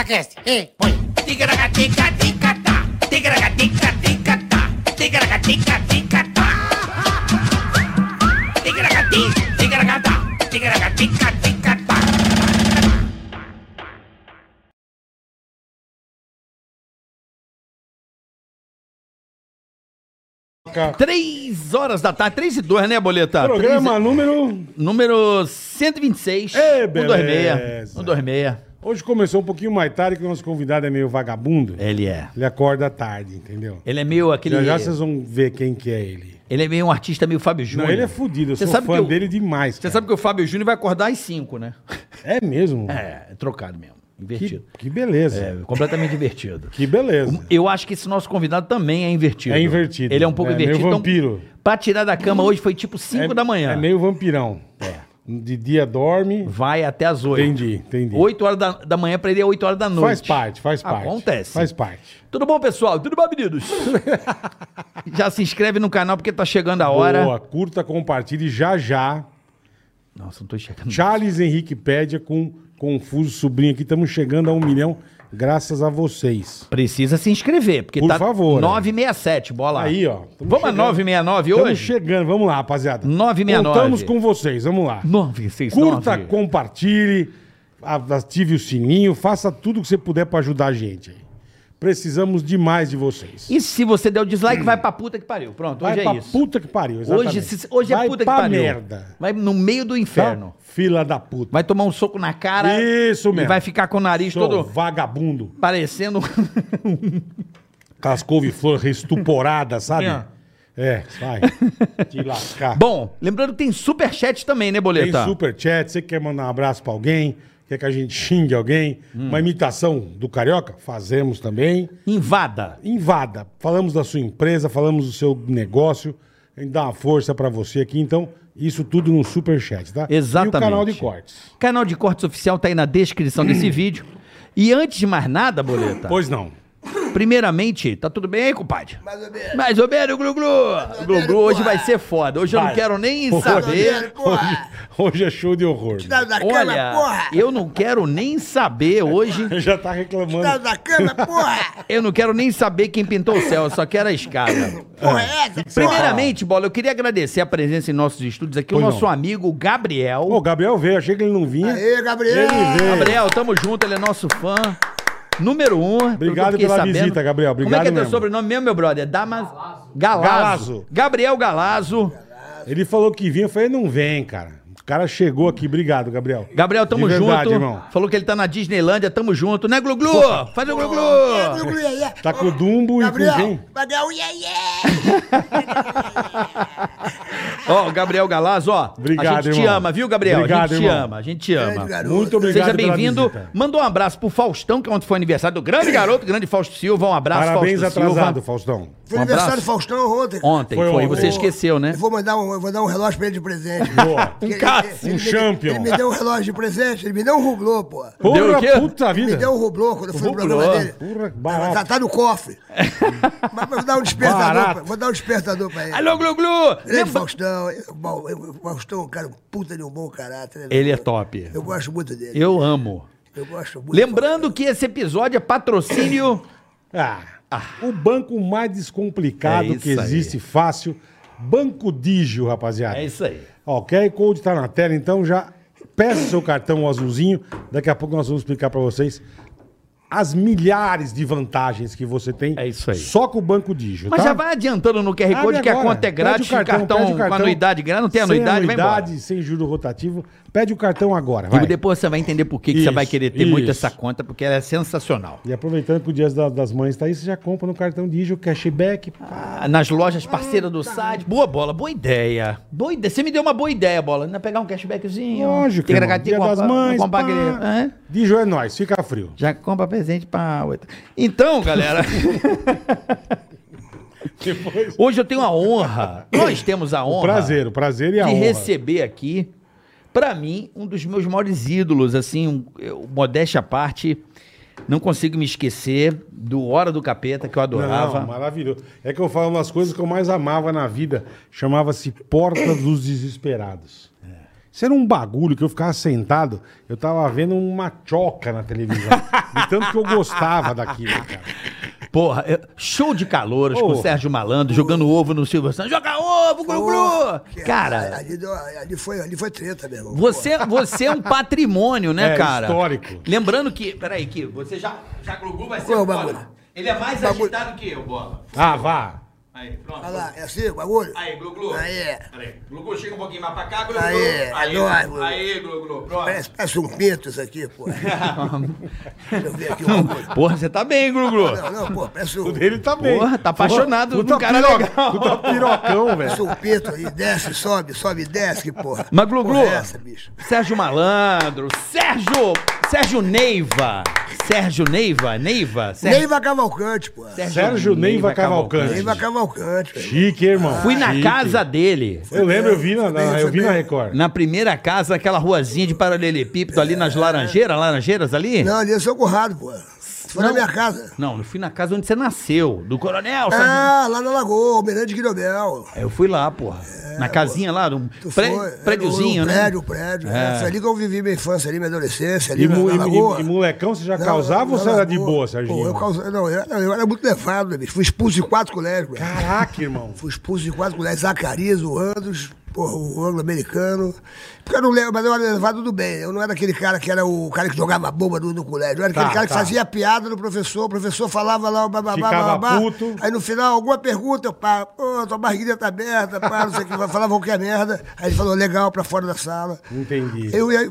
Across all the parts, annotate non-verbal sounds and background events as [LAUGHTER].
Ticaracast. Ei, põe. Ticaracatica-ticatá, ticaracatica-ticatá, ticaracatica-ticatá. Ticaracati, ticaracatá, ticaracatica-ticatá. Três horas da tarde, três e dois, né, Boleta? Programa Três número. e- Número 126. Ê, 126. beleza. 126. Hoje começou um pouquinho mais tarde, que o nosso convidado é meio vagabundo. Ele é. Ele acorda tarde, entendeu? Ele é meio aquele... Já já vocês vão ver quem que é ele. Ele é meio um artista meio Fábio Júnior. Não, ele é fudido. Eu Você sou fã que eu- dele demais. Você sabe que o Fábio Júnior vai acordar às 5, né? É mesmo? É, é trocado mesmo. Que, Invertido. que beleza. É, completamente invertido. [LAUGHS] Que beleza. Eu acho que esse nosso convidado também é invertido. É invertido. Ele é um pouco É, meio invertido. vampiro. Então, pra tirar da cama hoje foi tipo 5 é, da manhã. É meio vampirão. É. De dia dorme. Vai até as 8. Entendi, entendi. 8 horas da, da manhã pra ele é 8 horas da noite. Faz parte, faz parte. Acontece. Faz parte. Tudo bom, pessoal? Tudo bom, meninos? [LAUGHS] já se inscreve no canal porque tá chegando a hora. Boa, curta, compartilhe já já. Nossa, não tô chegando. Charles Henrique Pédia com Confuso Sobrinho aqui. Estamos chegando a um milhão graças a vocês. Precisa se inscrever, porque Por tá favor, 967, bola. Aí, ó. Vamos a chegando. 969 Estamos hoje? chegando, vamos lá, rapaziada. 969. Contamos com vocês, vamos lá. 969. Curta, compartilhe, a- ative o sininho, faça tudo que você puder pra ajudar a gente aí. Precisamos demais de vocês. E se você der o dislike, vai pra puta que pariu. Pronto, Vai hoje pra é isso. puta que pariu, exatamente. Hoje, hoje é Vai puta que pra pariu. merda. Vai no meio do Tá? Fila da puta. Vai tomar um soco na cara. Isso mesmo. E vai ficar com o nariz Seu todo vagabundo. parecendo. [LAUGHS] Aquelas couve-flor restuporadas, sabe? É. É, vai. [LAUGHS] Te lascar. Bom, lembrando que tem superchat também, né, Tem Boleta? superchat, você quer mandar um abraço pra alguém, quer que a gente xingue alguém, Hum. uma imitação do Carioca? Fazemos também. Invada. Invada. Falamos da sua empresa, falamos do seu negócio, a gente dá uma força pra você aqui, então, isso tudo no superchat, tá? Exatamente. E o canal de cortes. Canal de cortes oficial tá aí na descrição desse [CLEARS THROAT] vídeo. E antes de mais nada, Boleta, Pois não. Primeiramente, tá tudo bem aí, compadre? Mais ou menos. Mais ou menos, Glu-Glu. Glu-Glu, hoje vai ser foda. Hoje eu não Vai. quero nem Hoje- saber. Hoje, hoje é show de horror. Tiraram da cama, Olha, porra! eu não quero nem saber hoje. [LAUGHS] Já tá reclamando. Tiraram da cama, porra! Eu não quero nem saber quem pintou o céu, eu só quero a escada. Porra, é essa? porra? Primeiramente, Bola, eu queria agradecer a presença em nossos estúdios aqui, Pois o nosso não. amigo Gabriel. Ô, o Gabriel veio, achei que ele não vinha. Aê, Gabriel! Ele veio. Gabriel, tamo junto, ele é nosso fã. Número um. Obrigado pela visita, Gabriel, Como é obrigado que é teu sobrenome mesmo, meu brother? Damas... Galazo. Galazo. Gabriel Galazo. Ele falou que vinha, eu falei, não vem, cara. O cara chegou aqui, obrigado, Gabriel. Gabriel, tamo De verdade, junto. irmão. Falou que ele tá na Disneylândia, tamo junto. Né, Glu-Glu? Faz o Glu-Glu. Tá com o Dumbo e com Gabriel, quem? Gabriel, yeah, yeah! [LAUGHS] Ó, o Gabriel Galazo, ó. Obrigado, A gente te irmão. ama, viu, Gabriel? Obrigado, a gente irmão. te ama, a gente te ama. Grande. Muito obrigado Seja bem-vindo. Manda um abraço pro Faustão, que ontem foi aniversário do grande garoto, grande Fausto Silva. Um abraço, Parabéns Fausto atrasado, Silva. Faustão. Foi Um aniversário do Faustão ontem. Ontem Foi foi, você esqueceu, né? Eu vou mandar um, eu vou dar um relógio pra ele de presente. Boa. Ele- Cássio, ele- um ele me- champion. Ele me deu um relógio de presente, ele me deu um rublô, pô. Porra, Deu o quê? puta Ele vida. me deu um rublô quando eu fui no programa dele. Porra, barato. Tá, tá no cofre. [LAUGHS] Mas vou dar um despertador, pra, vou dar um despertador pra ele. Alô, Glu-Glu. Grande Lembra- Faustão. Eu- O Faustão, cara, um puta de um bom caráter. né, Ele é top. Eu gosto muito dele. Eu amo. Eu gosto muito. Lembrando que esse episódio é patrocínio... Ah, o banco mais descomplicado É que existe, fácil. Banco Digio, rapaziada. É isso aí. Ó, o QR Code tá na tela, então já peça seu cartão azulzinho. Daqui a pouco nós vamos explicar pra vocês as milhares de vantagens que você tem É isso aí. só com o Banco Digio, Mas tá? já vai adiantando no QR Code Abre que a agora. conta é Pede grátis, o cartão, cartão, pede o com anuidade grátis, não tem sem anuidade, embora. anuidade, sem juro rotativo. Pede o cartão agora, E vai. depois você vai entender por que, que você vai querer ter muito isso. essa conta, porque ela é sensacional. E aproveitando que o Dia das, Mães tá aí, você já compra no cartão Digio, cashback. Ah, nas lojas parceiras do site. Boa bola, boa ideia. Boa ideia. Você me deu uma boa ideia, bola. Ainda pegar um cashbackzinho. Lógico, Tem que. Dia das Mães, comprar é? Digio é nóis, fica frio. Já compra presente pra outra. Então, galera. [LAUGHS] Hoje eu tenho a honra. Nós temos a honra. O prazer, o prazer e a de honra. receber aqui, pra mim, um dos meus maiores ídolos, assim, um, eu, modéstia à parte, não consigo me esquecer do Hora do Capeta, que eu adorava. Não, maravilhoso. É que eu falo umas coisas que eu mais amava na vida. Chamava-se Porta dos Desesperados. Isso era um bagulho que eu ficava sentado, eu tava vendo uma choca na televisão. de tanto que eu gostava daquilo, cara. Porra, show de calouros com Ô. o Sérgio Malandro, jogando ovo no Silvio Santos. Joga ovo, glu! Que- Cara, Ali, ali foi, ali foi treta, meu irmão. você, você é um patrimônio, né, É, cara? histórico. Lembrando que, peraí, que você já, já Glu vai ser bagulho? Ele é mais agitado que eu, Bola. Ah, vá. Aí, pronto. Olha lá, é assim o bagulho? Aí, Glu Glu. Aí. Peraí. Glu Glu, chega um pouquinho mais pra cá, Glu Glu. Aí, é aí, nóis, Glu. aí, Glu Glu. Pronto. Parece, parece um pinto isso aqui, pô. [LAUGHS] Deixa eu ver aqui o bagulho. Porra, você tá bem, Glu Glu. Não, não, pô, parece um, Ele tá bem. Porra, tá apaixonado Puta num cara piro- legal. Puta pirocão, parece velho. um pinto aí, desce, sobe, sobe, desce, que porra. Mas, Glu Glu, Porra é? Sérgio Malandro, Sérgio, Sérgio Neiva, Sérgio Neiva, Neiva, Sérgio, Neiva Cavalcante, pô. Sérgio Neiva Cavalcante. Neiva Cavalcante. velho. Chique, irmão. Fui na Chique. casa dele, Eu lembro, eu vi na, na- eu vi na. Record. na primeira casa, aquela ruazinha de paralelepípedo ali nas Laranjeiras, Laranjeiras ali? Não, ali é seu currado, pô. Foi na Não. minha casa. Não, eu fui na casa onde você nasceu, do Coronel, Sérgio. Ah, lá na Lagoa, Almirante Guilhermel. Eu fui lá, porra. na casinha lá, um Tu pré- foi? prédiozinho, né? Prédio, prédio. É. É. Foi ali que eu vivi minha infância, ali, minha adolescência, ali E, na, na e- Lagoa. e- e molecão, você já Não, causava ou na você era de boa, Pô, Serginho? eu, causa- não, eu, eu era muito levado, né, bicho? Fui expulso de quatro colégios. Caraca, irmão. Fui expulso de quatro colégios. Zacarias, o Andros, porra, o anglo-americano. Porque eu não lembro, mas eu era levado do bem. Eu não era aquele cara que era o cara que jogava bomba no, no colégio. Eu era aquele Tá, cara que tá. fazia piada no professor, o professor falava lá, o bababá, Ficava puto. Aí no final, alguma pergunta, eu pá, pô, tua barriguinha tá aberta, pá, não sei o que, falava qualquer merda. Aí ele falou, legal, pra fora da sala. Entendi. Eu ia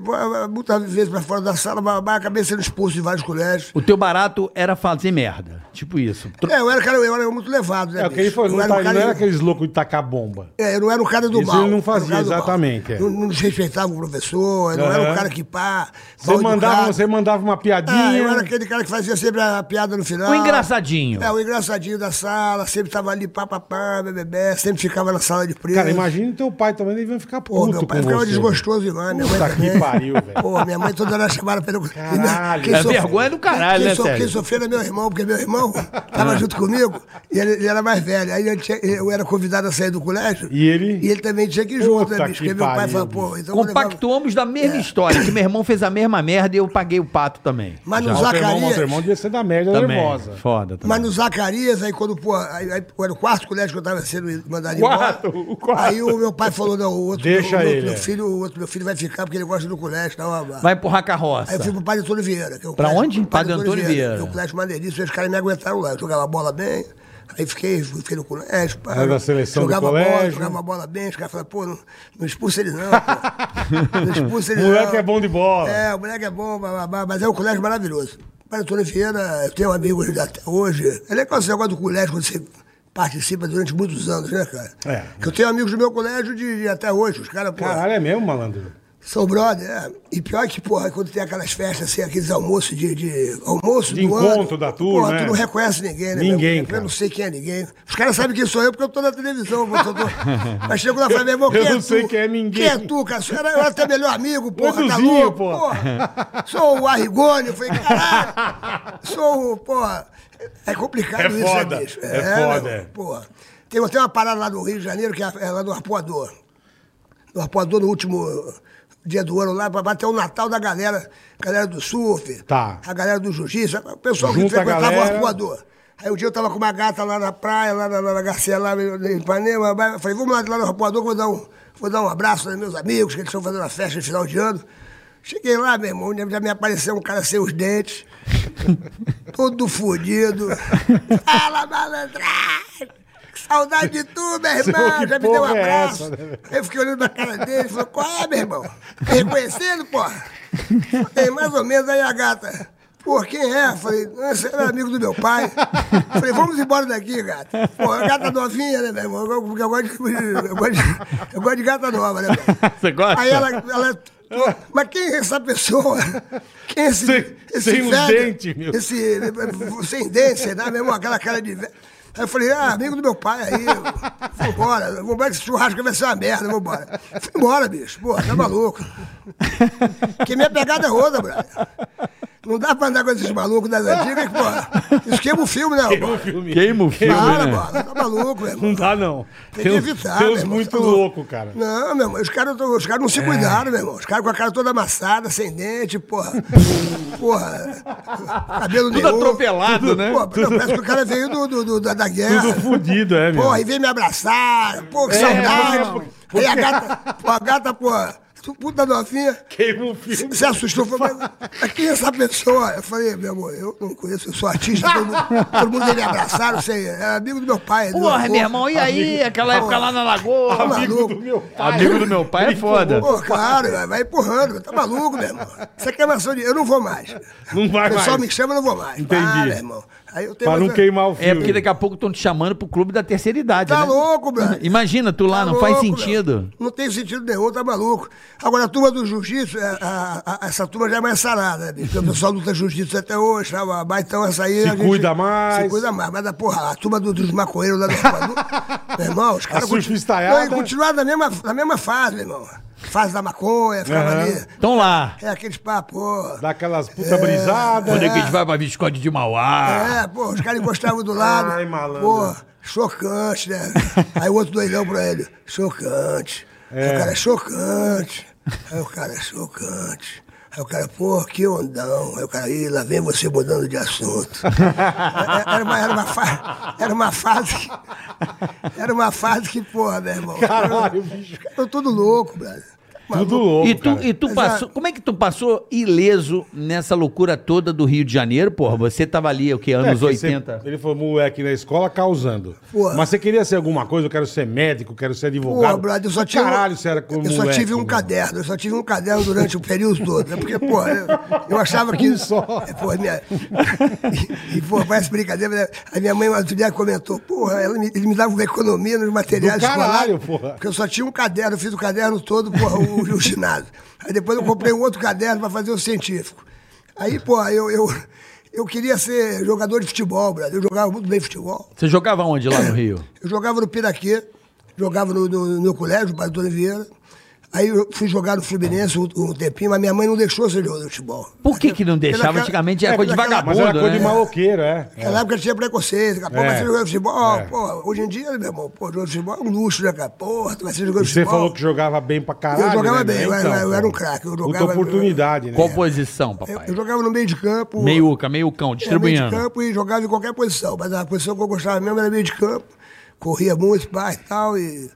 muitas vezes pra fora da sala, babá, acabei sendo expulso de vários colégios. O teu barato era fazer merda. Tipo isso. É, eu era, cara, eu era muito levado, né? É o que ele bicho? falou, Eu não, era um tá- cara- não era aqueles loucos de tacar bomba. É, eu não era um cara do Isso mal. ele não fazia, cara exatamente, é. Não, não desrespeitava o professor, não era Aham. um cara que pá. Você mandava, você mandava uma Ah, piadinha. eu era aquele cara que fazia sempre a piada no final. O engraçadinho. É, o engraçadinho da sala, sempre tava ali pá, pá, pá, bebê, sempre ficava na sala de preso. Cara, imagina teu pai também, ele ia ficar Pô, puto meu pai ficava você. desgostoso demais, minha mãe Puta que pariu, velho. Pô, minha mãe toda hora chamava pelo... Caralho. Quem É sofre- vergonha do caralho, quem né, so- Sérgio? Quem sofreu era meu irmão, porque meu irmão tava junto comigo e ele, ele era mais velho. Aí eu, tinha- eu era convidado a sair do colégio. E ele? E ele também tinha que ir junto, né, bicho? que Porque meu pai falou, pô, então Compactuamos da mesma história, que meu irmão fez a mesma merda e eu paguei o pato também. Mas no irmão, Zacarias. teu irmão devia ser da média Também. nervosa. Foda também. Mas no Zacarias, aí quando, pô, aí, aí, era o quarto colégio que eu tava sendo mandado Quarto, embora. o quarto. Aí o meu pai falou, não, o outro, Deixa meu, ele, meu é. filho, o outro meu filho vai ficar porque ele gosta do colégio. Blá. Vai empurrar carroça. Aí eu fui pro Padre Antônio Vieira. Que é o Pra colégio- onde? Padre Antônio Vieira. Que é o colégio maneiríssimo, os caras me aguentaram lá. Eu jogava bola bem, aí fiquei, fiquei no colégio. Pá, Era da seleção do jogava colégio. Bola, jogava bola bem, os caras falaram, pô, não, não expulsa ele não, pô. [LAUGHS] Não expulsa ele O moleque não. é bom de bola. É, o moleque é bom, blá, mas é um colégio maravilhoso. Padre Antônio Vieira, eu tenho amigos até hoje. É legal esse negócio do colégio, quando você participa durante muitos anos, né, cara? É. Que eu tenho amigos do meu colégio de, de até hoje. Os caras, pô, Caralho, é mesmo, malandro? São brother, é. E pior que, porra, quando tem aquelas festas, assim, aqueles almoços de. de almoço De do encontro ano, da turma, Porra, né? tu não reconhece ninguém, né? Ninguém. Eu não sei quem é ninguém. Os caras sabem quem sou eu porque eu tô na televisão. Eu tô. [LAUGHS] Mas chego lá e falo, meu irmão, Eu quem não é sei tu? quem é ninguém. Quem é tu, cara? Eu era, eu era teu melhor amigo, porra, tá louco? pô. Porra. Sou o Arrigone. Eu falei, caralho. Sou o, porra. É complicado É isso, foda, né, bicho? é meu foda, irmão, é. Porra. Tem até uma parada lá no Rio de Janeiro, que é, é lá no Arpoador no Arpoador no último dia do ano lá, pra bater o Natal da galera, galera do surf, Tá. a galera do jiu-jitsu, o pessoal que Junta a frequentava o galera. Arpoador. Aí um dia eu tava com uma gata lá na praia, lá na, na, Garcia, lá em Ipanema, eu falei, vamos lá, lá no Arpoador que eu vou dar um, vou dar um abraço aos meus amigos, que eles estão fazendo uma festa de final de ano. Cheguei lá, meu irmão, já me apareceu um cara sem os dentes, [LAUGHS] todo fudido. Fala, malandragem! Saudade de tu, meu [LAUGHS] irmão! Já me deu um é abraço. essa, né? Aí eu fiquei olhando na cara dele e falou, qual é, meu irmão? Tá reconhecendo, porra? Falei, mais ou menos aí a gata. Pô, quem é? Falei, esse era amigo do meu pai. Falei, vamos embora daqui, gata. Pô, a gata novinha, né, meu irmão? Eu- Porque eu gosto de, eu gosto de, eu gosto de gata nova, né, velho? [LAUGHS] Você gosta? Aí ela, ela. Mas quem é essa pessoa? Quem é esse, Sem- esse sem velho? dentes, meu. Esse. Sem dentes, sei lá, meu irmão, aquela cara de velho. Aí eu falei, ah, amigo do meu pai aí, vambora, vambora que esse churrasco vai ser uma merda, vambora. Fui embora, bicho, pô, tá maluco. Que minha pegada é outra, brother. Não dá pra andar com esses malucos das antigas, que, porra. Isso queima o filme, né, Queima o filme. Queima o filme, Para, né? Bola. Tá maluco, meu irmão. Não dá, não. Tem que uns- evitar, Tem uns muito tá louco. cara. Não, meu irmão, os caras os caras não se cuidaram, meu irmão. Os caras com a cara toda amassada, sem dente, porra. Porra. Cabelo Tudo nenhum. atropelado, né? Pô, não, parece que o cara veio do, do- do- da, da guerra. Tudo fudido, é, meu. Porra, e veio me abraçar. Pô, que É, saudade. porque- Aí a gata, pô, a gata, pô, puta novinha. Queima o filme. Se assustou, falou, mas quem é essa pessoa? Eu falei, meu amor, eu não conheço, eu sou artista, todo mundo, todo mundo me abraçar, não sei, é amigo do meu pai. do meu Porra, avô. meu irmão, e aí? Aquela época lá na Lagoa. Tá Amigo maluco. do meu pai. Amigo do meu pai é foda. Pô, claro, vai- empurrando, tá maluco, meu irmão. Isso aqui é maçã de... Eu não vou mais. Não vai O pessoal mais. me chama, eu não vou mais. Entendi. Ah, meu irmão. Aí eu tenho Pra não mais- queimar o filme. É porque daqui a pouco estão te chamando pro clube da terceira idade, Tá né? louco, [LAUGHS] brother. Imagina, tu lá, Tá não faz louco, sentido. meu. Não tem sentido nenhum, tá maluco. Agora, a turma do jiu-jitsu, é, a- a- essa turma já é mais sarada, né? Porque o pessoal luta jiu-jitsu até hoje, tá? mas então essa aí. Se a gente- cuida mais. Se cuida mais. Mas, a porra, a turma do- dos maconheiros lá do [LAUGHS] Meu irmão, os caras. continu-. Não, e continuaram na mesma, na mesma fase, meu irmão. Fase da maconha, ficava Aham. ali. Então lá. É aqueles papos, pô. Dá aquelas puta brisadas. Quando é que a gente vai pra Visconde de Mauá? É, pô, os caras encostavam do lado. Ai, malandro. Pô, chocante, né? Aí o outro doidão pra ele, chocante. Aí o cara é chocante. Aí o cara é chocante. Aí o cara, pô, que ondão. Aí o cara, ih, lá vem você mudando de assunto. [LAUGHS] Era, uma, era, uma fa... era uma fase. que- Era uma fase que, porra, meu irmão. Caralho, bicho. Os caras tão tudo louco, velho. Tudo louco, E tu, cara. e tu passou. Como é que tu passou ileso nessa loucura toda do Rio de Janeiro? Porra, você tava ali, o que, É, anos porque você- 80? ele foi moleque na escola causando. Porra. Mas você queria ser alguma coisa? Eu quero ser médico, quero ser advogado. Porra, brother, eu só tive. Caralho, você era como Eu só moleque, tive um meu. caderno, eu só tive um caderno durante o período todo. Né? Porque, pô, eu, eu achava que. Um só. É, pô, minha, [LAUGHS] e, pô, parece brincadeira, né? A minha mãe outro dia comentou, porra, ela me, ele me dava uma economia nos materiais Do caralho, escolares. porra. Porque eu só tinha um caderno, eu fiz o caderno todo, porra, o, o ginásio. Aí depois eu comprei um outro caderno pra fazer o científico. Aí, pô, eu, eu, eu queria ser jogador de futebol, brother. Eu jogava muito bem futebol. Você jogava onde lá no Rio? Eu jogava no Piraquê, jogava no, no, no meu colégio, Antônio Vieira. Aí eu fui jogar no Fluminense um, um tempinho, mas minha mãe não deixou ser jogador de futebol. Por que que não deixava? naquela- Antigamente era é, coisa de naquela- Mas era vagabundo, coisa de né? maloqueiro, é. é. Naquela época tinha preconceito, cara. Pô, É. vai ser jogador de futebol, É. pô, hoje em dia, meu irmão, pô, jogador de futebol é um luxo, né, cara? Porra, tu vai ser jogador E de você futebol. falou que jogava bem pra caralho. Eu jogava né, bem, meu? eu era- eu era um pô. craque, eu Puta jogava- oportunidade, né? Qual posição, Eu, papai? eu jogava no meio de campo. Meiuca, meiucão, É, meio distribuindo. de campo e jogava em qualquer posição. Mas a posição que eu gostava mesmo era meio de campo. Corria muito, pai e tal. E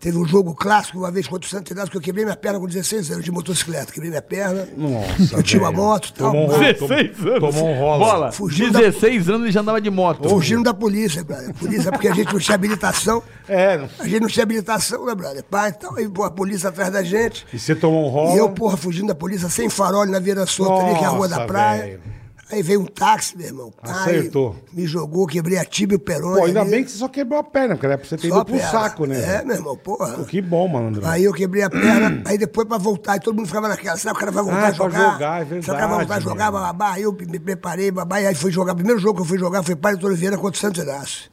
teve um jogo clássico uma vez contra o Santo Inácio que eu quebrei minha perna com 16 anos de motocicleta. Quebrei minha perna. Nossa, Eu tinha uma moto e tal. Tomou um pá. rolo. 16 anos. Tomou um rolo. Bola, Fugiu da- 16 anos e já andava de moto. Fugindo da polícia, brother. Polícia, porque a gente não tinha habilitação. É, não- A gente não tinha habilitação, né, brother? Pai e tal. Aí, pô, a polícia atrás da gente. e você tomou um rolo. E eu, porra, fugindo da polícia, sem farol na Vieira Solta ali, que é a rua da praia. velho. Aí veio um táxi, meu irmão. Acertou. Me jogou, quebrei a tíbia e o perón. Pô, ainda ali. bem que você só quebrou a perna, porque era pra você ter Só ido pro saco, né? É, meu irmão, porra. Pô, que bom, malandro. Aí eu quebrei a perna, [CLEARS THROAT] aí depois pra voltar, e todo mundo ficava naquela, será que o cara vai voltar Ah, a pra jogar? jogar, é Será que o cara vai voltar a verdade, jogar, meu. babá? Aí eu me preparei, babá, e aí fui jogar. O primeiro jogo que eu fui jogar foi Padre Antônio Vieira contra o Santos Inácio.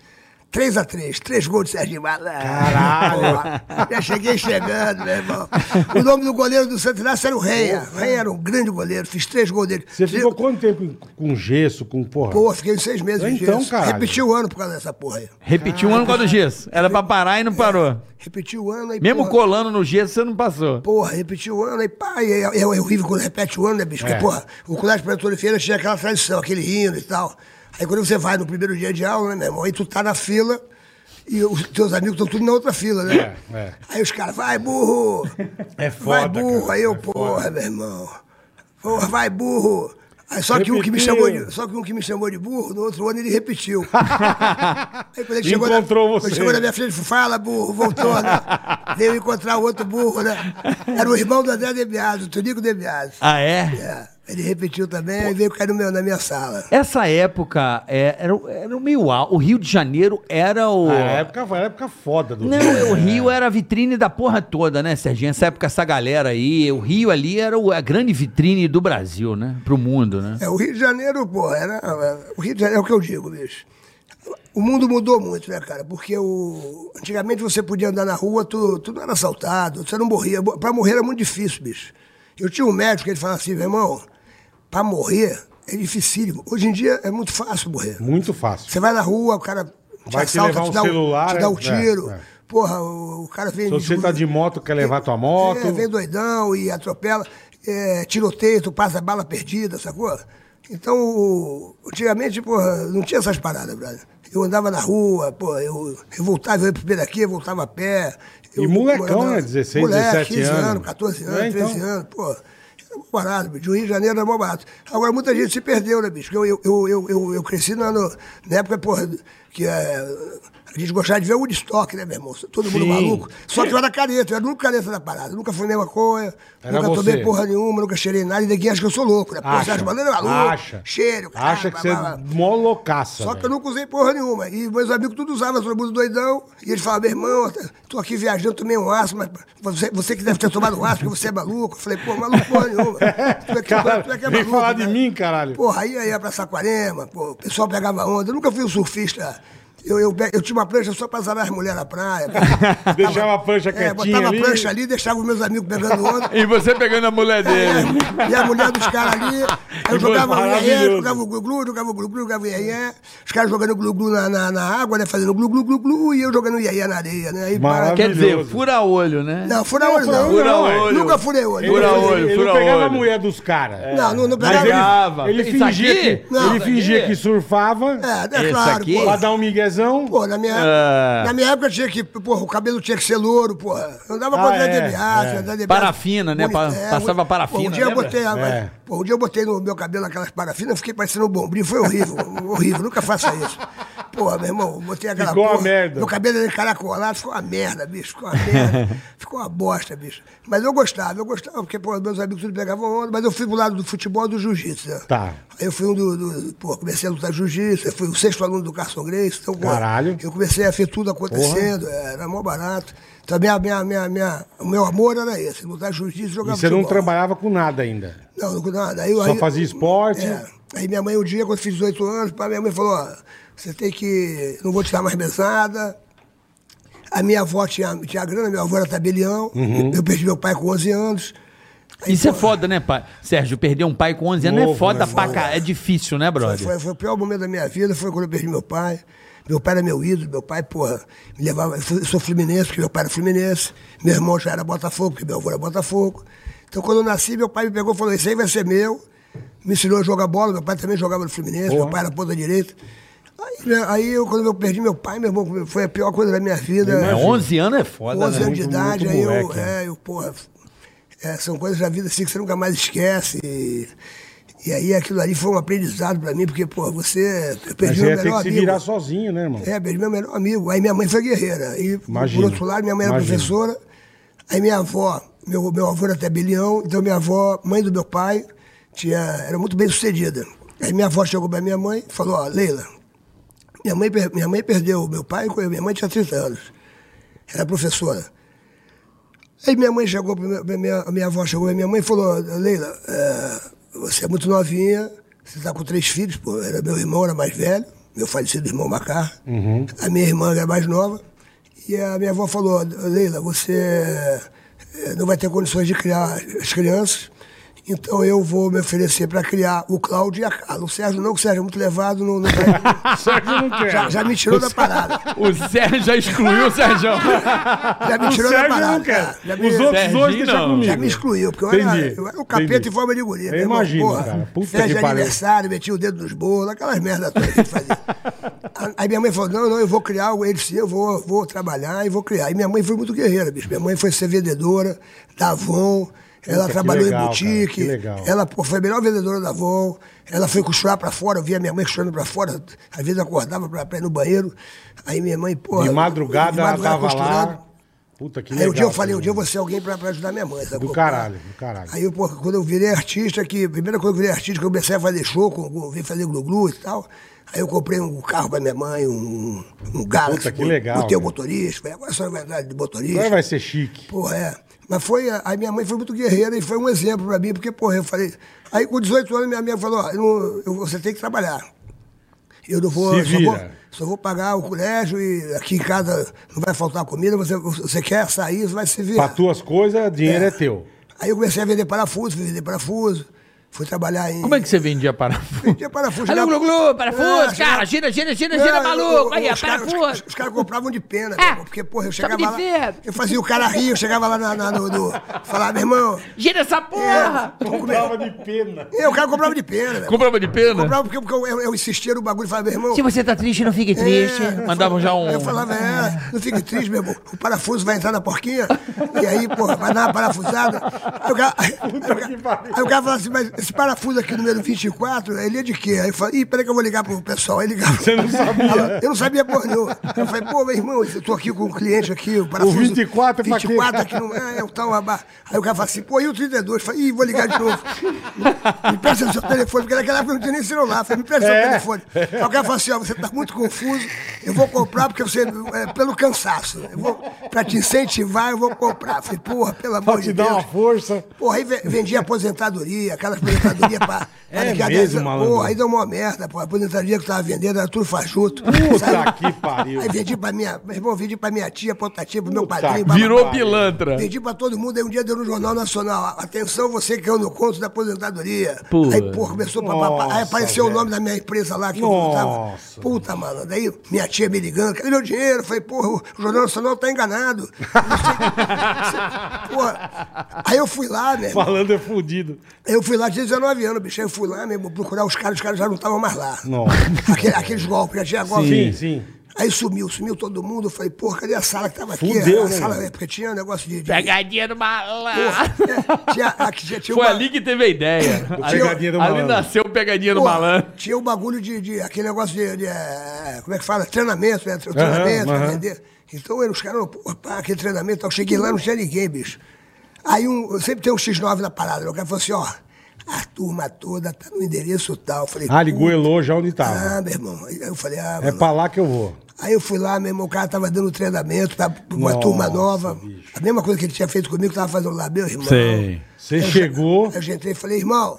3x3, três gols de Serginho Malandro. Caralho. Já cheguei chegando, meu irmão. O nome do goleiro do Santos Inácio era o Reia. O Reia era um grande goleiro, fiz três gols dele. Você ficou quanto tempo com gesso, com porra? Pô, fiquei seis meses Então, gesso. caralho. Repeti o ano por causa dessa porra aí. Repetiu um ano com a do gesso. Era pra parar e não parou. Repeti o ano aí. Mesmo porra, colando no gesso, você não passou. Porra, repetiu o ano, aí pá, e é, é, é horrível quando repete o ano, né, bicho? É. Porque, porra, o colégio para Antônio Feira tinha aquela tradição, aquele hino e tal. Aí quando você vai no primeiro dia de aula, né, meu irmão, aí tu tá na fila e os teus amigos estão tudo na outra fila, né? É, é. Aí os caras, vai burro! É Vai foda, burro! cara, aí eu, é porra, foda. meu irmão. Porra, vai burro! Aí só que, um que me chamou de, só que um que me chamou de burro, no outro ano ele repetiu. [LAUGHS] Aí quando ele chegou, na, Encontrou quando você. chegou na minha frente, ele falou, fala, burro, voltou, né? [LAUGHS] Veio encontrar o outro burro, né? Era o irmão do André Debiado, o Tonico Debiado. Ah, é? É, ele repetiu também, aí veio cair no meu, na minha sala. Essa época é, era, era o meio alto. O Rio de Janeiro era o. A época, foi a época foda do Não, Rio. o Rio era a vitrine da porra toda, né, Serginho? Essa época, essa galera aí, o Rio ali era o- a grande vitrine do Brasil, né? Pro mundo, né? É, o Rio de Janeiro, pô, era. O Rio de Janeiro é o que eu digo, bicho. O mundo mudou muito, né, cara? Porque o, antigamente você podia andar na rua, tu, tu não era assaltado, você não morria. Pra morrer era muito difícil, bicho. Eu tinha um médico que ele falava assim, meu irmão, pra morrer, é dificílimo. Hoje em dia é muito fácil morrer. Muito fácil. Você vai na rua, o cara te Vai te assalta, levar te um dá celular, te dá um é, tiro. é. Porra, o, o cara vem... Se você tá de moto, quer levar tua moto. É, vem doidão e atropela. É, tiroteio, tu passa bala perdida, sacou? Então, antigamente, porra, não tinha essas paradas, brother. Eu andava na rua, pô, eu, eu voltava, eu ia pro daqui, eu voltava a pé. E Eu molecão, morava- né? 16, moleque, 17 15 anos. anos, 14 anos, É, então. 13 anos, pô. Era mó barato, bicho. Rio de Janeiro era mó barato. Agora, muita gente se perdeu, né, bicho? Eu, eu, eu, eu, eu, eu cresci na, no- na época, porra, que é, a gente gostava de ver o Woodstock, né, meu irmão? Todo mundo Sim. maluco. Só que eu era careta, eu era único careta da parada. Eu nunca fumei maconha, Era nunca você. tomei porra nenhuma, nunca cheirei nada. E ninguém acha que eu sou louco, né? Pô, Acha. Sérgio Malandro é maluco. Acha. Cheiro, caralho, Acha que você blá, blá, é mó loucaça. Só que eu nunca usei porra nenhuma. E meus amigos tudo usavam, todo mundo doidão. E eles falavam, meu irmão, tô aqui viajando, tomei um aço, mas você, você que deve ter tomado um aço, porque você é maluco. Eu falei, pô, maluco porra nenhuma. [LAUGHS] Tu é que, Cara, tu é que é maluco, falar de cara. mim, caralho. Porra, aí ia pra Saquarema, pô, o pessoal pegava onda. Eu nunca fui um surfista. Eu, eu, eu tinha uma prancha só pra zarar as mulheres na praia. [LAUGHS] Deixava a prancha É, quietinha botava ali. a prancha ali, deixava os meus amigos pegando onda. [LAUGHS] E você pegando a mulher dele. É, e a mulher dos caras ali, [LAUGHS] eu Foi jogava o iê, jogava o glu-glu, jogava o glu-glu, jogava o iê, os caras jogando glu-glu na, na, na água, né, fazendo glu-glu-glu-glu, e eu jogando iê na areia, né, aí Maravilhoso. para... Quer dizer, fura olho, né? Não, fura olho não. fura Não, olho. Nunca furei olho. Ele, Fura Nunca ele- não pegava a mulher dos caras. Não, não, não Mas pegava. ele, fingia, que, Não, ele isso fingia aqui? que surfava É, é claro, pra dar um Pô, na minha, É. na minha época tinha que, porra, o cabelo tinha que ser louro, porra. Eu andava com Ah, é, DBA, é. André DBA. Parafina, né? Pa- passava muito- parafina, um dia eu botei, a- É. pô, um dia eu botei no meu cabelo aquelas parafinas, fiquei parecendo um bombril, foi horrível, [LAUGHS] horrível, nunca faça isso. Porra, meu irmão, botei aquela Ficou uma porra, merda. Meu cabelo era encaracolado, ficou uma merda, bicho, ficou uma merda, [LAUGHS] ficou uma bosta, bicho. Mas eu gostava, eu gostava, porque, pô, meus amigos tudo pegavam onda, mas eu fui pro lado do futebol e do jiu-jitsu, né? Tá. Aí eu fui um do, do pô, comecei a lutar jiu-jitsu, eu fui o sexto aluno do Carson Grace, então, Caralho. eu comecei a ver tudo acontecendo, era mó barato. Então, minha, minha, minha, minha, o meu amor era esse, lutar jiu-jitsu e E jogar você não trabalhava com nada ainda. Não, não nada. Aí, Só aí, fazia esporte. É. Aí minha mãe, um dia, quando eu fiz 18 anos, minha mãe falou, ó, você tem que. Não vou te dar mais mesada. A minha avó tinha, tinha grana, minha avó era tabelião. Uhum. Eu perdi meu pai com 11 anos. Aí, Isso é foda, né, pai? Sérgio, perder um pai com 11 anos é Novo, foda né? pra cá. É difícil, né, Foi, brother? foi, foi o pior momento da minha vida, foi quando eu perdi meu pai. Meu pai era meu ídolo, meu pai, porra, me levava. Eu sou fluminense, porque meu pai era fluminense. Meu irmão já era Botafogo, porque meu avô era Botafogo. Então, quando eu nasci, meu pai me pegou e falou: Isso aí vai ser meu. Me ensinou a jogar bola, meu pai também jogava no Fluminense, Porra. meu pai era ponta direita. Aí, né, aí eu, quando eu perdi meu pai, meu irmão, foi a pior coisa da minha vida. É, 11 anos é foda, 11 né? anos de Muito- idade, muito aí eu, moleque, é, eu, porra, é, são coisas da vida assim que você nunca mais esquece. E, e aí aquilo ali foi um aprendizado pra mim, porque, pô, você. Eu Mas perdi você meu ia ter que melhor se amigo. virar sozinho, né, irmão? É, perdi meu melhor amigo. Aí minha mãe foi guerreira. Aí, Imagino. por outro lado, minha mãe era professora. Aí minha avó, meu, meu avô era tabelião, então minha avó, mãe do meu pai, tinha, era muito bem sucedida. Aí minha avó chegou pra minha mãe e falou, ó, Leila, minha mãe, minha mãe perdeu meu pai minha mãe tinha 30 anos. Era professora. Aí minha mãe chegou, minha, minha, avó chegou minha mãe e falou, Leila, é, você é muito novinha, você está com três filhos, pô, era meu irmão era mais velho, meu falecido irmão Macar, a minha irmã era mais nova, e a minha avó falou, Leila, você eh, não vai ter condições de criar as crianças, então eu vou me oferecer para criar o Cláudio e a Carla. O Sérgio não, que o Sérgio é muito levado, [LAUGHS] não, não vai- Sérgio não quer. já, já me tirou da parada. O Sérgio já excluiu o Sérgio. [LAUGHS] Já me O tirou da Sérgio parada. não quer. Já me- Os outros Serginho, dois deixam comigo. Já me excluiu, porque eu era, eu era o capeta entendi. em forma de guria. Eu imagino, porra. cara. Puta Festa que aniversário, metia o dedo nos bolos, aquelas merdas todas que ele fazia. [LAUGHS] Aí minha mãe falou, não, não, eu vou criar ele sim, eu vou, vou trabalhar e vou criar. E minha mãe foi muito guerreira, bicho. Minha mãe foi ser vendedora da Avon, ela trabalhou legal, em boutique, ela pô, foi a melhor vendedora da Avon, ela foi costurar pra fora, eu via minha mãe costurando pra fora, às vezes acordava pra, pra ir no banheiro, aí minha mãe, pô... De madrugada ela tava lá. Puta que Aí legal. um dia eu falei, um dia eu vou ser alguém pra, pra ajudar minha mãe. sabe? Do caralho, do caralho. Aí, pô, quando eu virei artista, que, a primeira coisa que eu virei artista, que eu comecei a fazer show, com, vim fazer glu-glu e tal. Aí eu comprei um carro pra minha mãe, um, um Galaxy. Puta, que pô, legal, Botei o motorista, falei, agora só vai andar de motorista. Agora vai ser chique. Porra, é. Mas foi, a minha mãe foi muito guerreira e foi um exemplo pra mim, porque, porra, eu falei. Aí com 18 anos minha mãe falou, ó, eu eu- você tem que trabalhar. Eu não vou, só vou, só vou pagar o colégio e aqui em casa não vai faltar comida, você, você quer sair, você vai se virar. tuas coisas, dinheiro é, teu. Aí eu comecei a vender parafuso, fui vender parafuso. Fui trabalhar em. Como é que você vendia parafuso? Vendia parafuso. Alô, Glu, Glu, parafuso, É, cara, gira, gira, gira, gira, Não, maluco, aí, os caras- parafuso. Os, os caras compravam de pena, É. meu irmão, porque, porra, eu chegava lá. Eu fazia o cara rir, eu chegava lá na, na- no, no. Falava, meu irmão. Gira essa porra! Comprava de pena. Eu, o cara comprava de pena. Comprava de pena? Comprava porque, porque eu, eu, eu insistia no bagulho e falava, meu irmão. Se você tá triste, não fique triste. É, Mandavam já um... Eu falava, é, não fique triste, meu irmão. O parafuso vai entrar na porquinha. E aí, porra, vai dar uma parafusada. Aí o cara, aí, o cara- aí o cara falava assim, mas esse parafuso aqui, número 24, ele é de quê? Aí eu falei, ih, peraí que eu vou ligar pro pessoal. Aí ligava. Você não sabia? Eu não sabia porra nenhuma. Eu falei, pô, meu irmão, eu tô aqui com um cliente aqui, o parafuso. 24 é pra quê? 24 aqui no. É, é o tal abá. Aí o cara fala assim, pô, e o 32? Eu falei, ih, vou ligar de novo. Me presta o seu telefone, porque naquela época eu não tinha nem celular. Eu falei, me presta o É. seu telefone. Aí o cara fala assim, ó, você tá muito confuso, eu vou comprar porque você, é, pelo cansaço. Eu vou, pra te incentivar, eu vou comprar. Eu falei, porra, pelo amor Pra de te dar Deus. uma força. Porra, aí ve- vendia aposentadoria, aquela aposentadoria pra. [LAUGHS] É pra mesmo, 10 malandro? Porra, aí deu uma merda, pô. A aposentadoria que eu tava vendendo era tudo fajuto. Puta [LAUGHS] Sabe? que pariu. Aí vendi pra minha. Meu irmão, vendi pra minha tia, pra outra tia, pro meu Puta padrinho. Virou bababá. pilantra. Vendi pra todo mundo, aí um dia deu no Jornal Nacional. Atenção, você que é no conto da aposentadoria. Pô. Aí, porra, começou a papapá. Aí Nossa, apareceu velho. o nome da minha empresa lá que eu Nossa. tava. Puta, mano. Daí minha tia me ligando, cadê meu dinheiro? Eu falei, porra, o Jornal Nacional tá enganado. [LAUGHS] Porra. Aí eu fui lá, né? Falando é fudido. Eu fui lá, tinha 19 anos, bicho. Aí eu fui lá mesmo, procurar os caras, os caras já não estavam mais lá. Nossa. [LAUGHS] Aquele- aqueles golpes, já tinha golpe. Sim, sim. Aí sumiu, sumiu todo mundo. Eu falei, porra, cadê a sala que tava aqui? Fudeu, a né, sala, mano? é, porque tinha um negócio de. de Pegadinha do malandro. porra, é, tinha, aqui, tinha, tinha Foi uma- ali que teve a ideia. [LAUGHS] Ali, Pegadinha do ali malandro. nasceu o pegadinha do malandro. Tinha o bagulho de, de- aquele negócio de, de, eh, como é que fala? Treinamento, né? Treinamento, pra aham. vender. Então eram os caras, porra, pá, aquele treinamento. Eu cheguei lá, não tinha ninguém, bicho. Aí um, sempre tem um X9 na parada. né? O cara falou assim, ó, a turma toda tá no endereço tal. Falei, Ah, ligou puta, Elô já onde tava. Ah, meu irmão. Aí eu falei, ah, É mano. pra lá que eu vou. Aí eu fui lá, meu irmão, o cara tava dando treinamento pra uma Nossa, turma nova. bicho. A mesma coisa que ele tinha feito comigo, tava fazendo lá, meu irmão. Sei. Você chegou. Eu já entrei e falei, irmão,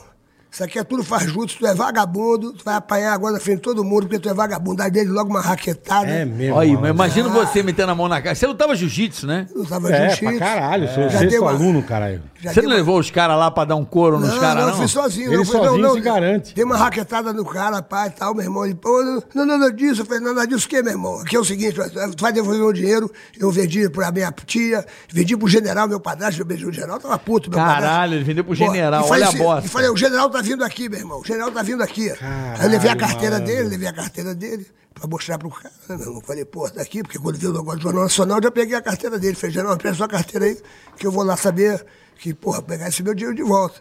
isso aqui é tudo faz junto, tu é vagabundo, tu vai apanhar agora na frente de todo mundo, porque tu é vagabundo. Aí dele logo uma raquetada. É mesmo. Olha aí, imagina você metendo a mão na cara. Você lutava jiu-jitsu, né? Eu tava É, jiu-jitsu. caralho. Sou sexto dei uma- aluno, caralho. já Você não uma- levou os caras lá pra dar um couro nos Não, caras, não, não? eu fui sozinho. Ele não, fui, sozinho não, se garante. Dei uma raquetada no cara, pai e tal, meu irmão. Ele, pô, não, não, nada disso. Eu falei, nada disso o quê, meu irmão? Aqui é o seguinte, tu vai devolver meu dinheiro, eu vendi pra minha tia, vendi pro general, meu padrasto, eu vendi o general, tava puto, meu padrasto. Caralho, ele vendeu pro Pô, general, falei olha a assim- bosta. E falei, o general tá vindo aqui, meu irmão, o general tá vindo aqui. Aí eu levei a carteira malandro. dele, levei a carteira dele. Pra mostrar pro cara, né, meu irmão? Falei, pô, tá aqui, porque quando viu o negócio do Jornal Nacional, eu já peguei a carteira dele. Falei, general, presta sua carteira aí, que eu vou lá saber que, porra, pegar esse meu dinheiro de volta.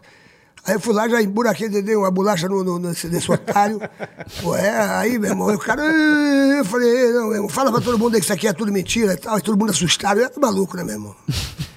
Aí eu fui lá, já emburaquei, dei uma bolacha no, no, nesse, nesse otário. Pô, é, aí, meu irmão, o cara. Eu falei, "Ei, não, meu irmão, fala pra todo mundo aí que isso aqui é tudo mentira e tal. E todo mundo assustado. Eu era maluco, né, meu irmão?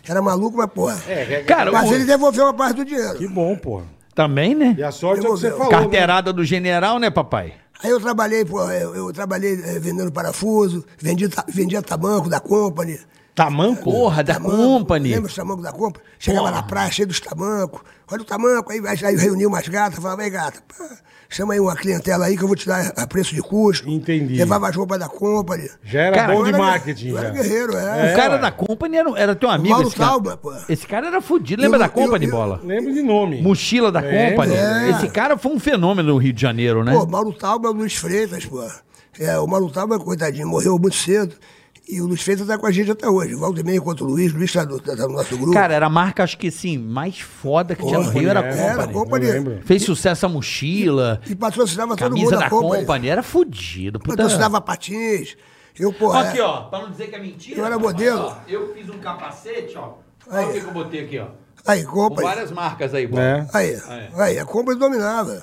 Era maluco, mas, porra. Cara, mas o- ele devolveu uma parte do dinheiro. Que bom, porra. Também, né? E a sorte é o que você falou. né? Carteirada do general, né, papai? Aí eu trabalhei, pô, eu, eu trabalhei eh, vendendo parafuso, vendi, ta- vendia tamanco da Company. Tamanco? Porra, da Tamanco, Company. Lembra os tamancos da Company? Chegava na praia cheio dos tamancos. Olha o tamanco, aí, aí reuniu umas gatas, falava, ei gata, pá, chama aí uma clientela aí que eu vou te dar a preço de custo. Entendi. Levava as roupas da Company. Já era Cara, bom de era- marketing, eu já. era guerreiro, é. O cara da Company era, era teu amigo, Mauro esse cara. Tauba, pô. Esse cara era fudido. Lembra Eu- da Company, eu- eu- bola? Lembro de nome. Mochila da Lembro, Company. é. Esse cara foi um fenômeno no Rio de Janeiro, né? Pô, Mauro Tauba é o Luiz Freitas, pô. É, o Mauro Tauba, coitadinho, morreu muito cedo. E o Luiz Freitas tá com a gente até hoje. E meia contra o Luiz, o Luiz tá, do- tá no nosso grupo. Cara, era a marca, acho que sim, mais foda que tinha no Rio, era a é. Company. Era, Company. Eu lembro. Fez sucesso a mochila, E patrocinava todo mundo camisa da da Company. Company. Era fudido. Puta... Patrocinava patins. Eu, é. Aqui, ó, pra não dizer que é mentira. Eu era modelo. ó, eu fiz um capacete, ó. Aí. Olha o que eu botei aqui, ó. Aí, Com Company. várias marcas aí, bola. É. Aí, aí, a Company dominava.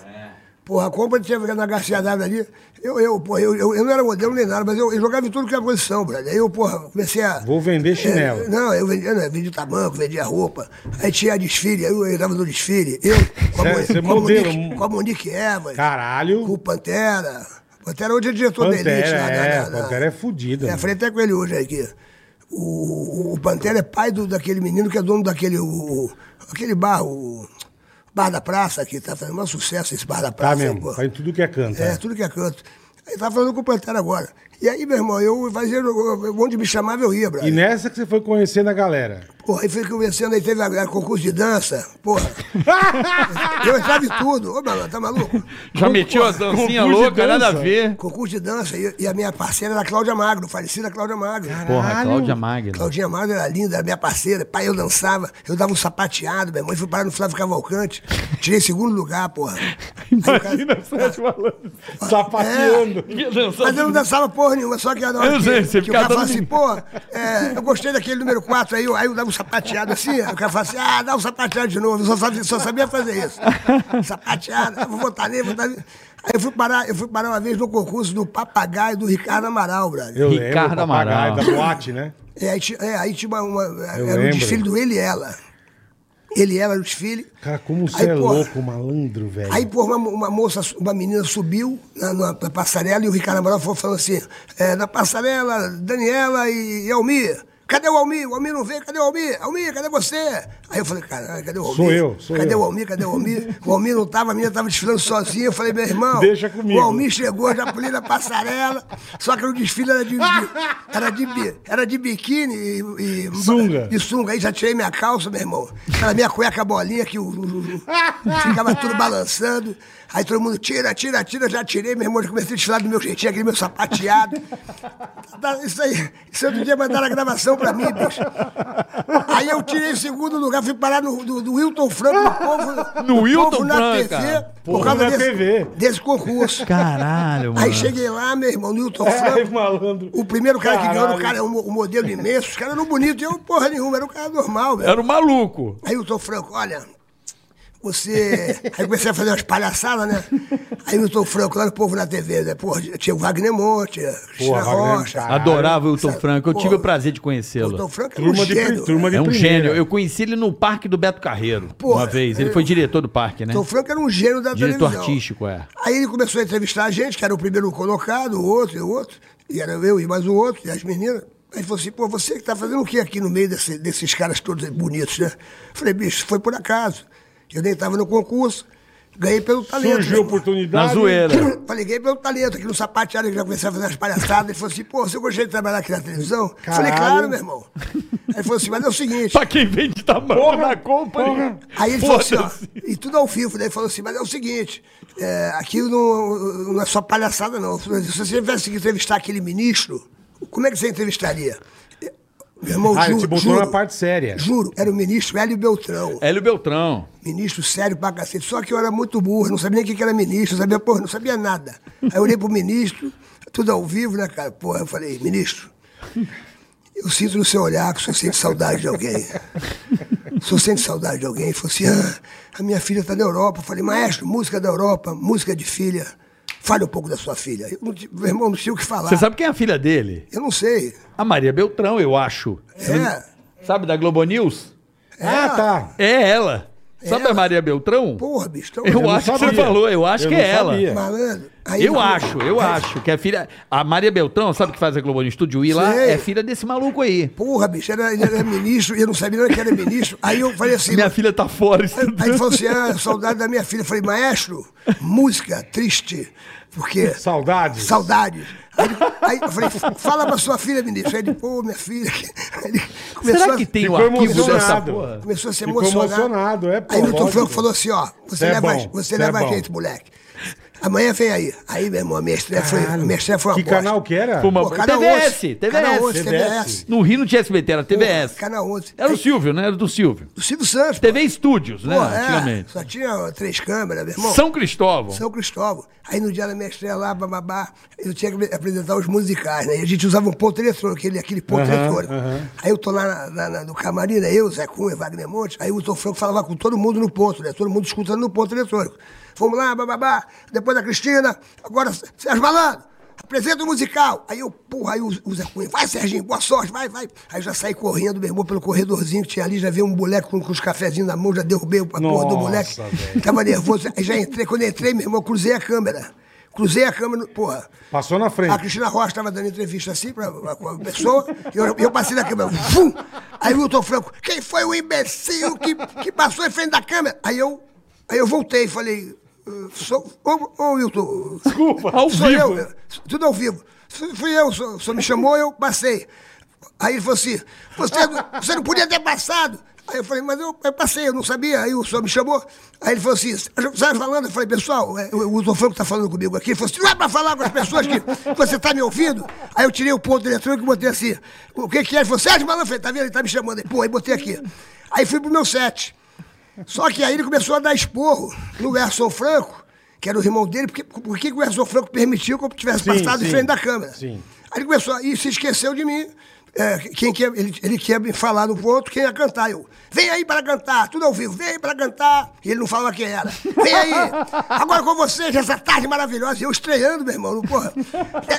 Porra, a Company tinha na Garcia Dada ali. Eu, eu, porra, eu, eu, eu não era modelo nem nada, mas eu, eu jogava em tudo que era posição, brother. Aí eu, porra, comecei a. Vou vender chinelo. É, não, eu vendia, né, vendia tamanco, vendia roupa. Aí tinha desfile, aí eu entrava no desfile. Eu, com a, Cê- cê com a. Monique, com a Monique Evans, com Caralho. o Pantera. Pantera hoje é diretor da Pantera, Elite. lá, é. na- na- na- Pantera é fudido. É, mano. falei até com ele hoje aqui. O, o Pantera é pai do, daquele menino que é dono daquele. O, o- aquele bar, o. Bar da Praça, que tá fazendo um sucesso esse bar da Tá Praça. aí, mesmo. pô. Faz tudo que é canto. É, é. tudo que é canto. Ele tava falando com o Pantera agora. E aí, meu irmão, eu fazia. Onde me chamava, eu ia, brother. E nessa que você foi conhecendo a galera. Porra, aí fui conversando, aí teve a, a concurso de dança. Porra. [LAUGHS] eu entrava em tudo. Ô, malandro, tá maluco? Já meteu as dancinhas loucas, nada a ver. Concurso de dança. E, e a minha parceira era a Cláudia Magro, falecida Cláudia Magro. Porra, Caralho. Cláudia Magno. Claudinha Magro era linda, era minha parceira. Pai, eu dançava, eu dava um sapateado, meu irmão. E fui parar no Flávio Cavalcante. Tirei segundo lugar, porra. Aí o cara- Imagina você falando, sapateando. Mas eu não dançava porra nenhuma, só que a hora Eu que, sei, você que o cara fala assim, pô, é, eu gostei daquele número 4 aí, eu- aí eu dava um sapateado assim, aí o cara fala assim, ah, dá um sapateado de novo, eu só, sabia- só sabia fazer isso. [LAUGHS] sapateado, eu vou votar nele, vou votar nele. Aí eu fui parar, eu fui parar uma vez no concurso do papagaio do Ricardo Amaral, brother. Eu lembro, Ricardo o papagaio Amaral. da boate, né? É, aí, é, aí tinha uma, uma- era lembro. desfile do ele e ela. Ele e ela no desfile. Cara, como você Aí, é porra, louco, malandro, velho. Aí, pô, uma, uma moça, uma menina subiu na, na- na passarela e o Ricardo Amaral foi falando assim: é, na passarela, Daniela e, e Almir. Cadê o Almir? O Almir não veio, cadê o Almir? Almir, cadê você? Aí eu falei, caralho, cadê o Almir? Sou eu, sou cadê eu. o Almir? Cadê o Almir? O Almir não tava, a menina tava desfilando sozinha. Eu falei, meu irmão, Deixa comigo. o Almir chegou, já pulei na passarela, só que o desfile era de, era de, era de biquíni e, e Sunga. de sunga. Aí já tirei minha calça, meu irmão. Aquela minha cueca bolinha que o, o- o- ficava tudo balançando. Aí todo mundo tira, tira, tira, já tirei, meu irmão, já comecei a desfilar do meu jeitinho, aquele meu sapateado. Tá, Isso aí, isso outro dia mandaram a gravação pra mim, bicho. Aí eu tirei o segundo lugar, fui parar no, do, do Wilton Franco, no povo, No Wilton povo na Franco, TV, cara. por causa na desse, TV. desse concurso. Caralho, mano. Aí cheguei lá, meu irmão, no Wilton Ai, [LAUGHS] Franco. malandro. O primeiro cara que ganhou, Caralho. o cara, um, um modelo imenso, os caras eram bonitos, eu porra nenhuma, era um cara normal, velho. Era um maluco. Aí o Tom Franco, olha, você. Aí comecei a fazer umas palhaçadas, né? Aí o Tom Franco, lá no Povo na TV, né? Porra, tinha o Wagner Monte, a Cristina Wagner, Rocha. Adorava o Sabe, Franco. Eu pô, tive o prazer de O conhecê-lo. Tom Franco era Turma um de, gênio. turma de É um primeira. gênio. Eu conheci ele no parque do Beto Carreiro. Porra, uma vez. Ele é- foi diretor do parque, né? Tom Franco era um gênio da Diretor televisão. artístico, é. Aí ele começou a entrevistar a gente, que era o primeiro colocado, o outro e o outro. E era eu e mais o outro, e as meninas. Aí ele falou assim, pô, você que tá fazendo o que aqui no meio desse- desses caras todos bonitos, né? Falei, bicho, foi por acaso. Eu nem tava no concurso, ganhei pelo talento. Surgiu a irmão. oportunidade. Na zoeira. [CLEARS THROAT] Falei, ganhei pelo talento, aqui no sapateado, que já comecei a fazer umas palhaçadas. Ele falou assim, pô, você gostaria de trabalhar aqui na televisão? Falei, Caralho. claro, meu irmão. Aí ele falou assim, mas é o seguinte... [LAUGHS] Pra quem vende tamanho Porra, na company. porra. Aí ele falou assim, ó, e tudo ao vivo, daí ele falou assim, mas é o seguinte, é, aqui não, não é só palhaçada, não. Se você tivesse que entrevistar aquele ministro, como é que você entrevistaria? Meu irmão, Ah, ele juro, te botou juro, na parte séria. Juro, era o ministro Hélio Beltrão. Hélio Beltrão. Ministro sério pra cacete. Só que eu era muito burro, não sabia nem o que que era ministro, não sabia, porra, não sabia nada. Aí eu olhei pro ministro, tudo ao vivo, né, cara? Porra, eu falei, ministro, eu sinto no seu olhar que o senhor sente saudade de alguém. O senhor sente saudade de alguém? Ele falou assim, ah, a minha filha tá na Europa. Eu falei, maestro, música da Europa, música de filha. Fale um pouco da sua filha. Eu não meu irmão, não tinha o que falar. Você sabe quem é a filha dele? Eu não sei. A Maria Beltrão, eu acho. É. Sabe da Globo News? Ah, tá. É ela. Sabe Ela? a Maria Beltrão? Porra, bicho. Então, Eu acho que você falou, eu acho Eu que é ela. Malandro. Aí Eu ele- acho, eu Aí- acho que a filha. A Maria Beltrão, sabe que faz a Globo News Estúdio I lá? É filha desse maluco aí. Porra, bicho, era, ele era ministro, e eu não sabia nem que era ministro. Aí eu falei assim. Minha filha tá fora Aí ele estudando. falou assim: ah, saudade da minha filha. Eu falei, maestro, música triste. Porque. Saudades. Saudades. Aí, aí eu falei, fala pra sua filha, ministro. Aí ele, pô, minha filha. Ele começou Será a- que tem o Ficou arquivo dessa emocionado. porra? Começou a se Ficou emocionar. emocionado, é, pô, Aí o lógico. Franco falou assim, ó, você Cê é leva, bom, você cê é leva bom. jeito, moleque. Amanhã vem aí. Aí, meu irmão, a minha estreia foi, a Caralho. minha estreia foi uma Que bosta. canal que era? Pô, canal TVS, 11, TVS. Canal 11, TVS. No Rio não tinha SBT, era TVS. Canal 11. Era o Silvio, né? Era do Silvio. o Silvio Santos. pô. TV Estúdios, né? Pô, é, Antigamente. só tinha três câmeras, meu irmão. São Cristóvão. São Cristóvão. Aí no dia da minha estreia lá, bababá, eu tinha que apresentar os musicais, né? E a gente usava um ponto eletrônico, aquele, aquele ponto eletrônico. Aí eu tô lá na- na- na- no camarim, né? Eu, Zé Cunha, Wagner Monte, aí o Tom Franco falava com todo mundo no ponto, né? Todo mundo escutando no ponto eletrônico. Vamos lá, bababá, depois da Cristina, agora Sérgio Malandro. Apresenta o musical. Aí eu, porra, aí o, o Zé Cunha, vai, Serginho, boa sorte, vai, vai. Aí eu já saí correndo, meu irmão, pelo corredorzinho que tinha ali, já vi um moleque com, com os cafezinhos na mão, já derrubei a porra do moleque. velho. Tava nervoso. Aí já entrei, quando entrei, meu irmão, cruzei a câmera. Cruzei a câmera, porra. Passou na frente. A Cristina Rocha estava dando entrevista assim pra uma, pessoa, e eu, eu passei na câmera. Vum! Aí o Wilton Franco, quem foi o imbecil que, que passou em frente da câmera? Aí eu, aí eu voltei e falei, sou, ô, ô, Wilton, Desculpa. Ao sou vivo. eu, tudo ao vivo. Fui eu, o senhor o me chamou, eu passei. Aí ele falou assim, você, não- você não podia ter passado. Aí eu falei, mas eu, eu passei, eu não sabia. Aí o senhor me chamou. Aí ele falou assim, você estava falando? Eu falei, pessoal, é, o Wilton Franco está falando comigo aqui. Ele falou assim, não é para falar com as pessoas que você está me ouvindo? Aí eu tirei o ponto eletrônico e botei assim, o que que é? Ele falou, Sérgio Malandro, tá vendo? Ele tá me chamando. Pô, aí botei aqui. Aí fui pro meu set. Só que aí ele começou a dar esporro no Erson Franco, que era o irmão dele, porque, porque o Erson Franco permitiu que eu tivesse Sim, passado sim. em frente da câmera. Sim. Aí ele começou, e se esqueceu de mim. É, quem quer, ele, ele quer me falar no ponto, quem ia cantar. Eu, vem aí para cantar, tudo ao vivo, vem aí para cantar. E ele não falava quem era. Vem aí, agora com vocês, essa tarde maravilhosa. Eu estreando, meu irmão, porra.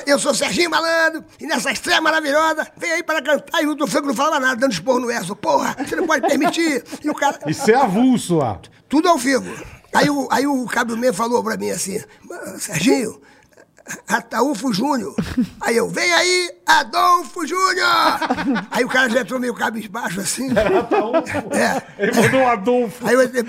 Eu sou Serginho Malandro, e nessa estreia maravilhosa, vem aí para cantar. E o Wilton Franco não falava nada, dando esporro no Erson. Porra, você não pode permitir. E o cara, Isso é avulso lá. tudo ao vivo. Aí o, aí o Cabo Man falou pra mim assim, Serginho, Ataúfo Júnior. Aí eu, vem aí, Adolfo Júnior! Aí o cara já entrou meio cabisbaixo assim. É. Ele mandou um Adolfo. Aí eu mandei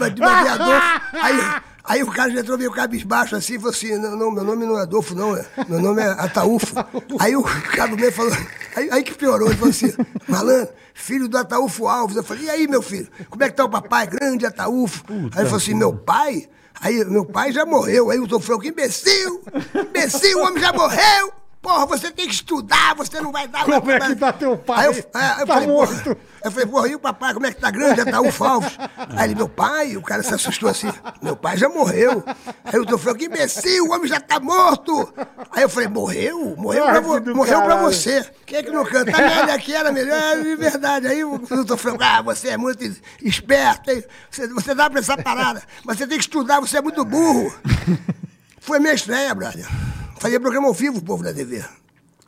Adolfo. Aí, aí o cara já entrou meio cabisbaixo assim e falou assim: não, não, meu nome não é Adolfo, não, é, meu nome é Ataúfo. Aí o Cabo Man falou, aí, aí que piorou, ele falou assim: malandro, filho do Ataúfo Alves. Eu falei: e aí, meu filho, como é que tá o papai? Grande Ataúfo. aí ele falou assim: meu pai? Aí meu pai já morreu. Aí o Tom Franco, imbecil! Imbecil, o homem já morreu! Porra, você tem que estudar, você não vai dar... Como é que tá teu pai? Aí eu, é, eu Tá falei, morto. porra, eu falei, porra, e o papai, como é que tá grande? Ataúfo Alves. [LAUGHS] Aí ele, meu pai, o cara se assustou assim, meu pai já morreu. Aí o Tom Franco, imbecil, o homem já tá morto. Aí eu falei, morreu? Morreu, pra, vo- morreu pra você. Quem é que não canta? A merda aqui era melhor, de verdade. Aí o Tom Franco, ah, você é muito esperto, hein? Você, você dá pra essa parada, mas você tem que estudar, você é muito burro. Foi a minha estreia, brother. Fazia programa ao vivo, o povo da TV.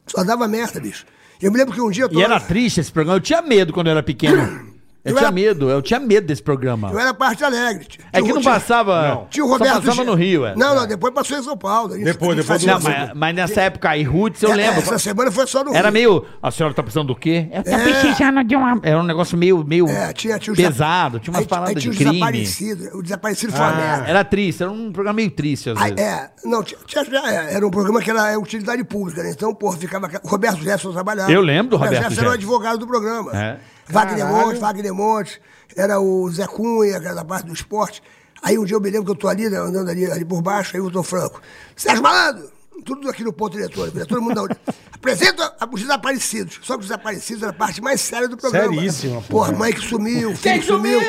Só dava merda, bicho. Eu me lembro que um dia eu tô E era triste esse programa. Eu tinha medo quando eu era pequeno. [CLEARS THROAT] Eu, Eu tinha era- medo, eu tinha medo desse programa. Eu era parte alegre. Tinha- É que não passava. Não. Tinha o só Roberto passava no Rio, é. Não, não, depois passou em São Paulo. Depois, depois Não, mas, mas nessa época aí, Roots, eu É, lembro. Essa semana foi só no Era Rio. meio. A senhora tá precisando do quê? Eu tô É. precisando de uma. Era um negócio meio, meio É, tinha, tinha pesado, tinha umas aí- aí paradas tinha de crime. desaparecidos. O desaparecido foi uma merda. Era triste, era um programa meio triste às Aí, vezes. é, não, tinha, tinha- é, era um programa que era é, utilidade pública, né? Então, porra, ficava. O Roberto Jefferson trabalhava. Eu lembro do Roberto Jefferson era o advogado do programa. É. Wagner. Montes, Wagner Montes, era o Zé Cunha, que era da parte do esporte. Aí um dia eu me lembro que eu tô ali, né, andando ali, ali por baixo, aí o Dom Franco. Sérgio Malandro! Tudo aqui no ponto né? Todo mundo da [LAUGHS] Apresenta os desaparecidos. Só que os desaparecidos era a parte mais séria do programa. Seríssima, porra. Porra, mãe que sumiu, filho que sumiu.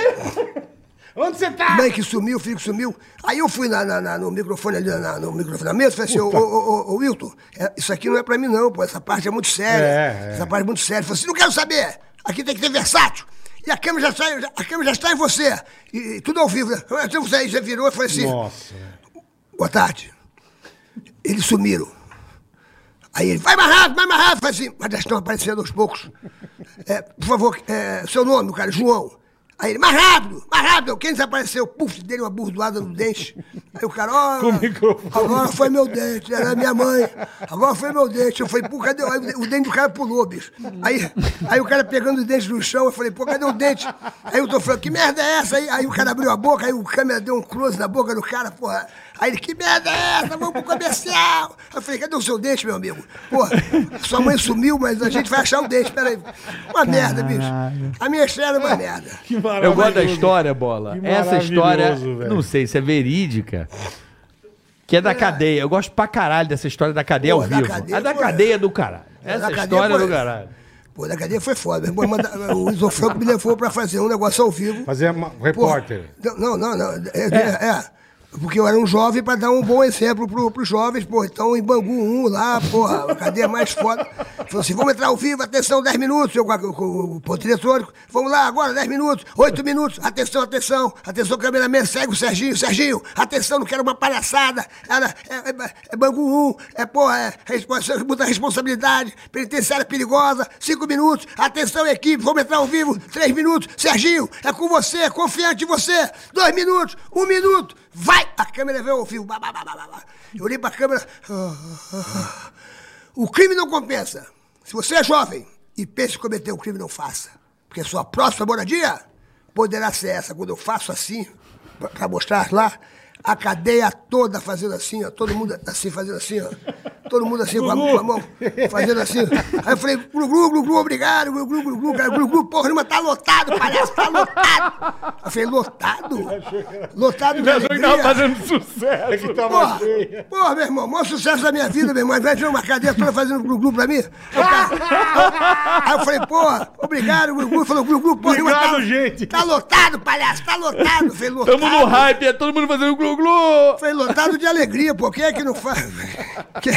Onde você tá? Mãe que sumiu, filho que sumiu. Aí eu fui na, na- na- no microfone ali, na- no microfone da mesa, falei assim, ô, ô, ô, ô, Wilton, é, isso aqui não é pra mim não, pô, essa parte é muito séria. É, é. Essa parte é muito séria. Falou assim, não quero saber, aqui tem que ter versátil. E a câmera já a câmera já está em você. E, e tudo ao vivo. Então você aí já virou e falou assim, Nossa. boa tarde. Eles sumiram. Aí ele, vai mais rápido, vai mais rápido. Falei assim, mas já estão aparecendo aos poucos. É, por favor, é, seu nome, cara, João. Aí ele, mais rápido, mais rápido. Quem desapareceu? Puf, dele uma burdoada no dente. Aí o cara, ó, Com o microfone. agora foi meu dente, era minha mãe. Agora foi meu dente. Eu falei, pô, cadê? Aí o dente do cara pulou, bicho. Aí, aí o cara pegando o dente no chão, eu falei, pô, cadê o dente? Aí eu tô falando, que merda é essa? Aí, aí o cara abriu a boca, aí o câmera deu um close na boca do cara, porra. Aí ele, que merda é essa? Vamos pro comercial. Eu falei, cadê o seu dente, meu amigo? Porra, sua mãe sumiu, mas a gente vai achar o dente, peraí. Uma merda, bicho. A minha estreia era uma merda. Que Eu gosto da história, bola. Que Essa história, velho. não sei se é verídica. Que é da cadeia. Eu gosto pra caralho dessa história da cadeia Pô, ao da vivo. cadeia a da foi- cadeia é do caralho. Da Essa cadeia história é do caralho. Pô, da cadeia foi foda. Depois manda- O Iso Franco me levou pra fazer um negócio ao vivo. Fazer uma- Pô, repórter. Não, não, não. É, é, é. Porque eu era um jovem para dar um bom exemplo pro, pros jovens, pô. Então, em Bangu 1, lá, porra, a cadeia mais foda. Falou assim: vamos entrar ao vivo, atenção, 10 minutos. Eu com, o ponto eletrônico. Vamos lá, agora, 10 minutos, 8 minutos. Atenção, atenção. Atenção, cameraman, segue o Serginho. Serginho, atenção, não quero uma palhaçada. Era, é, é, é Bangu 1, é, porra, é, responsa- muita responsabilidade. Penitenciária perigosa, 5 minutos. Atenção, equipe, vamos entrar ao vivo, 3 minutos. Serginho, é com você, confiante em você. 2 minutos, 1 um minuto. Vai! A câmera veio ao bah. Eu olhei câmera. ah, ah, ah. O crime não compensa. Se você é jovem e pensa em cometer um crime, não faça. Porque sua próxima moradia poderá ser essa. Quando eu faço assim, pra mostrar lá, A cadeia toda fazendo assim, ó. Todo mundo assim, fazendo assim, ó. Todo mundo assim, com a, mão- com a mão, fazendo assim. Aí eu falei, glu, glu, glu, glu, obrigado, glu, glu, glu, glu, cara, glu, glu, porra, tá lotado, palhaço, tá lotado. Eu falei, lotado? Lotado de Achou que tava alegria. fazendo sucesso. É que tava Porra, cheia. porra, meu irmão, maior sucesso da minha vida, meu irmão. Ao invés de uma cadeia toda fazendo glu-glu pra mim. Aí, cara- aí eu falei, porra, obrigado, glu-glu. Falou, glu-glu, porra. Obrigado, tá, gente. Tá lotado, palhaço, tá lotado. Eu falei, lotado. Tamo no hype, é todo mundo fazendo glu-glu. Foi lotado de alegria, pô. Quem é que não faz? Que-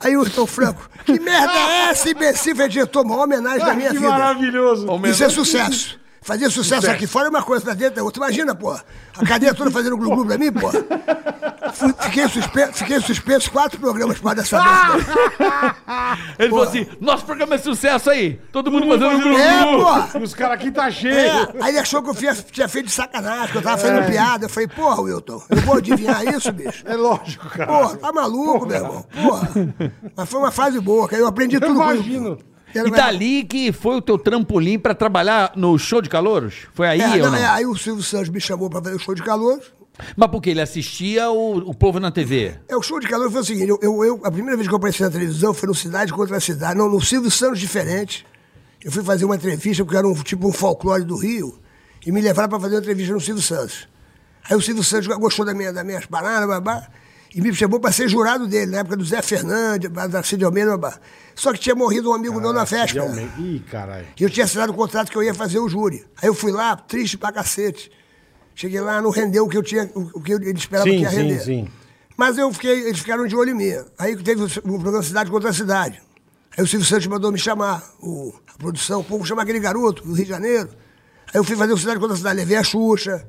Aí o Hilton Franco, que merda é essa, imbecil? Diretor, maior homenagem da minha que vida. maravilhoso. Isso é sucesso. Fazer sucesso, aqui fora é uma coisa, pra dentro é outra. Imagina, pô. A cadeia toda fazendo glu-glu pra mim, pô. Fiquei, suspenso, fiquei suspenso quatro programas por causa dessa merda. [LAUGHS] Ele falou assim: nosso programa é sucesso aí. Todo mundo fazendo glu-glu. É, pô. E os caras aqui tá cheio. É, aí ele achou que eu tinha, tinha feito de sacanagem, que eu tava fazendo piada. Eu falei, porra, Wilton, eu vou adivinhar isso, bicho? É lógico, cara. Porra, tá maluco, meu irmão? Porra. Mas foi uma fase boa, cara. Eu aprendi Eu tudo com imagino. E dali que foi o teu trampolim pra trabalhar no show de calouros? Foi aí É, ou não, não? é, aí o Silvio Santos me chamou pra fazer o show de calor. Mas porque ele assistia o, o povo na TV? É, o show de calor foi o seguinte, eu, eu- eu- a primeira vez que eu apareci na televisão foi no Cidade contra a Cidade, não, no Silvio Santos Diferente. Eu fui fazer uma entrevista, porque era um, tipo um folclore do Rio, e me levaram para fazer uma entrevista no Silvio Santos. Aí o Silvio Santos gostou da minha, das minhas paradas, babá, e me chamou para ser jurado dele, na época do Zé Fernandes, da Cid Almeida. Só que tinha morrido um amigo meu na véspera. Realmente. Ih, caralho. E eu tinha assinado o contrato que eu ia fazer o júri. Aí eu fui lá, triste pra cacete. Cheguei lá, não rendeu o que eu tinha, o que ele esperava Sim, que ia sim, render. sim. Mas eu fiquei, eles ficaram de olho em mim. Aí teve o o programa Cidade contra a Cidade. Aí o Silvio Santos mandou me chamar, o, a produção, pô, vou chamar aquele garoto do Rio de Janeiro. Aí eu fui fazer o Cidade contra a Cidade, levei a Xuxa.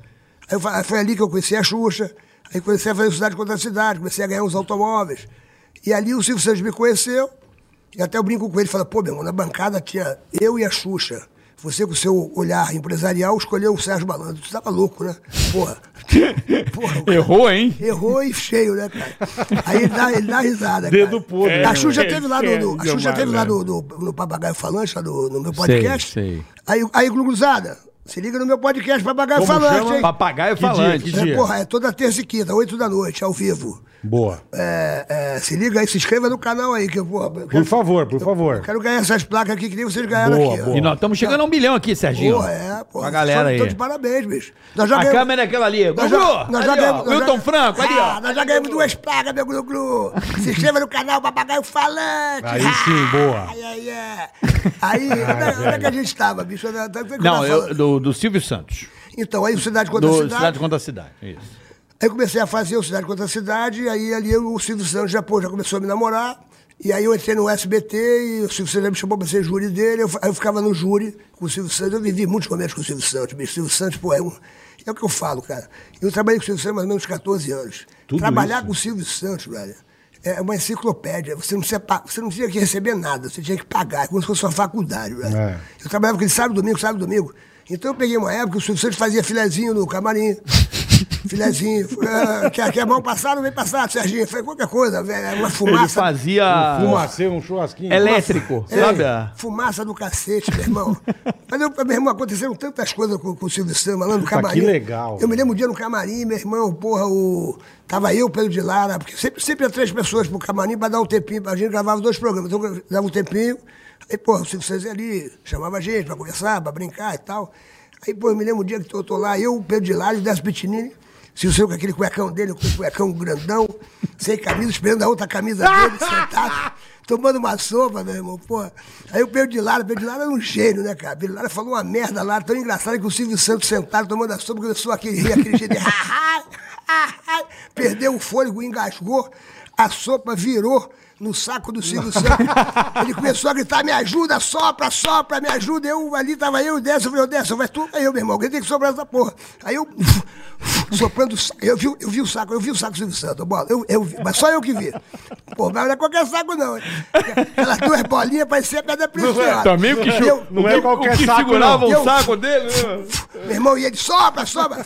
Aí eu foi ali que eu conheci a Xuxa. Aí comecei a fazer Cidade contra a Cidade, comecei a ganhar uns automóveis. E ali o Silvio Santos me conheceu. E até eu brinco com ele, fala, pô, meu irmão, na bancada tinha eu e a Xuxa. Você, com o seu olhar empresarial, escolheu o Sérgio Malandro. Tu tava louco, né? Porra. [LAUGHS] Porra, cara- Errou, hein? Errou e cheio, né, cara? Aí ele dá, ele dá risada. Dedo podre. A Xuxa É, teve lá no, no- a Xuxa teve lá malandro. no, no, no Papagaio Falante, lá no, no meu podcast. sei. Aí, aí, Gluguzada, se liga no meu podcast Papagaio Como Falante, chama? hein? Papagaio Que dia, falante. que É, dia? porra, é toda terça e quinta, oito da noite, ao vivo. Boa. É, é, se liga aí, se inscreva no canal aí, que eu, porra, eu Por quero, favor, por favor. quero ganhar essas placas aqui que nem vocês ganharam Boa, aqui. boa. E nós estamos chegando a um milhão aqui, Serginho. Porra, é, porra. A galera aí. Tô de parabéns, bicho. Nós já A ganhamos- câmera é aquela ali. Nós já, nós já ali, ó. ganhamos. nós já- Wilton Franco, ali, Ah, ó. nós já ganhamos duas pragas, meu Glu-Glu. Se inscreva no canal Papagaio Falante. Aí sim, boa. Ai, ai, ai. Aí, onde, é- onde é que a gente estava, bicho? É eu Não, eu, do, do Silvio Santos. Então, aí o Cidade contra a Do Cidade. Cidade contra a Cidade. Isso. Aí eu comecei a fazer o Cidade contra a Cidade, e aí ali o Silvio Santos já, pô, já começou a me namorar. E aí eu entrei no SBT e o Silvio Santos me chamou pra ser júri dele. Eu, aí eu ficava no júri com o Silvio Santos. Eu vivi muitos momentos com o Silvio Santos. O Silvio Santos, pô, é, um, é o que eu falo, cara. Eu trabalhei com o Silvio Santos mais ou menos 14 anos. Tudo Trabalhar isso? com o Silvio Santos, velho, é uma enciclopédia. Você não, pa- você não tinha que receber nada, você tinha que pagar. É como se fosse uma faculdade, velho. É. Eu trabalhava com ele sábado, domingo, sábado, domingo. Então eu peguei uma época que o Silvio Santos fazia filezinho no camarim. Filezinho. Ah, quer, quer mão passada? Vem passar, Serginho. Foi qualquer coisa, velho. É Uma Ele fumaça. fazia Fumaceiro, um churrasquinho. elétrico, É, sabe? Fumaça do cacete, meu irmão. Mas, eu, meu irmão, aconteceram tantas coisas com, com o Silvio Santos, malandro, no Puta, camarim. que legal. Eu me lembro um dia no camarim, meu irmão, porra, o... Tava eu, Pedro de Lara, porque sempre, sempre ia três pessoas pro camarim pra dar um tempinho. A gente gravava dois programas, então eu dava um tempinho. Aí, porra, o Silvio Santos ia ali, chamava a gente pra conversar, pra brincar e tal. Aí, pô, eu me lembro um dia que eu tô lá, eu, Pedro de Lara e o Décio Pitinini, Santos com aquele cuecão dele, com o cuecão grandão, sem camisa, esperando a outra camisa dele, sentado tomando uma sopa, meu irmão, pô. Aí o Pedro de Lara, o Pedro de Lara era um gênio, né, cara? O Pedro de Lara falou uma merda lá, tão engraçada que o Silvio Santos sentado tomando a sopa, começou aquele rir, aquele jeito de ha, ha, ha. perdeu o fôlego, engasgou, a sopa virou no saco do Silvio Santos. [LAUGHS] Ele começou a gritar, me ajuda, sopra, sopra, me ajuda. Eu ali, tava eu, desce, eu falei, desce, vai tu, aí eu, meu irmão, alguém tem que sobrar essa porra. Aí eu, [LAUGHS] soprando, o saco, eu vi, eu vi o saco, eu vi o saco do Silvio Santos, bola, eu, eu vi, mas só eu que vi. Pô, mas não é qualquer saco não? Aquelas duas bolinhas pareciam pedra preciosa. Também o que, Eu- Não é que- qualquer o que saco, segurava não. o Eu- saco dele. né? [LAUGHS] Meu irmão, e ele sopra, sopra.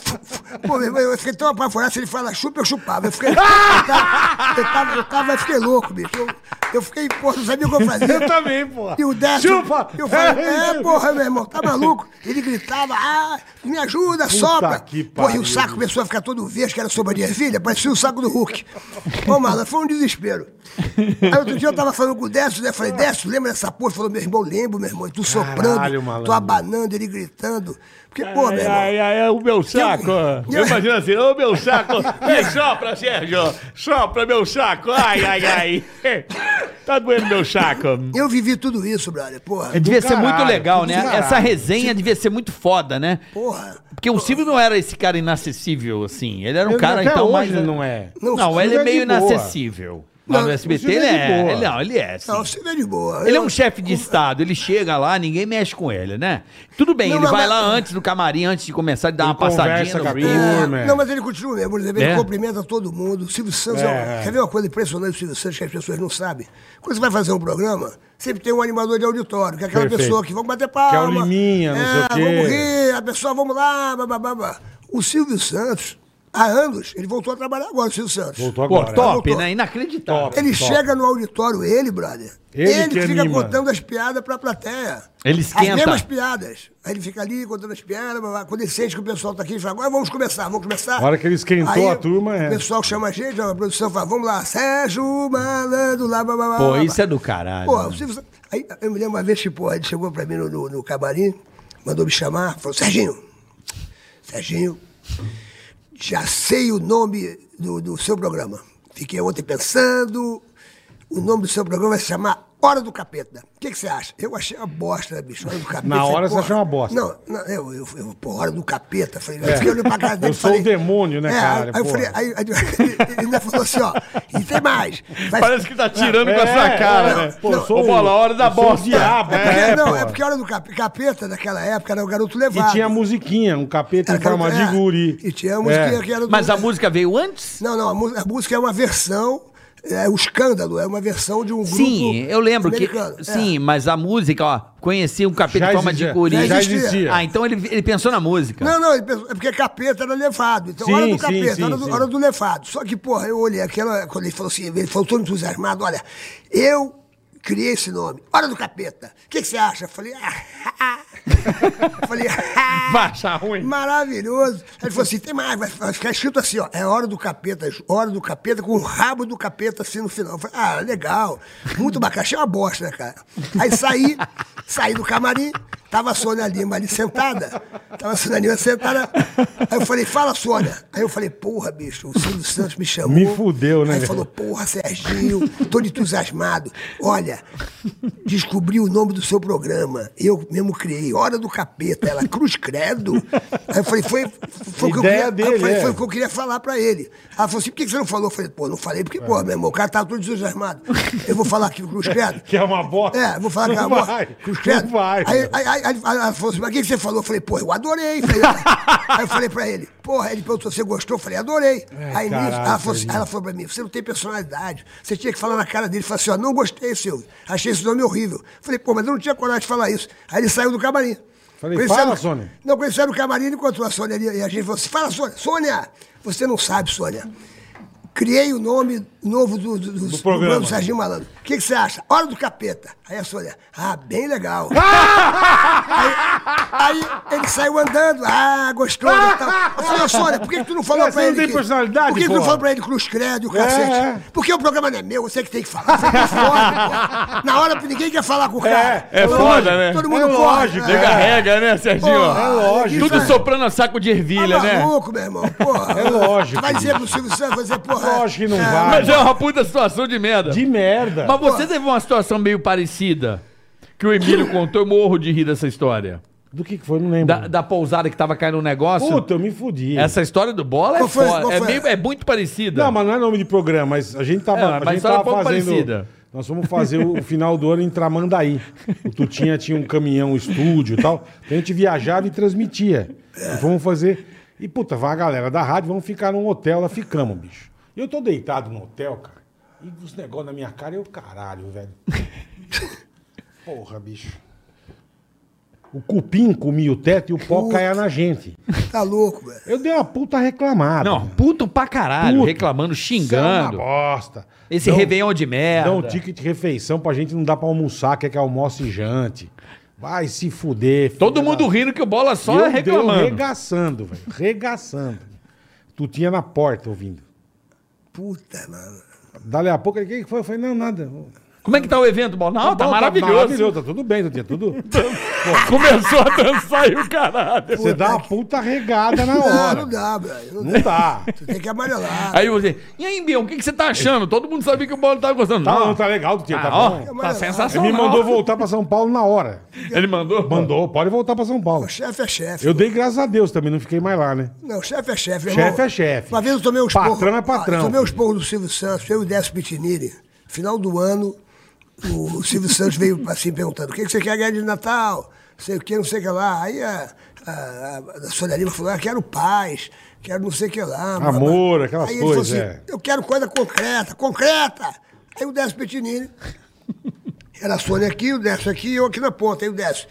Pô, meu irmão, eu fiquei tão apavorado, se ele fala chupa, eu chupava. Eu fiquei. Eu tava, eu tava, eu tava eu fiquei louco, bicho. Eu, Eu fiquei, porra, não sabia o que eu fazia. [LAUGHS] Eu também, porra. E o Décio, Chupa! eu falei, é, porra, meu irmão, tá maluco? Ele gritava, ah, me ajuda, sopra. que Porra, e o saco começou a ficar todo verde, que era sopa de ervilha, parecia o saco do Hulk. Ô, mano, foi um desespero. Aí outro dia eu tava falando com o Décio, né? Eu falei, Décio, lembra dessa porra? Ele falou, meu irmão, lembro, meu irmão. E tu soprando, tu malandro. abanando, ele gritando. Porque, pô, meu irmão. Ai, ai, ai, o meu saco. Eu- Eu imagino assim, ô meu saco. Vem, sopra, Sérgio. Sopra meu saco. Ai, ai, ai. [LAUGHS] Tá doendo meu saco. Eu vivi tudo isso, brother, porra. Devia ser muito caralho, legal, do né? caralho. Essa resenha devia ser muito foda, né? Porra. Porque o Silvio não era esse cara inacessível, assim. Ele era um Ele- cara, até então, hoje mais... não é. Não, Não, ele é é meio inacessível. Lá Não, no o SBT Silvio ele é de é. boa. Ele, não, ele é, sim. Não, você é de boa. Ele é Eu- um chefe de Estado, ele chega lá, ninguém mexe com ele, né? Tudo bem, Não, ele mas- vai lá antes do camarim, antes de começar, de dar Ele uma passadinha no com a ring. turma. É, é. não, mas ele continua mesmo. Ele É? cumprimenta todo mundo. O Silvio Santos é. É, é. Quer ver uma coisa impressionante do Silvio Santos que as pessoas não sabem? Quando você vai fazer um programa, sempre tem um animador de auditório, que é aquela Perfeito. pessoa que vamos bater palma. Que é o Liminha, não sei o quê. Vamos rir, a pessoa, vamos lá, babá. O Silvio Santos, há anos, ele voltou a trabalhar agora, o Silvio Santos. Voltou Pô, agora. top, Voltou. né? Inacreditável. Top. Ele chega no auditório, ele, brother. Ele Ele, que fica anima. contando as piadas pra plateia. Ele esquenta. As mesmas piadas. Aí ele fica ali contando as piadas. Quando ele sente que o pessoal tá aqui, ele fala, agora vamos começar, vamos começar. A hora que ele esquentou a turma, é. O pessoal chama a gente, a produção fala, vamos lá, Sérgio Malandro, lá, blá, blá, blá, Pô, blá, isso blá. é do caralho. Pô, o Silvio Santos- aí eu me lembro uma vez que, pô, ele chegou pra mim no, no, no camarim, mandou me chamar, falou, Serginho, Serginho, já sei o nome do, do seu programa. Fiquei ontem pensando, o nome do seu programa vai se chamar Hora do Capeta. O que, você acha? Eu achei uma bosta, né, bicho? Hora do Capeta. Na Falei, hora você achou uma bosta. Não, não eu, eu, eu pô, Hora do Capeta. Falei, eu fiquei olhando pra cara dele Eu e sou falei... o demônio, né, é, cara? Aí, eu falei, aí, aí, ele ainda falou assim, ó, e tem mais. Vai- Parece que tá tirando com a É, sua cara, é, né? pô, eu sou a hora da eu bosta. diabo, É é, não, é porque a hora do cap- capeta daquela época era o garoto E levado. tinha a musiquinha, um capeta em Era forma garoto- de é, guri. E tinha a musiquinha É. que era do... Mas a música veio antes? Não, não, a música é uma versão, é o escândalo, é uma versão de um grupo Sim, eu lembro que. americano. É. Sim, mas a música, ó, conhecia um capeta em forma de guri. Já existia. Ah, então ele, ele pensou na música. Não, não, ele pensou- é porque capeta era levado. Então, Sim, hora do sim, capeta, sim, hora, do, sim. hora do levado. Só que, porra, eu olhei aquela. Quando ele falou assim, ele falou todo entusiasmado: olha, eu criei esse nome, Hora do Capeta. O que, que você acha? Falei, ah, Eu falei, ah, Vai achar ruim. Maravilhoso. Aí ele falou assim: tem mais, vai, vai ficar escrito assim, ó. É hora do capeta, hora do capeta, com o rabo do capeta assim no final. Eu falei, ah, legal. Muito bacana. Achei uma bosta, né, cara? Aí saí, saí do camarim, tava a Sônia Lima ali sentada. Tava a Sônia Lima sentada. Aí eu falei, fala, Sônia. Aí eu falei, porra, bicho, o Silvio Santos me chamou. Me fudeu, né, Aí velho? falou, porra, Serginho, tô entusiasmado. Olha, descobri o nome do seu programa. Eu mesmo criei, Hora do Capeta. Ela, Cruz Credo. Aí eu falei, foi, foi o que eu queria, dele, falei, é. foi o que eu queria falar pra ele. Ela falou assim, por que você não falou? Eu falei, pô, não falei porque, pô, meu irmão, o cara tá todo entusiasmado. Eu vou falar aqui o Cruz Credo. [LAUGHS] Que é uma bosta. É, vou falar que é uma bosta. Cruz Credo. vai. Aí, aí, aí, aí ela falou assim, mas o que você falou? Eu falei, pô, eu adorei. Falei, aí eu falei pra ele, porra, ele perguntou, você gostou? Eu falei, adorei. É, aí nisso, caralho, ela falou, assim, ela falou pra mim, você não tem personalidade. Você tinha que falar na cara dele. Falei assim, ó, não gostei, Achei esse nome horrível. Falei, pô, mas eu não tinha coragem de falar isso. Aí ele saiu do camarim. Falei, ele fala, Sônia. Não, saiu do camarim, ele encontrou a Sônia ali. E a gente falou assim, fala, Sônia. Sônia, você não sabe, Sônia. Criei o nome novo do, do, do, do programa. do Serginho Malandro. O que, que você acha? Hora do Capeta. Aí a Sônia, ah, bem legal. [LAUGHS] aí, aí ele saiu andando, ah, gostou. e tal. Eu falei, ô, Sônia, por que, que tu não falou É, pra você não ele? tem que- personalidade, Por que, que tu não falou pra ele Cruz Credo e o É, cacete? é. Porque o programa não é meu, você que tem que falar. Você que foda, [LAUGHS] pô. Na hora ninguém quer falar com o cara. é Todo foda, mundo- né? Todo mundo É corre. lógico, é. Carrega, né, Serginho? Porra, É lógico. Tudo é- soprando a saco de ervilha, Tá né? maluco, meu irmão. Porra. É lógico, Vai dizer pro Silvio Santos, vai dizer, porra. Lógico que não é, vai. Mas é uma puta situação de merda. De merda. Mas você teve uma situação meio parecida que o Emílio contou, eu morro de rir dessa história. Do que que foi? Não lembro. Da, da pousada que tava caindo um negócio. Puta, eu me fudi. Essa história do bola é Qual foi? foda. Qual É, foi? meio- é muito parecida. Não, mas não é nome de programa, mas a gente tava, É, mas a gente história tava um pouco fazendo. parecida. Nós fomos fazer o final do ano em Tramandaí. O Tutinha tinha um caminhão, um estúdio e tal. Então a gente viajava e transmitia. E fomos fazer. E puta, vai a galera da rádio, vamos ficar num hotel, lá ficamos, bicho. E eu tô deitado no hotel, cara. E os negócios na minha cara, eu caralho, velho. [LAUGHS] Porra, bicho. o cupim comia o teto e o pó caía na gente. Tá louco, velho. Eu dei uma puta reclamada. Não, meu. puto pra caralho, Puto. reclamando, Isso é uma xingando. bosta. Esse Dão- Réveillon de merda. Dá um ticket de refeição pra gente não dá pra almoçar, quer que almoce e jante. Vai se fuder. Todo mundo da- rindo que o bola só eu, é reclamando. Eu regaçando, velho. Regaçando. Tu tinha na porta ouvindo. Puta, mano. Dali a pouco, o que foi? Eu falei, não, nada. Como é que tá o evento, bola? Não, tá, bom, maravilhoso. maravilhoso, tá tudo bem, tinha tudo. [LAUGHS] Começou a dançar e o caralho. Você dá uma puta regada na Não, hora. não dá, velho. Não, Não dá. Tu tem que amarelar. Aí você, e aí, Bion, o que, que você tá achando? Todo mundo sabia que o bola tava gostando. Tá, não, não, tá legal, tu tinha, Ah, tá ó, bom. tá Ele Ele sensacional. me mandou voltar pra São Paulo na hora. Ele mandou? Mandou, pode voltar pra São Paulo. O chefe é chefe. Eu dei graças a Deus também, não fiquei mais lá, né? Não, chefe é chefe. meu Chefe irmão. é chefe. Uma vez eu tomei os Patrão porros- é patrão, Eu tomei os porros do Silvio Santos, eu e o Décio Pitinini. Final do ano, o Silvio Santos veio assim perguntando: o que que você quer ganhar de Natal? Sei o que, não sei o que lá. Aí a, a, a Sônia Lima falou: ah, quero paz, quero não sei o que lá. Amor, aquelas Aí ele falou coisas, assim, é. Eu quero coisa concreta, concreta. Aí o Décio Pitinini. Era a Sônia aqui, o Décio aqui e eu aqui na ponta. Aí o Décio.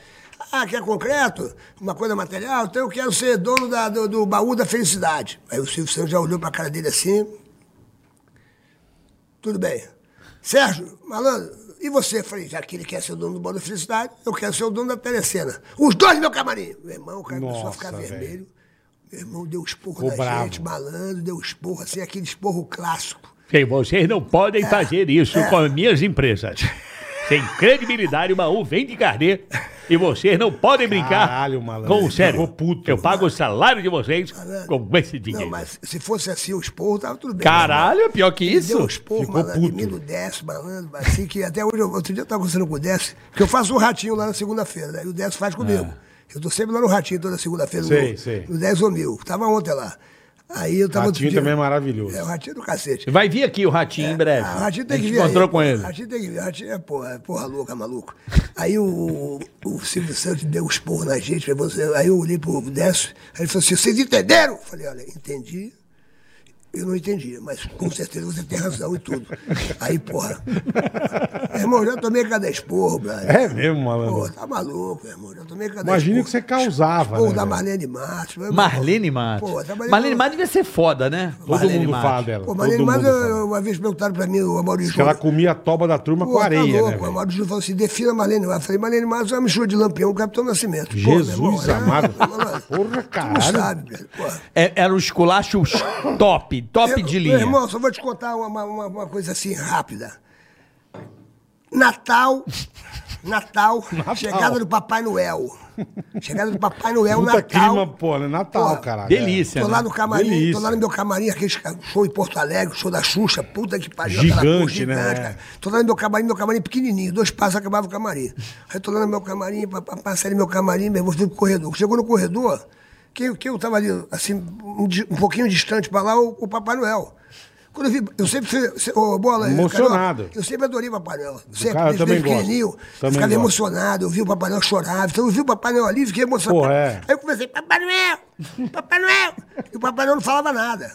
Ah, quer concreto? Uma coisa material? Então eu quero ser dono da- do, do baú da felicidade. Aí o Silvio Santos já olhou pra cara dele assim. Tudo bem. Sérgio, malandro, e você? Falei, já que ele quer ser o dono do da felicidade, eu quero ser o dono da telecena. Os dois no meu camarim. Meu irmão, o cara começou a Nossa, ficar velho. vermelho. Meu irmão deu esporro Ficou na bravo. gente, malandro, deu esporro, assim, aquele esporro clássico. Sim, vocês não podem fazer isso É. com as minhas empresas. Sem credibilidade, uma U vem de carnê e vocês não podem brincar Caralho, malandro. com o sério. Puto. Eu pago o salário de vocês Malandro. com esse dinheiro. Não, mas se fosse assim o esporro, tava tudo bem. Caralho, é pior que isso. deu um esporro, Ficou malandro, puto. mim Décio, malandro, assim, que até hoje, eu- outro dia eu tava conversando com o Décio, porque eu faço um ratinho lá na segunda-feira, né? E o Décio faz comigo. Eu tô sempre lá no ratinho toda segunda-feira, É. No, sei. no 10 ou mil. Tava ontem lá. Aí eu tava. Ratinho também é maravilhoso. É, o ratinho do cacete. Vai vir aqui o Ratinho em breve. Ah, o Ratinho tem a que vir. encontrou aí, com ele. O Ratinho tem que vir. O Ratinho é porra, é porra louca, maluco. Aí o, o Silvio Santos deu um esporro na gente. Aí eu olhei pro Décio, aí ele falou assim: vocês entenderam? Eu Falei, olha, entendi. Eu não entendi, mas com certeza você tem razão e tudo. Aí, porra. Meu irmão, já tomei cada esporro, brother. É mesmo, malandro. Pô, tá maluco, meu irmão. Já tomei cada Imagina esporro. o que você causava, Esporro né, da? Marlene Matos. meu. Marlene Matos. Pô, trabalhei Marlene com- Matos devia ser foda, né? Todo Marlene mundo Matos. fala dela. Pô, todo Marlene Matos, mundo eu- fala. uma vez perguntaram pra mim, o Amaury que ela comia a toba da turma Pô, com tá areia, louco. né, o? Amaury Júnior falou assim, defina Marlene Matos. Eu falei, Marlene Matos é uma mistura de Lampião com Capitão Nascimento. Pô, Jesus irmão, era- amado. malandro, Porra, Tu não caralho. sabe, velho. Porra. É- era o esculacho top, top Eu- de Meu linha. irmão, só vou te contar uma, uma, uma coisa assim rápida. Natal, [LAUGHS] Natal, chegada do Papai Noel. Chegada do Papai Noel, Puta Natal. clima, pô, né? Natal, Porra, caralho. Delícia, Tô né? lá no camarim, Delícia. tô lá no meu camarim, aquele show em Porto Alegre, show da Xuxa, puta que pariu. Gigante, aquela porra né? cara. Tô lá no meu camarim, meu camarim pequenininho, dois passos acabava o camarim. Aí tô lá no meu camarim, pa- pa- passei no meu camarim, meu irmão, fui pro corredor. Chegou no corredor, quem, quem eu tava ali, assim, um, um pouquinho distante pra lá, o, o Papai Noel. Quando eu vi, eu sempre fui, ô, bola, Emocionado. Carioca, eu sempre adorei o Papai Noel. Sempre, cara, eu desde pequenininho, Também ficava gosto. emocionado, eu vi o Papai Noel chorar, então eu vi o Papai Noel ali, fiquei emocionado. Pô, é. Aí eu comecei, Papai Noel, Papai Noel. E o Papai Noel não falava nada.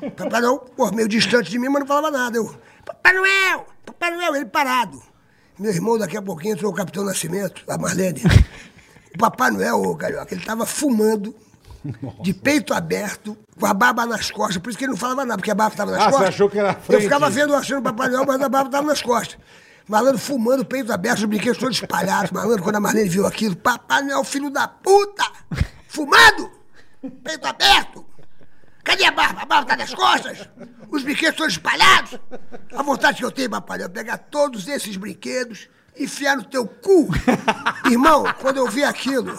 O Papai Noel, pô, meio distante de mim, mas não falava nada. Eu, Papai Noel, Papai Noel, ele parado. Meu irmão, daqui a pouquinho, entrou o Capitão Nascimento, a Marlene. O Papai Noel, ô, Carioca, ele tava fumando, de peito aberto, com a barba nas costas, por isso que ele não falava nada, porque a barba estava nas Ah, você costas. achou que era a Eu frente? ficava vendo, achando o Papai Noel, mas a barba estava nas costas. Malandro fumando, peito aberto, os brinquedos todos espalhados. Malandro, quando a Marlene viu aquilo, Papai Noel, filho da puta! Fumado! Peito aberto! Cadê a barba? A barba tá nas costas! Os brinquedos todos espalhados! A vontade que eu tenho, Papai Noel, é pegar todos esses brinquedos, enfiar no teu cu! Irmão, quando eu vi aquilo.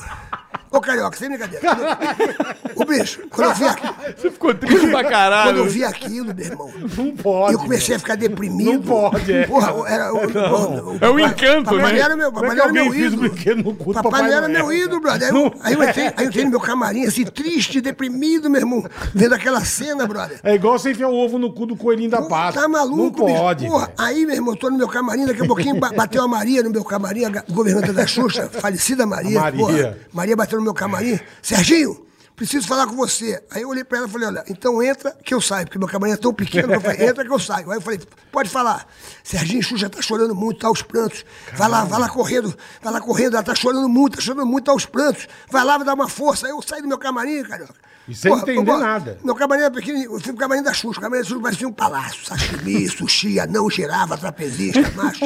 Ô, Carioca, sem brincadeira. [LAUGHS] O bicho, quando eu vi aquilo. Você ficou triste pra caralho. Quando eu vi aquilo, meu irmão. Não pode. Eu comecei a ficar deprimido. Não pode, é. Porra, era, o. É o encanto, Papai né? Noel era meu, é Papai era meu ídolo. Papai Papai era meu ídolo, brother. Aí eu, entrei, aí eu entrei no meu camarim, assim, triste, deprimido, meu irmão, vendo aquela cena, brother. É igual você enfiar o ovo no cu do coelhinho da Páscoa. Tá maluco, Não pode. Porra, aí, meu irmão, tô no meu camarim, daqui a pouquinho ba- bateu a Maria no meu camarim, a governanta da Xuxa, falecida Maria. Maria. Porra, Maria bateu no meu camarim. Serginho, preciso falar com você. Aí eu olhei pra ela e falei, olha, então entra que eu saio, porque meu camarim é tão pequeno que eu falei, entra que eu saio. Aí eu falei, pode falar. Serginho Xuxa tá chorando muito, tá aos prantos. Vai lá, vai lá correndo, vai lá correndo, ela tá chorando muito, tá chorando muito, tá aos prantos. Vai lá, vai dar uma força. Aí eu saí do meu camarim, cara. E sem entender nada. Meu camarim era pequeno, eu fui pro camarim da Xuxa. O camarim da Xuxa parecia um palácio. Sashimi, [LAUGHS] sushi, anão, girava, trapezista, macho.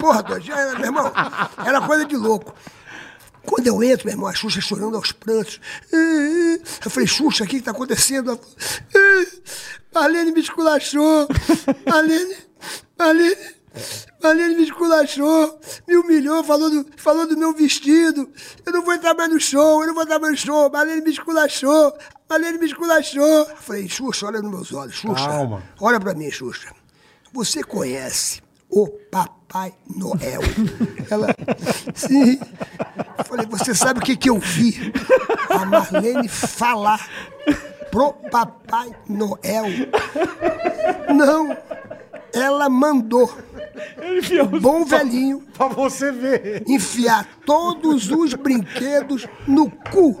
Porra, doido, meu irmão, era coisa de louco. Quando eu entro, meu irmão, a Xuxa chorando aos prantos. Eu falei, Xuxa, o que está acontecendo? Marlene me esculachou. Marlene, Marlene, Marlene me esculachou, me humilhou, falou do, falou do meu vestido. Eu não vou entrar mais no show, eu não vou entrar mais no show. Marlene me esculachou, Marlene me esculachou. Eu falei, Xuxa, olha nos meus olhos, Xuxa. Calma. Olha pra mim, Xuxa. Você conhece o Papai Noel? Ela, sim. Eu falei, você sabe o que, que eu vi? A Marlene falar pro Papai Noel. Não. Ela mandou o bom velhinho [LAUGHS] Pra você ver. enfiar todos os brinquedos no cu.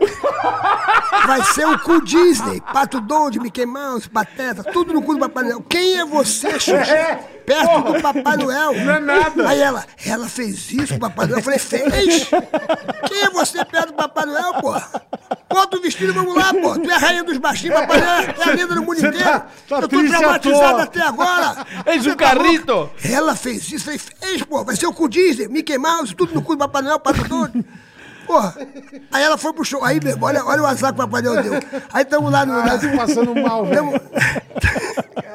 Vai ser o cu Disney, Pato Donde, Mickey Mouse, Pateta, tudo no cu do Papai Noel. Quem é você, Xuxa? Perto do Papai Noel. Não é nada. Aí ela, ela fez isso com o Papai Noel. Eu falei, fez? Quem é você perto do Papai Noel, pô? Bota o vestido e vamos lá, pô. Tu é a rainha dos baixinhos, Papai Noel. É a lenda do mundo Você inteiro. tá- tá Eu tô traumatizado até agora. [LAUGHS] És Você um tá carrito. Ela fez isso, falei, fez, pô, vai ser o cu Disney, Mickey Mouse, tudo no cu do Papai Noel, Pato Doido. Porra. Aí ela foi pro show. Aí, meu, olha, olha o azar que o Papai Noel deu. Aí tamo lá no. Ai, tô passando mal, Tamo- velho.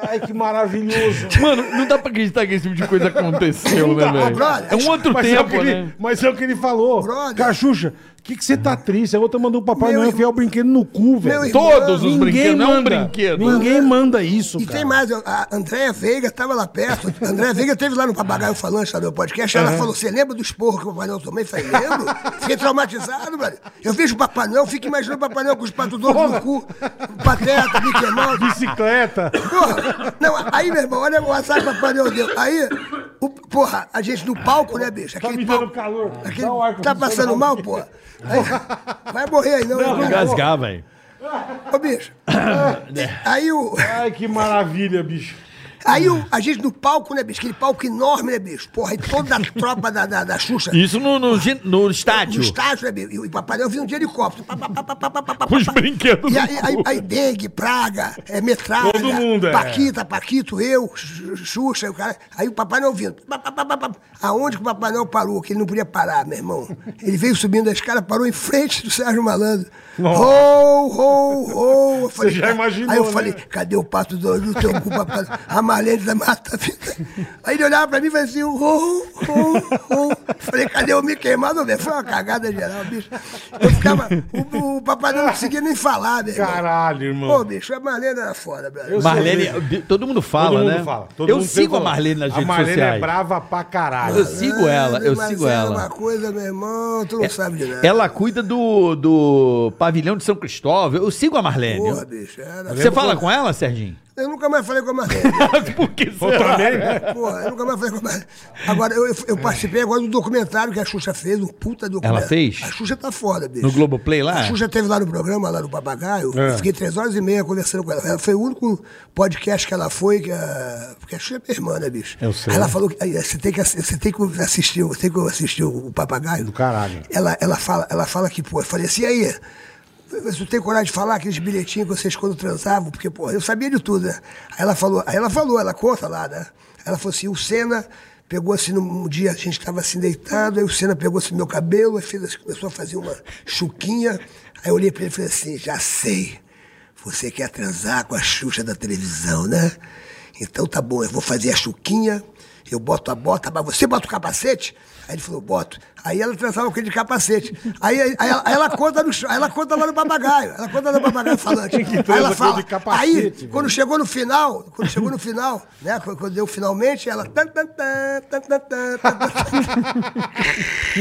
Ai, que maravilhoso. Mano, não dá pra acreditar que esse tipo de coisa aconteceu, né, velho? É um outro Mas é, o tempo, que ele, né? mas é o que ele falou. Brother. Cachucha, que, que você tá triste? A outra mandou o Papai Meu Noel irmão- enfiar o brinquedo no cu, velho. irmão- Todos os Ninguém brinquedos, não é um brinquedo. Ninguém manda isso, E cara. tem mais, a Andréia Veiga estava lá perto. A Andréia Veiga teve lá no Papagaio Falante, lá no meu podcast. Ela falou: Você lembra do esporro que o Papai Noel tomei? Eu falei: Lembro. Fiquei traumatizado, brother. Eu vejo o Papai Noel, fico imaginando o Papai Noel com os patos doidos no cu, o Pateta, Mickey Mouse. Bicicleta. Porra, não, aí, meu irmão, olha o azar que o Papai Noel deu. Aí, o- porra, a gente no palco, né, bicho? Tá me dando palco- calor. Aquele, Dá um ar tá passando mal, porra? Aí, vai morrer aí, não. Vou não, Gasgar, velho. Ô, bicho. [COUGHS] Aí o. Ai, que maravilha, bicho. Aí o- a gente no palco, né, bicho? Aquele palco enorme, né, bicho? Porra, aí toda a tropa da, da, da Xuxa. Isso no, no, gi- no estádio. No estádio, né, bicho? E o Papai Noel vinha de helicóptero. Pá, pá, pá, pá, pá, pá, pá, pá, Com os pá. brinquedos E no aí, aí, cu. aí dengue, praga, é, metralha. Todo mundo, é. Paquita, Paquito, eu, Xu- Xuxa, o cara. Aí o Papai Noel vindo. Pá, pá, pá, pá, pá. Aonde que o Papai Noel parou? Que ele não podia parar, meu irmão. Ele veio subindo a escada, parou em frente do Sérgio Malandro. Ho, ho, ho. Eu falei, já "Cara-" imaginou, Aí eu né? falei, cadê o pato do do teu cu, papai? A Marlene da Mata. Aí ele olhava pra mim e falou assim, ho, ho, ho. Falei, cadê o Mouse? velho? Foi uma cagada geral, bicho. Eu ficava, o, o papai não conseguia nem falar, irmão. Caralho, irmão. Pô, bicho, a Marlene era foda, velho. Eu Marlene, todo mundo fala, Todo mundo né? fala. todo eu mundo sigo a fala. Marlene nas A redes Marlene sociais. é brava pra caralho. Eu sigo ela, eu Mas sigo é ela. uma coisa, meu irmão, tu não sabe de nada. Ela cuida do, do pavilhão de São Cristóvão. Eu sigo a Marlene. Porra, bicho, era... Você fala com ela, Serginho? Eu nunca mais falei com a Marlene. [LAUGHS] Por que Eu também, né? Porra, eu nunca mais falei com a Marlene. Agora, eu, eu, participei agora do documentário que a Xuxa fez, um puta documentário. Ela fez? A Xuxa tá foda, bicho. No Globoplay lá? A Xuxa teve lá no programa, lá no Papagaio. É. Eu Fiquei três horas e meia conversando com ela. Ela foi o único podcast que ela foi, que a... porque a Xuxa é minha irmã, né, bicho? Eu sei. Aí ela falou que você tem que, você tem que assistir, você tem que assistir o Papagaio. Do caralho. Ela, ela, fala, ela fala que, pô, eu falei assim, aí, você tem coragem de falar aqueles bilhetinhos que vocês quando transavam? Porque, pô, eu sabia de tudo, né? Aí ela falou, aí ela falou, ela conta lá, né? Ela falou assim, o Senna pegou assim, num dia a gente estava assim deitado, aí o Senna pegou assim meu cabelo, fez assim, começou a fazer uma chuquinha. Aí eu olhei pra ele e falei assim, já sei, você quer transar com a Xuxa da televisão, né? Então tá bom, eu vou fazer a chuquinha, eu boto a bota, mas você bota o capacete? Aí ele falou, boto. Aí ela transava com ele de capacete. Aí, aí, aí ela, aí ela conta no aí ela conta lá no papagaio. Ela conta no papagaio falante. Que Aí ela fala. capacete, aí, velho. quando chegou no final, quando chegou no final, né? Quando, quando deu finalmente, ela. tan.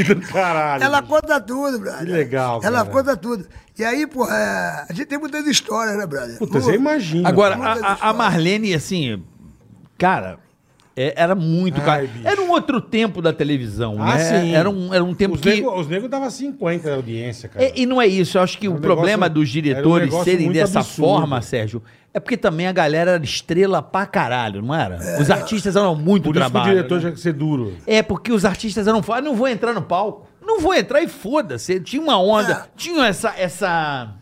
Do caralho. Ela conta tudo, brother. Que legal, Ela cara. conta tudo. E aí, porra, é, a gente tem muitas histórias, né, brother? Puta, você imagina. Agora, a- a. Marlene, assim, cara, É, era muito Ai, caro. bicho. Era um outro tempo da televisão, Ah, né? sim. Era um, era um tempo Os que... nego, os nego dava 50 da audiência, cara. É, e não é isso, eu acho que Era o um problema negócio- dos um diretores negócio serem dessa absurdo. forma, Sérgio, é porque também a galera era estrela pra caralho, não era? Os artistas eram muito Por isso que o trabalho. diretor né? tinha que ser duro. É, porque os artistas eram falavam, não vou entrar no palco. Não vou entrar e foda-se. Tinha uma onda, É. tinha essa essa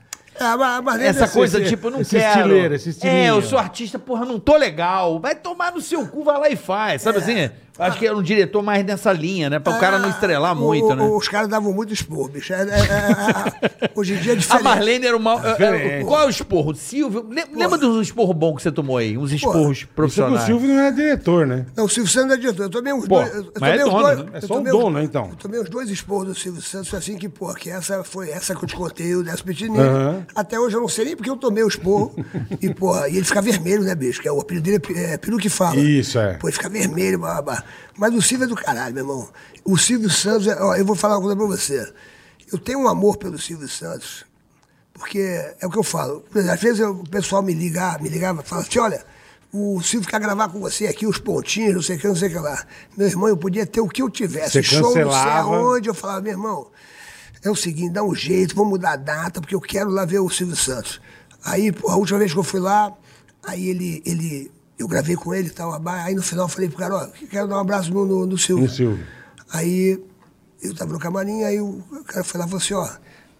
É, mas, mas essa esse- coisa esse- tipo, eu não esse quero. estileiro, esse estilinho. é, eu sou artista, porra, não tô legal. Vai tomar no seu cu, vai lá e faz, sabe assim? Acho que era um diretor mais nessa linha, né, para o cara não estrelar Ah, muito, o- né? Os caras davam muito esporro, bicho. É- é- é- é- hoje em dia é A diferente. Marlene era uma. é, qual é o esporro? Silvio. lem- Lembra dos esporros bons que você tomou aí? Uns esporros Isso é que o profissionais. Silvio não era diretor, né? Não, o Silvio Santos é diretor. Eu tomei uns Pô, dois. Eu, mas é dono, dois- né? É eu só o dono, né, então? Eu tomei os dois esporros do Silvio Santos, assim que, pô, que essa foi essa que eu te contei, o Décio Pitininho. Aham. Até hoje eu não sei nem porque eu tomei o esporro. e, pô, e ele fica vermelho, né, bicho? Que é o apelido dele é, é Peru que fala. Isso, é. Pô, ele fica vermelho, babá. Mas o Silvio é do caralho, meu irmão. O Silvio Santos, é- ó, eu vou falar uma coisa pra você. Eu tenho um amor pelo Silvio Santos, porque é o que eu falo. Às vezes o pessoal me liga, me ligava e fala assim, olha, o Silvio quer gravar com você aqui, os pontinhos, não sei o que, não sei o que lá. Meu irmão, eu podia ter o que eu tivesse. Você show, não sei aonde. Eu falava, meu irmão, é o seguinte, dá um jeito, vou mudar a data, porque eu quero lá ver o Silvio Santos. Aí, pô, a última vez que eu fui lá, aí ele, ele eu gravei com ele e tal, aí no final eu falei pro cara, ó, quero dar um abraço no, no, no Silvio. No Silvio. Aí eu tava no camarim, aí o cara foi lá e falou assim, ó,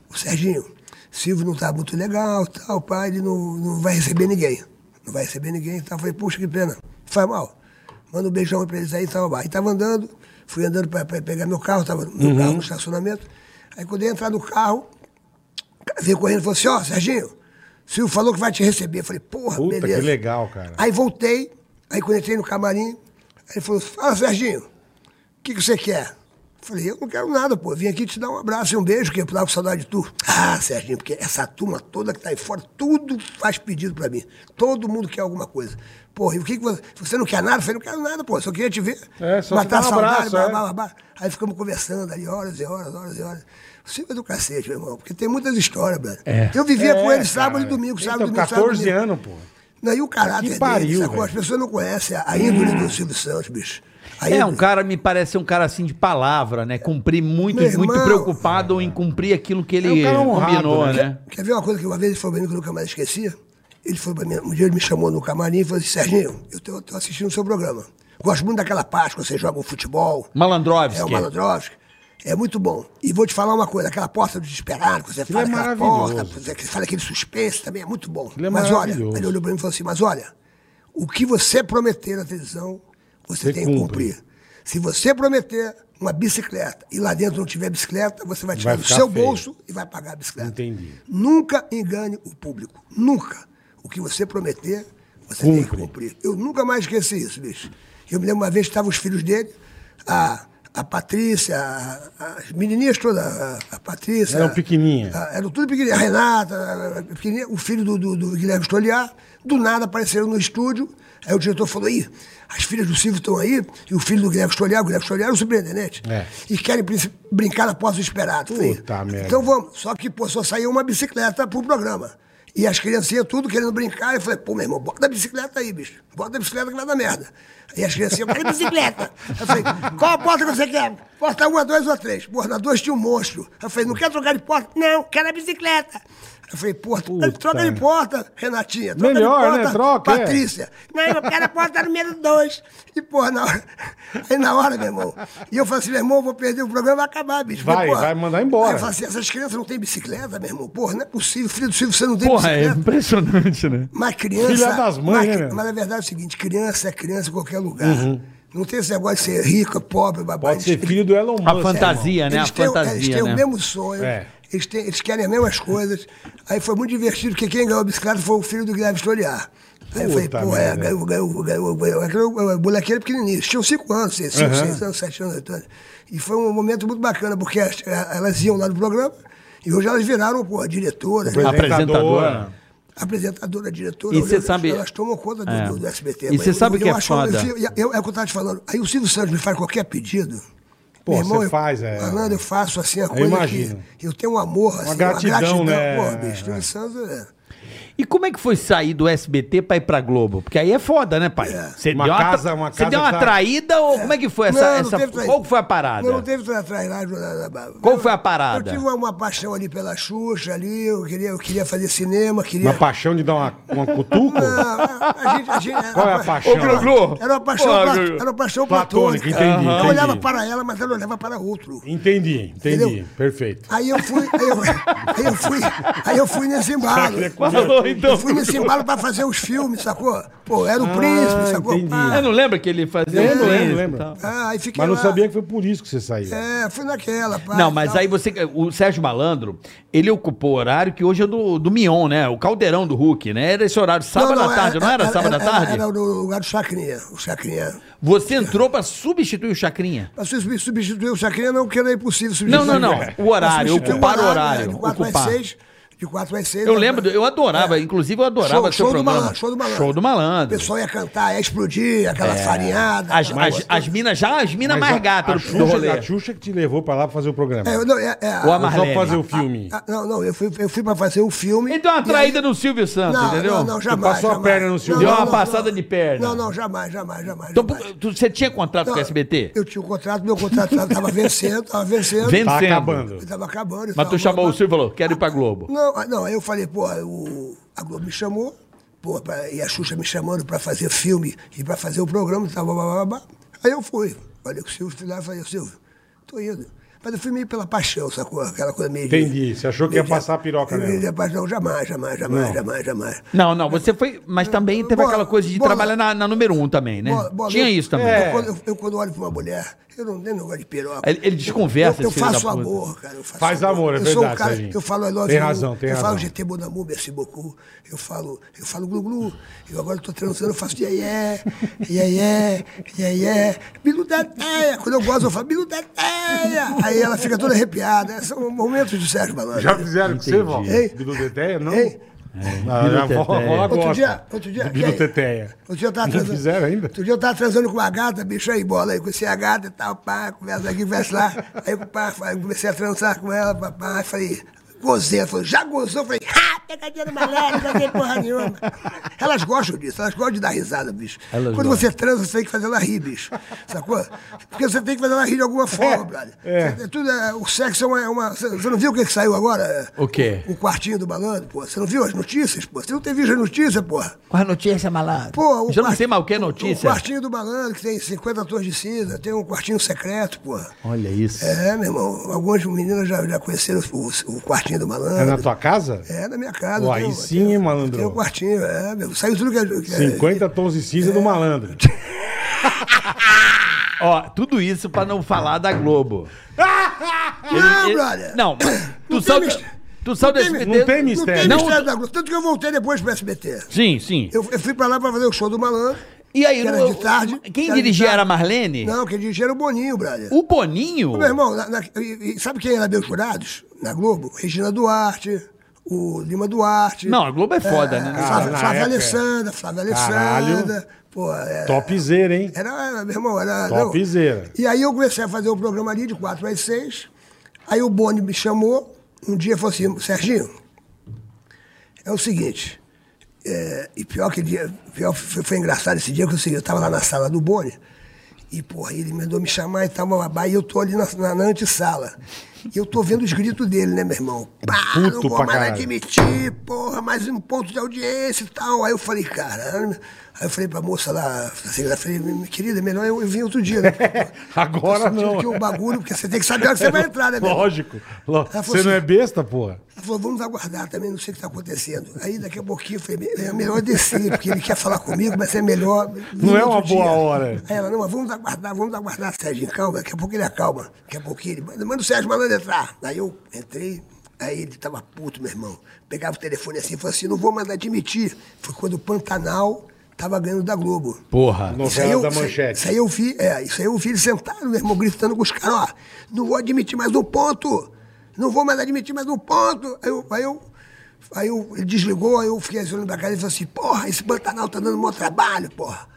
o Serginho, Silvio não tá muito legal, tal, pai, ele não, não vai receber ninguém. Não vai receber ninguém e tal. Eu falei, puxa, que pena. Faz mal. Manda um beijão pra eles aí e tal. Aí tava andando, fui andando pra, pra pegar meu carro, tava no meu carro no estacionamento. Aí quando eu ia entrar no carro, o cara veio correndo e falou assim, ó, Serginho, Silvio falou que vai te receber. Eu falei, porra, Puta, beleza. que legal, cara. Aí voltei, aí quando entrei no camarim, ele falou, fala, Serginho, o que, que você quer? Falei, eu não quero nada, pô. Vim aqui te dar um abraço e um beijo, que eu tava com saudade de tu. Ah, Serginho, porque essa turma toda que tá aí fora, tudo faz pedido pra mim. Todo mundo quer alguma coisa. Pô, e o que, que você. Você não quer nada? Eu falei, não quero nada, pô. Só queria te ver. É, só matar te dar um saudade, abraço, blá, é. blá, blá, blá. Aí ficamos conversando ali horas e horas, horas e horas. É do cacete, meu irmão, porque tem muitas histórias, brother. Eu vivia com É, ele sábado cara. e domingo, sábado e Então, domingo. sábado e 14 domingo. anos, pô. Não, e o caráter Que pariu, dele, sacou? As pessoas não conhecem a, a índole do Silvio Santos, bicho. A É, um cara, me parece um cara assim de palavra, né? Cumprir muito, Meu muito irmão. preocupado em cumprir aquilo que É um ele honrado, combinou, né? né? Quer ver uma coisa que uma vez ele falou pra mim que eu nunca mais esqueci? Ele foi pra mim, um dia ele me chamou no camarim e falou assim, Serginho, eu tô, tô assistindo o seu programa. Gosto muito daquela parte que você joga o futebol. Malandrovski. É o Malandrovski. É muito bom. E vou te falar uma coisa, aquela porta do desesperado, que você Aquilo fala é aquela porta, você que fala aquele suspense também, é muito bom. Aquilo é mas olha, ele olhou pra mim e falou assim, mas olha, o que você prometer na televisão, você, Você tem que cumpre. cumprir. Se você prometer uma bicicleta e lá dentro não tiver bicicleta, você vai tirar Vai do seu feio. bolso e vai pagar a bicicleta. Entendi. Nunca engane o público. Nunca. O que você prometer, você tem que Cumpre. cumprir. Eu nunca mais esqueci isso, bicho. Eu me lembro uma vez que estavam os filhos dele, a, a Patrícia, a- as menininhas todas, a, a Patrícia. Eram pequenininhas. a- eram tudo pequenininhas. A Renata, pequenininha, o filho do, do, do Guilherme Stoliar, do nada apareceram no estúdio. Aí o diretor falou, Ih, as filhas do Silvio estão aí, e o filho do Guilherme Stoliar, o Guilherme Stoliar era o superintendente, É. e querem brin- brincar na porta do esperado. Puta merda. Então vamos. Só que, pô, só saiu uma bicicleta pro programa. E as criancinhas tudo querendo brincar. Eu falei, pô, meu irmão, bota a bicicleta aí, bicho. Bota a bicicleta que vai dar merda. Aí as criancinhas, eu quero bicicleta. Eu falei, qual a porta que você quer? Porta uma, dois ou três? Porra, na duas tinha um monstro. Eu falei, não quer trocar de porta? Não, quero a bicicleta. Eu falei, porra, Puta. troca de porta, Renatinha. Troca Melhor, de porta, né? Troca, é. Patrícia. Não, eu quero a porta número dois. E, porra, na hora, [LAUGHS] aí na hora, meu irmão. E eu falei assim, meu irmão, vou perder o programa, vai acabar, bicho. Vai, porra. vai mandar embora. Aí eu falei assim, essas crianças não têm bicicleta, meu irmão? Porra, não é possível. Filho do Silvio, você não tem Porra, é bicicleta. impressionante, né? Mas criança. Filha das mães, mas, né, mas a verdade é o seguinte: criança é criança em qualquer lugar. Não tem esse negócio de ser rico, pobre, babá. Pode ser filho do Elon Musk. A fantasia, né? A Eles têm, eles fantasia, têm né? o mesmo sonho. É. Eles, têm- eles querem as mesmas coisas. Aí foi muito divertido, porque quem ganhou a bicicleta foi o filho do Guilherme Stoliar. Aí eu falei, pô, é, ganhou, ganhou, ganhou, ganhou. Aquele o moleque era pequenininho, eles tinham cinco anos, seis, cinco, Aham. seis anos, sete anos, oito anos. E foi um momento muito bacana, porque as- elas iam lá no programa e hoje elas viraram, pô, diretoras? Apresentadora. apresentadora, diretora. E você sabe- Elas tomam conta do, É. do- do SBT. E mas você eu- sabe o eu que é acho- foda? Eu, eu- é o que eu estava te falando. Aí o Silvio Santos me faz qualquer pedido. Pô, meu irmão, você eu- faz, é. Malandro, eu faço assim a coisa imagino. que eu tenho um amor, assim, gratidão, né? Pô, bicho, É. Santos é... E como é que foi sair do SBT pra ir pra Globo? Porque aí é foda, né, pai? Você Uma deu casa- uma Você casa deu uma tá- traída ou como é que foi essa. Não, não essa- teve traída. qual que foi a parada? Não, não teve tra- trairagem. nada. Qual foi a parada? Eu tive uma, uma paixão ali pela Xuxa, ali, eu queria, eu queria fazer cinema, queria... Uma paixão de dar uma, uma cutuco? Ah, a gente, a gente, Qual é a paixão? Era uma paixão, pla- era uma paixão Platônica, platônica. entendi, Eu entendi. olhava para ela, mas ela olhava para outro. Entendi, entendi. Entendeu? Perfeito. Aí eu fui, aí eu, [LAUGHS] aí eu fui, aí eu fui nesse embalo. Falou, então. Eu fui nesse embalo pra fazer os filmes, sacou? Pô, era o príncipe, sacou? Ah, entendi. Eu não lembro que ele fazia Lembro, um lembro, príncipe lembro. Ah, aí fiquei Mas não lá. sabia que foi por isso que você saiu. É, fui naquela, pá. Não, mas tal. aí você. O Sérgio Malandro, ele ocupou o horário que hoje é do, do Mion, né? O caldeirão do Hulk, né? Era esse horário, sábado à tarde, não era, sábado à tarde? Era, no lugar do Chacrinha, o Chacrinha. Você entrou pra substituir o Chacrinha. Pra substituir o Chacrinha não, que era impossível substituir. Não, não, não. O horário, ocupar o horário, né, De 4 ocupar. às 6. De 4 às 6. Eu lembro, eu adorava, inclusive eu adorava Show- seu show do programa. malandro, show do malandro. Show do O malandro. pessoal ia cantar, ia explodir, aquela farinhada. As, aquela as, as minas já, as minas mais a- gatas a do, do rolê. A Xuxa que te levou pra lá pra fazer o programa. É, não, é, é, O Ou só Marlene. pra fazer o filme. Ah, não, não, eu fui, eu fui pra fazer o filme. Ele deu uma e traída aí- no Silvio Santos, Não, entendeu? não, não, jamais. passou a perna no Silvio. Deu uma passada de perna. Não, não, jamais, jamais, jamais. Então, você tinha contrato com o SBT? Eu tinha um contrato, meu contrato tava vencendo, tava vencendo. Vencendo. Tá acabando. Tava acabando. Mas tu chamou o Silvio e falou, quero ir pra Globo. Não, ah, não, aí eu falei, pô, o, a Globo me chamou, pô, pra- e a Xuxa me chamando pra fazer filme e pra fazer o programa tal, blá, blá, blá, blá. Aí eu fui. Falei com o Silvio, fui lá e falei, Silvio, tô indo. Mas eu fui meio pela paixão, sacou? Aquela coisa meio. de- Entendi. Você achou que ia de- passar a piroca nela. de paixão, jamais, jamais, jamais, jamais, jamais. Não, não, você foi. Mas também teve Bola- aquela coisa de bola- trabalhar na, na número um também, né? Bola- bola, Tinha eu- isso também. É. Eu, quando, eu, eu quando olho pra uma mulher, eu não tenho negócio de piroca. Ele- ele desconversa, Eu, eu faço da puta. amor, cara. Eu faço Faz amor, é eu sou um verdade, cara. Eu falo I love Tem you, razão, tem Eu razão. falo GT Bonamu, merci beaucoup. Eu falo, eu falo glu glu. Eu agora tô transando, eu faço iê iê, iê iê, iê Bilu da teia. Quando eu gosto, eu falo Bilu da teia. Aí ela fica toda arrepiada. São momentos de Sérgio Malandro. Já fizeram com você, Val? Ei. Bidu Teteia? Não? Ei. Não, Bidu a avó- a avó Teteia. Outro dia, outro dia. Bidu quem? Teteia. Outro dia eu tava Não transando. fizeram ainda? Outro dia eu tava transando com uma gata, bicho aí, bola aí, conheci a gata e tal, pá, conversa aqui, conversa lá. Aí pá, comecei a transar com ela, papá, falei, gozei. Falou, já gozou? Eu falei, ah, pegadinha do malandro, não tem porra nenhuma. [LAUGHS] Elas gostam disso, elas gostam de dar risada, bicho. Elas Quando gostam. você transa, você tem que fazer ela rir, bicho. Sacou? Porque você tem que fazer ela rir de alguma forma, brother. é. Você- tudo é- o sexo é uma, é uma- Você não viu o que, que saiu agora? O quê? O quartinho do malandro, pô. Você não viu as notícias, pô? Você não tem visto as notícias, porra? Qual a notícia, malandro? Pô, o Já não sei mais o que é O notícia. quartinho do malandro, que tem 50 tons de cinza, tem um quartinho secreto, pô. Olha isso. É, meu irmão, algumas meninas já, já conheceram o, o quartinho do malandro. É na tua casa? É, na minha casa. Pô, aí um- sim, hein, malandro? Tem um quartinho, é, meu. Saiu tudo que é. que é- 50 tons de cinza do malandro. [LAUGHS] Ó, tudo isso pra não falar da Globo. [LAUGHS] Não, Ele- brother. Não, tu Não mis- Tu saiu do não tem- SBT. não tem Não tem mistério. Não, mistério da Globo. Tanto que eu voltei depois pro SBT. Sim, sim. Eu, eu fui pra lá pra fazer o show do malandro. E aí, que era no- de tarde. quem que era dirigia tarde. era a Marlene? Não, quem dirigia era o Boninho, brother. O Boninho? Meu irmão, na- na- sabe quem era meus jurados na Globo? Regina Duarte, o Lima Duarte. Não, a Globo é foda, né? Cara, Flávia, Flávia Alessandra, Flávia Caralho. Alessandra. Pô, é, Topzera, hein? era, era, meu irmão, era. Topzera. não. E aí eu comecei a fazer o programa ali de 4 às 6. Aí o Boni me chamou, um dia falou assim, Serginho, é o seguinte. É, e pior que dia, pior foi, foi engraçado esse dia que eu, segui, eu tava lá na sala do Boni, e porra, ele mandou me chamar e tal, babá, e eu tô ali na, na, na antessala. E eu tô vendo os gritos dele, né, meu irmão? Pá, Puto não vou mais caralho. admitir, porra, mais um ponto de audiência e tal. Aí eu falei, caramba. Aí eu falei pra moça lá, assim, eu falei, querida, é melhor eu, eu vim outro dia, né? [LAUGHS] [LAUGHS] Agora Eu não. Tinha um bagulho, porque você tem que saber a hora que você vai entrar, né, meu irmão? Lógico. Ela falou Você não assim- é besta, porra? Ela falou, vamos aguardar também, não sei o que está acontecendo. Aí daqui a pouquinho eu falei, é melhor descer, porque ele quer falar comigo, mas é melhor. vir Não é uma outro boa hora. Aí ela, não, mas vamos aguardar, vamos aguardar, Sérgio, calma, daqui a pouco ele acalma. Daqui a pouquinho ele manda, manda o Sérgio Malandro entrar. Aí eu entrei, aí ele tava puto, meu irmão. Pegava o telefone assim e falou assim, não vou mais admitir. Foi quando o Pantanal tava ganhando da Globo. Porra. Isso Novela eu, da Manchete. isso aí eu vi, é, isso aí eu vi ele sentado, meu irmão, gritando com os caras, ó, não vou admitir mais um ponto, não vou mais admitir mais um ponto. Aí eu, aí eu, aí eu ele desligou, aí eu fiquei olhando pra cara e falei assim, porra, esse Pantanal tá dando maior trabalho, porra.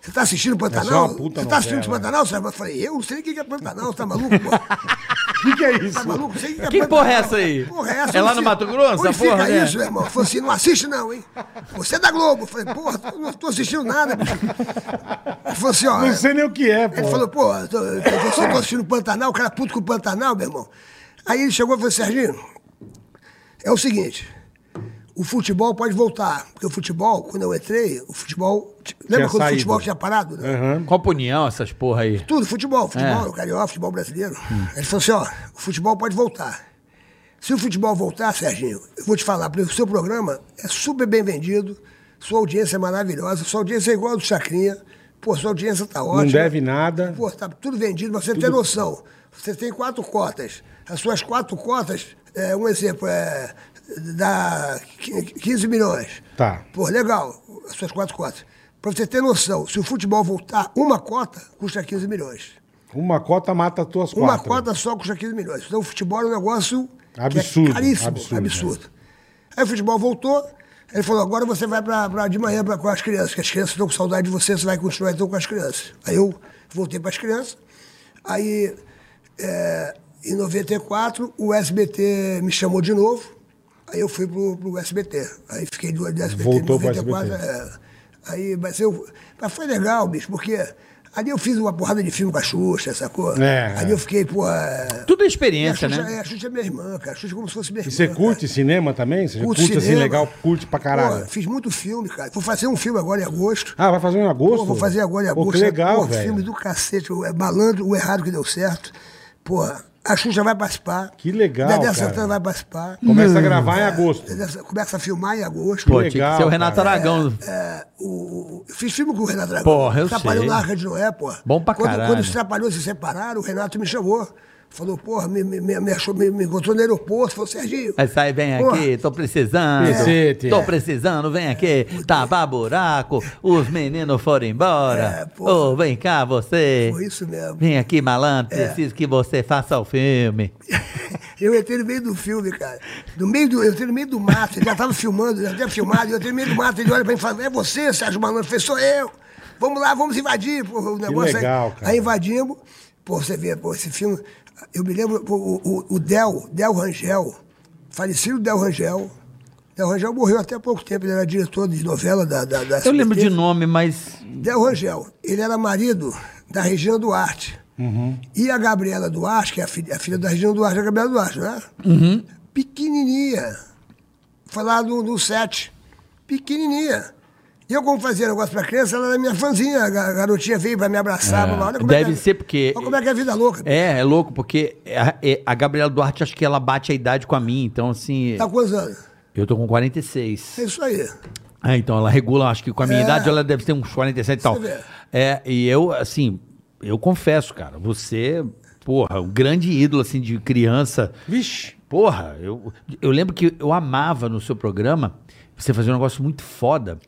Você tá assistindo é Pantanal? Você tá assistindo novela. Pantanal, Sérgio? Eu falei, eu não sei nem o que é Pantanal, tá maluco, pô? O [LAUGHS] que, que é isso? Tá maluco? Não sei o que, Que porra é essa aí? Porra, é essa? É lá no Mato Grosso, essa porra, fica né? isso, meu irmão? Falei assim, não assiste não, hein? Você é da Globo. Eu falei, porra, eu não tô assistindo nada, bicho. Ele falou assim, ó... Não sei nem o que é, pô. Ele falou, pô, eu tô, eu tô, eu tô assistindo Pantanal, o cara puto com o Pantanal, meu irmão. Aí ele chegou e falou, Serginho, é o seguinte, o futebol pode voltar. Porque o futebol, quando eu entrei, o futebol... Lembra quando saído. o futebol tinha parado? Né? Aham. Copa União, essas porra aí. Tudo, futebol, futebol, É. o carioca, futebol brasileiro. Ele falou assim, ó, o futebol pode voltar. Se o futebol voltar, Serginho, eu vou te falar, porque o seu programa é super bem vendido, sua audiência é maravilhosa, sua audiência é igual a do Chacrinha, pô, sua audiência tá ótima. Não deve nada. Pô, tá tudo vendido, mas você tem noção. Você tem quatro cotas. As suas quatro cotas, é, um exemplo, é, dá qui- 15 milhões. Tá. Pô, legal, as suas quatro cotas. Pra você ter noção, se o futebol voltar, uma cota custa 15 milhões. Uma cota mata as tuas Uma quatro. cota só custa 15 milhões. Então o futebol é um negócio que Absurdo, é caríssimo, absurdo, absurdo. Aí o futebol voltou, ele falou, agora você vai pra, pra de manhã pra, com as crianças, que as crianças estão com saudade de você, você vai continuar então com as crianças. Aí eu voltei para as crianças, aí é, em 94 o SBT me chamou de novo, aí eu fui pro, pro SBT. Aí fiquei do do SBT Voltou em pro 94. SBT. é, aí, mas, eu, mas foi legal, bicho, porque ali eu fiz uma porrada de filme com a Xuxa, sacou? É, ali é. eu fiquei, pô. é, Tudo é a experiência, Xuxa, né? a Xuxa é minha irmã, cara. A Xuxa é como se fosse minha irmã. E você cara. curte cinema também? Você Curto curte assim legal, curte pra caralho. Pô, fiz muito filme, cara. Vou fazer um filme agora em agosto. Ah, vai fazer em agosto? Pô, vou fazer agora em Pô, agosto. que legal, Pô, velho. filme do cacete. É Malandro, o errado que deu certo. Pô, a Xuxa vai participar. Que legal, Dedé cara. Santana vai participar. Começa a gravar em agosto. Dedé- Começa a filmar em agosto. Pô, legal, tinha que ser o Renato cara. Aragão. É, o, o- eu fiz filme com o Renato Dragão. Porra, eu Trapalhão sei. na Arca de Noé, pô. Bom pra quando, caralho. Quando os Trapalhões se separaram, o Renato me chamou. Falou, porra, me, me, me, achou, me, me encontrou no aeroporto. Falou, Serginho. Aí sai, vem porra, aqui, tô precisando. Cacete, Tô é. precisando, vem aqui. Tava buraco, os meninos foram embora. É, porra. Ô, vem cá você. Foi isso mesmo. Vem aqui, malandro, É. preciso que você faça o filme. [LAUGHS] Eu entrei no meio do filme, cara. No meio do, eu entrei no meio do mato, ele já tava filmando, já tinha filmado, eu entrei no meio do mato, ele olha pra mim e fala, é você, Sérgio Malandro? Eu falei, sou eu. Vamos lá, vamos invadir. Pô, o negócio legal, aí. cara. Aí invadimos. Pô, você vê, pô, esse filme. Eu me lembro, o, o, o Del, Del Rangel, falecido Del Rangel. Del Rangel morreu até há pouco tempo, ele era diretor de novela da. da, da Eu lembro de nome, mas. Del Rangel, ele era marido da Regina Duarte. E a Gabriela Duarte, que é a filha, a filha da Regina Duarte, é a Gabriela Duarte, né? Pequenininha. Foi lá no, no set. Pequenininha. E eu, como fazia negócio pra criança, ela era minha fãzinha. A ga- garotinha veio pra me abraçar. olha como é Deve que é- ser porque- Olha como é que é a vida louca. É, é louco, porque a, é- a Gabriela Duarte, acho que ela bate a idade com a minha, então assim. Tá com quantos anos? Eu tô com 46. É isso aí. Ah, então ela regula, acho que com a minha É. idade ela deve ter uns 47 e tal. Vê. É, e eu, assim, eu confesso, cara, você, porra, um grande ídolo, assim, de criança. Vixe. Porra, eu, eu lembro que eu amava no seu programa, você fazia um negócio muito foda,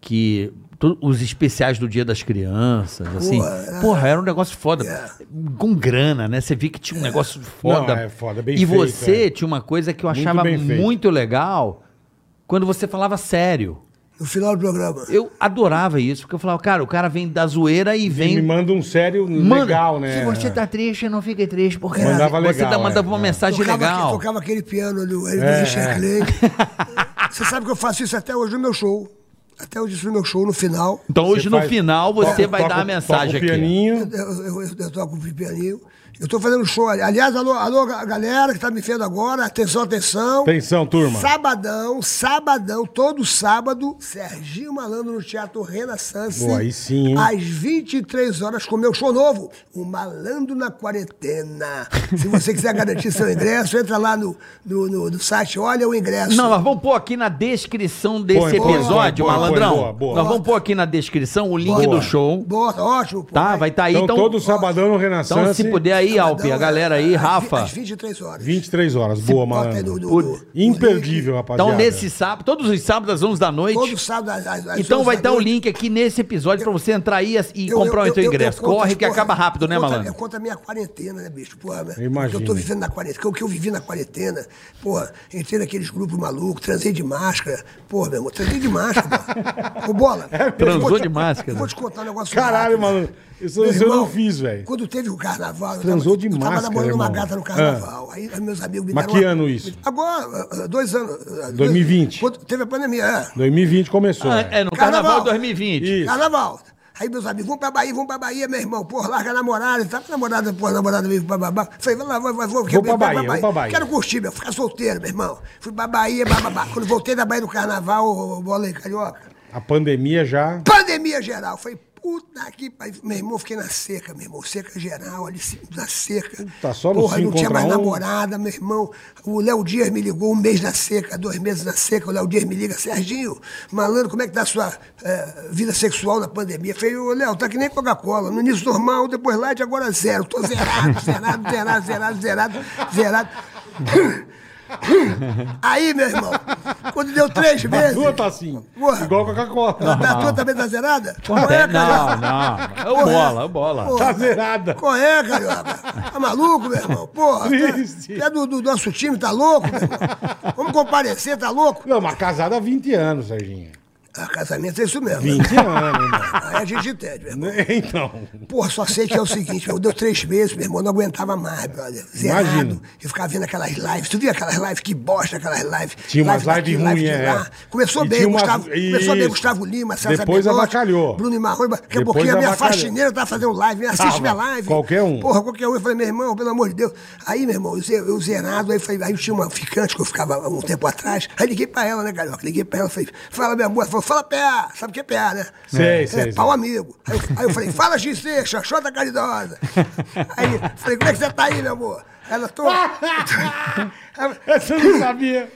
que os especiais do Dia das Crianças, assim, era- porra, era um negócio foda, É. com grana, né? Você via que tinha um negócio foda. Não, é foda, bem E feito, você é. tinha uma coisa que eu Muito achava bem feito. muito legal, quando você falava sério. No final do programa. Eu adorava isso, porque eu falava, cara, o cara vem da zoeira e Me vem. manda um sério Manda, legal, né? Se você tá triste, não fique triste, porque Mandava você legal, dá, mandava é, uma é. mensagem tocava, legal. aque- tocava aquele piano do, É, Richard é. Clay. [LAUGHS] Você sabe que eu faço isso até hoje no meu show. Até hoje no meu show, no final. Então hoje Você no faz- final você toca- vai toca- dar a mensagem toca o aqui. pianinho. Eu, eu, eu, eu toco o pianinho. Eu tô fazendo show. ali. Aliás, alô, alô, ga- galera que tá me vendo agora. Atenção, atenção. Atenção, turma. Sabadão, sabadão, todo sábado, Serginho Malandro no Teatro Renaissance. Pô, aí sim, hein? Às 23 horas com meu show novo, o Malandro na Quarentena. Se você quiser garantir seu ingresso, entra lá no, no, no- no site, olha o ingresso. Não, nós vamos pôr aqui na descrição desse Põe, episódio, põe, põe, malandrão. boa, boa. Nós vamos pôr aqui na descrição o link Boa. do show. Bota, ótimo. pô, Tá, vai estar aí. Então, Então, todo sabadão no Renaissance. então se puder aí, Sabadão, Alpe, a galera aí, às vi- Rafa. Às 23 horas. 23 horas. Boa, Bota aí malandro. no- no- Por- no- no Imperdível, link. rapaziada. Então, nesse sábado, todos os sábados às 11 da noite. Todo sábado às, às, às Então 11 vai da estar o link aqui nesse episódio pra você entrar aí e Eu- comprar eu- o teu eu- eu ingresso. Corre que porra- acaba rápido, né, malandro? Eu conto a minha quarentena, né, bicho? Porra, né? Imagino. Eu tô vivendo na quarentena. O que eu vivi na quarentena, porra, entrei naqueles grupos malucos, transei de máscara. Porra, meu irmão, transei de máscara, porra. Ô, bola. [LAUGHS] Transou eu vou- de máscara? Vou te contar um negócio Caralho, rápido. Isso Meu eu não irmão, fiz, velho. Quando teve o carnaval, eu Transou tava, de eu tava máscara, namorando uma gata no carnaval. Aí aí meus amigos me Mas deram que uma- ano isso? Agora, ah, dois anos. ah, dois- 2020. Quando teve a pandemia, é. 2020 começou. Ah, é, no Carnaval, Carnaval. 2020. Isso. Carnaval. Aí meus amigos, vamos pra Bahia, vamos pra Bahia, meu irmão. Porra, larga a namorada. Tá com a namorada, porra, a namorada veio pra babá. Falei, vai lá, vai, vai, vou. Vou pra Bahia, vou pra Bahia. Quero curtir, meu, ficar solteiro, meu irmão. Fui pra Bahia, bababá. Quando voltei da Bahia do Carnaval, bola aí, carioca. A pandemia já. Pandemia geral. Falei, puta que pariu. Meu irmão, fiquei na seca, meu irmão. Seca geral, ali na seca. Tá só no Porra, não tinha mais um. namorada, meu irmão. O Léo Dias me ligou um mês na seca, dois meses na seca. O Léo Dias me liga, Serginho, malandro, como é que tá a sua eh, vida sexual na pandemia? Falei, ô Léo, tá que nem Coca-Cola. No início normal, depois light, agora zero. Tô zerado, zerado, zerado, zerado, zerado, zerado. [LAUGHS] Aí, meu irmão, quando deu três A meses. tua tá assim. Porra. Igual Coca-Cola. A tua também tá zerada? É, Corre, não, não. É o bola, é o bola. Porra. Tá zerada. Corre, carioca. Tá maluco, meu irmão? Porra. Triste. Tu é do, do nosso time, tá louco, meu irmão? Vamos comparecer, tá louco? Não, mas casado há 20 anos, Serginho. Ah, casamento é isso mesmo. 20 anos, irmão. Aí a gente entende, meu irmão. [LAUGHS] Então. Porra, só sei que é o seguinte, meu, deu três meses, meu irmão, não aguentava mais, brother. Zerado. Imagino. Eu ficava vendo aquelas lives. Tu via aquelas lives? Que bosta aquelas lives. Tinha umas Live lives daqui, ruins, de é. Começou E bem, umas- Gustavo, começou bem Isso. Gustavo Lima, César Depois Belotti, avacalhou. Bruno e Marrone. Daqui a pouquinho a minha faxineira tava fazendo live, me assiste Tava. minha live. Qualquer um. Porra, qualquer um. Eu falei, meu irmão, pelo amor de Deus. Aí, meu irmão, eu, eu zerado, aí, falei, aí eu tinha uma ficante que eu ficava um tempo atrás. Aí liguei pra ela, né, Carioca? Liguei pra ela, falei, fala, minha amor. Falou, fala PA. Sabe o que é PA, né? Sei, é, sei, É, sei. pau amigo. Aí eu, aí eu falei, fala XC, Xoxota Caridosa. Aí, falei, como é que você tá aí, meu amor? Ela, tô... [LAUGHS] [LAUGHS] Essa eu não sabia.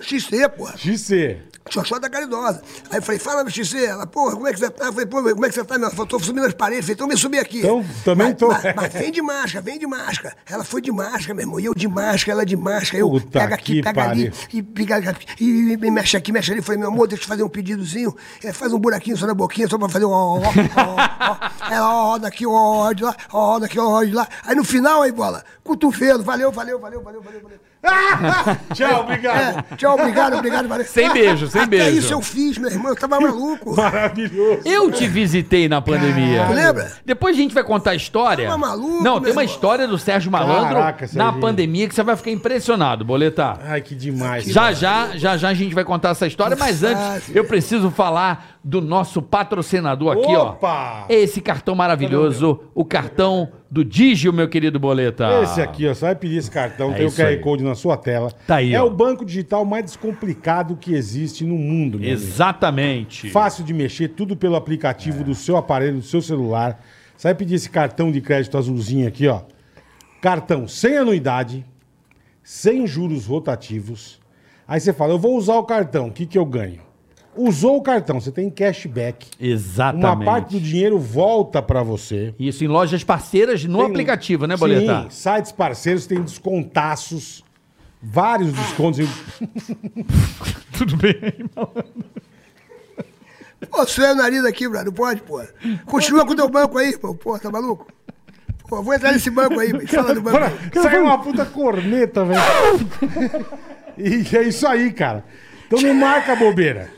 XC, porra. XC. Xoxota Caridosa. Aí eu falei, fala, meu XC. Ela, porra, como é que você tá? Eu falei, pô, como é que você tá? Ela falou, tô subindo as paredes. Falei, então me subir aqui. Então, também mas, tô. Mas, mas vem de máscara, vem de máscara. Ela foi de máscara, meu irmão. E eu de máscara, ela de máscara. Eu Puta pego aqui, pega ali, pariu. e, pega, e, e, e mexe aqui, mexe ali. Eu falei, meu amor, deixa eu te fazer um pedidozinho. É, faz um buraquinho só na boquinha, só pra fazer um ó, ó, ó, ó. Ela, ó, daqui, ó, ó, de lá, ó, ó, daqui, ó, ó, de lá. Aí no final, aí, bola, cotovelo. Valeu, valeu, valeu, valeu, valeu, valeu. [LAUGHS] Tchau, obrigado. É, tchau, obrigado, obrigado, valeu. Sem beijo, sem Até beijo. isso eu fiz, meu irmão, eu tava maluco. Maravilhoso. Eu te visitei na pandemia. Tu lembra? Depois a gente vai contar a história. Tava maluco, Não, tem uma irmão. história do Sérgio Malandro Caraca, na pandemia que você vai ficar impressionado, Boletar. Ai, que demais. Já, já, já, já a gente vai contar essa história, mas antes eu preciso falar do nosso patrocinador aqui, Opa! ó. Esse cartão maravilhoso, o cartão do Digio, meu querido Boleta. Esse aqui, ó, você vai pedir esse cartão, É tem o isso QR aí. Code na sua tela. Tá aí, É ó. o banco digital mais descomplicado que existe no mundo, meu amigo. Exatamente. Fácil de mexer, tudo pelo aplicativo do seu aparelho, do seu celular. Você vai pedir esse cartão de crédito azulzinho aqui, ó. Cartão sem anuidade, sem juros rotativos. Aí você fala, eu vou usar o cartão, o que, que eu ganho? Usou o cartão, você tem cashback. Exatamente. Uma parte do dinheiro volta pra você. Isso em lojas parceiras no Tem- aplicativo, né, Boleta? Sim, sites parceiros tem descontaços, vários descontos. [LAUGHS] Tudo bem, Pô, suei o nariz aqui, brother, não pode, pô. Continua com o teu banco aí, pô, pô, tá maluco? Pô, vou entrar nesse banco aí, fala do banco aí. Saiu uma puta corneta, velho. [LAUGHS] E é isso aí, cara. Então não marca bobeira.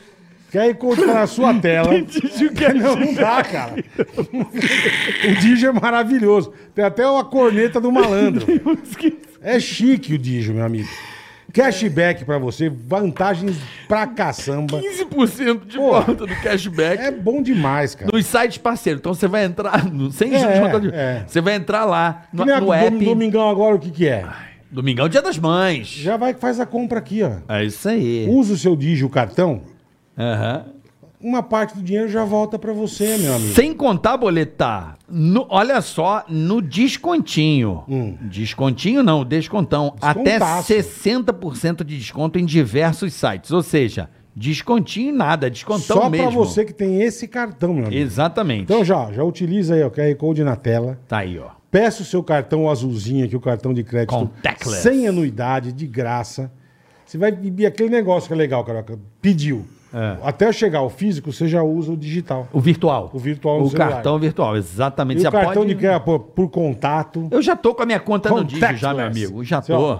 Quer encontrar na sua [LAUGHS] tela. Não, não dá, cara. O Digio é maravilhoso. Tem até uma corneta do malandro. [LAUGHS] É chique o Digio, meu amigo. Cashback pra você, vantagens pra caçamba. 15% de Pô. volta do cashback. É bom demais, cara. Nos sites parceiros. Então você vai entrar, no, sem É, juros é. Você vai entrar lá no, Que a no do app. Dom- Domingão agora, o que que é? Domingão é dia das mães. Já vai que faz a compra aqui, ó. É isso aí. Usa o seu Digio cartão, Aham. uma parte do dinheiro já volta pra você, meu amigo. Sem contar, boletar, no- olha só, no descontinho. Hum. Descontinho não, descontão. Até Descontaço. 60% de desconto em diversos sites. Ou seja, descontinho nada, descontão Só mesmo. pra você que tem esse cartão, meu amigo. Exatamente. Então já, já utiliza aí, ó, o QR Code na tela. Tá aí, ó. peça o seu cartão azulzinho aqui, o cartão de crédito. Contactless. Sem anuidade, de graça. Você vai e aquele negócio que é legal, Carioca. Pediu. É. Até chegar o físico, você já usa o digital. O virtual. O virtual O celular. cartão virtual, exatamente. E Você o cartão pode- de crédito por, por contato. Eu já tô com a minha conta no Digio já, meu amigo. Já Você, tô. ó,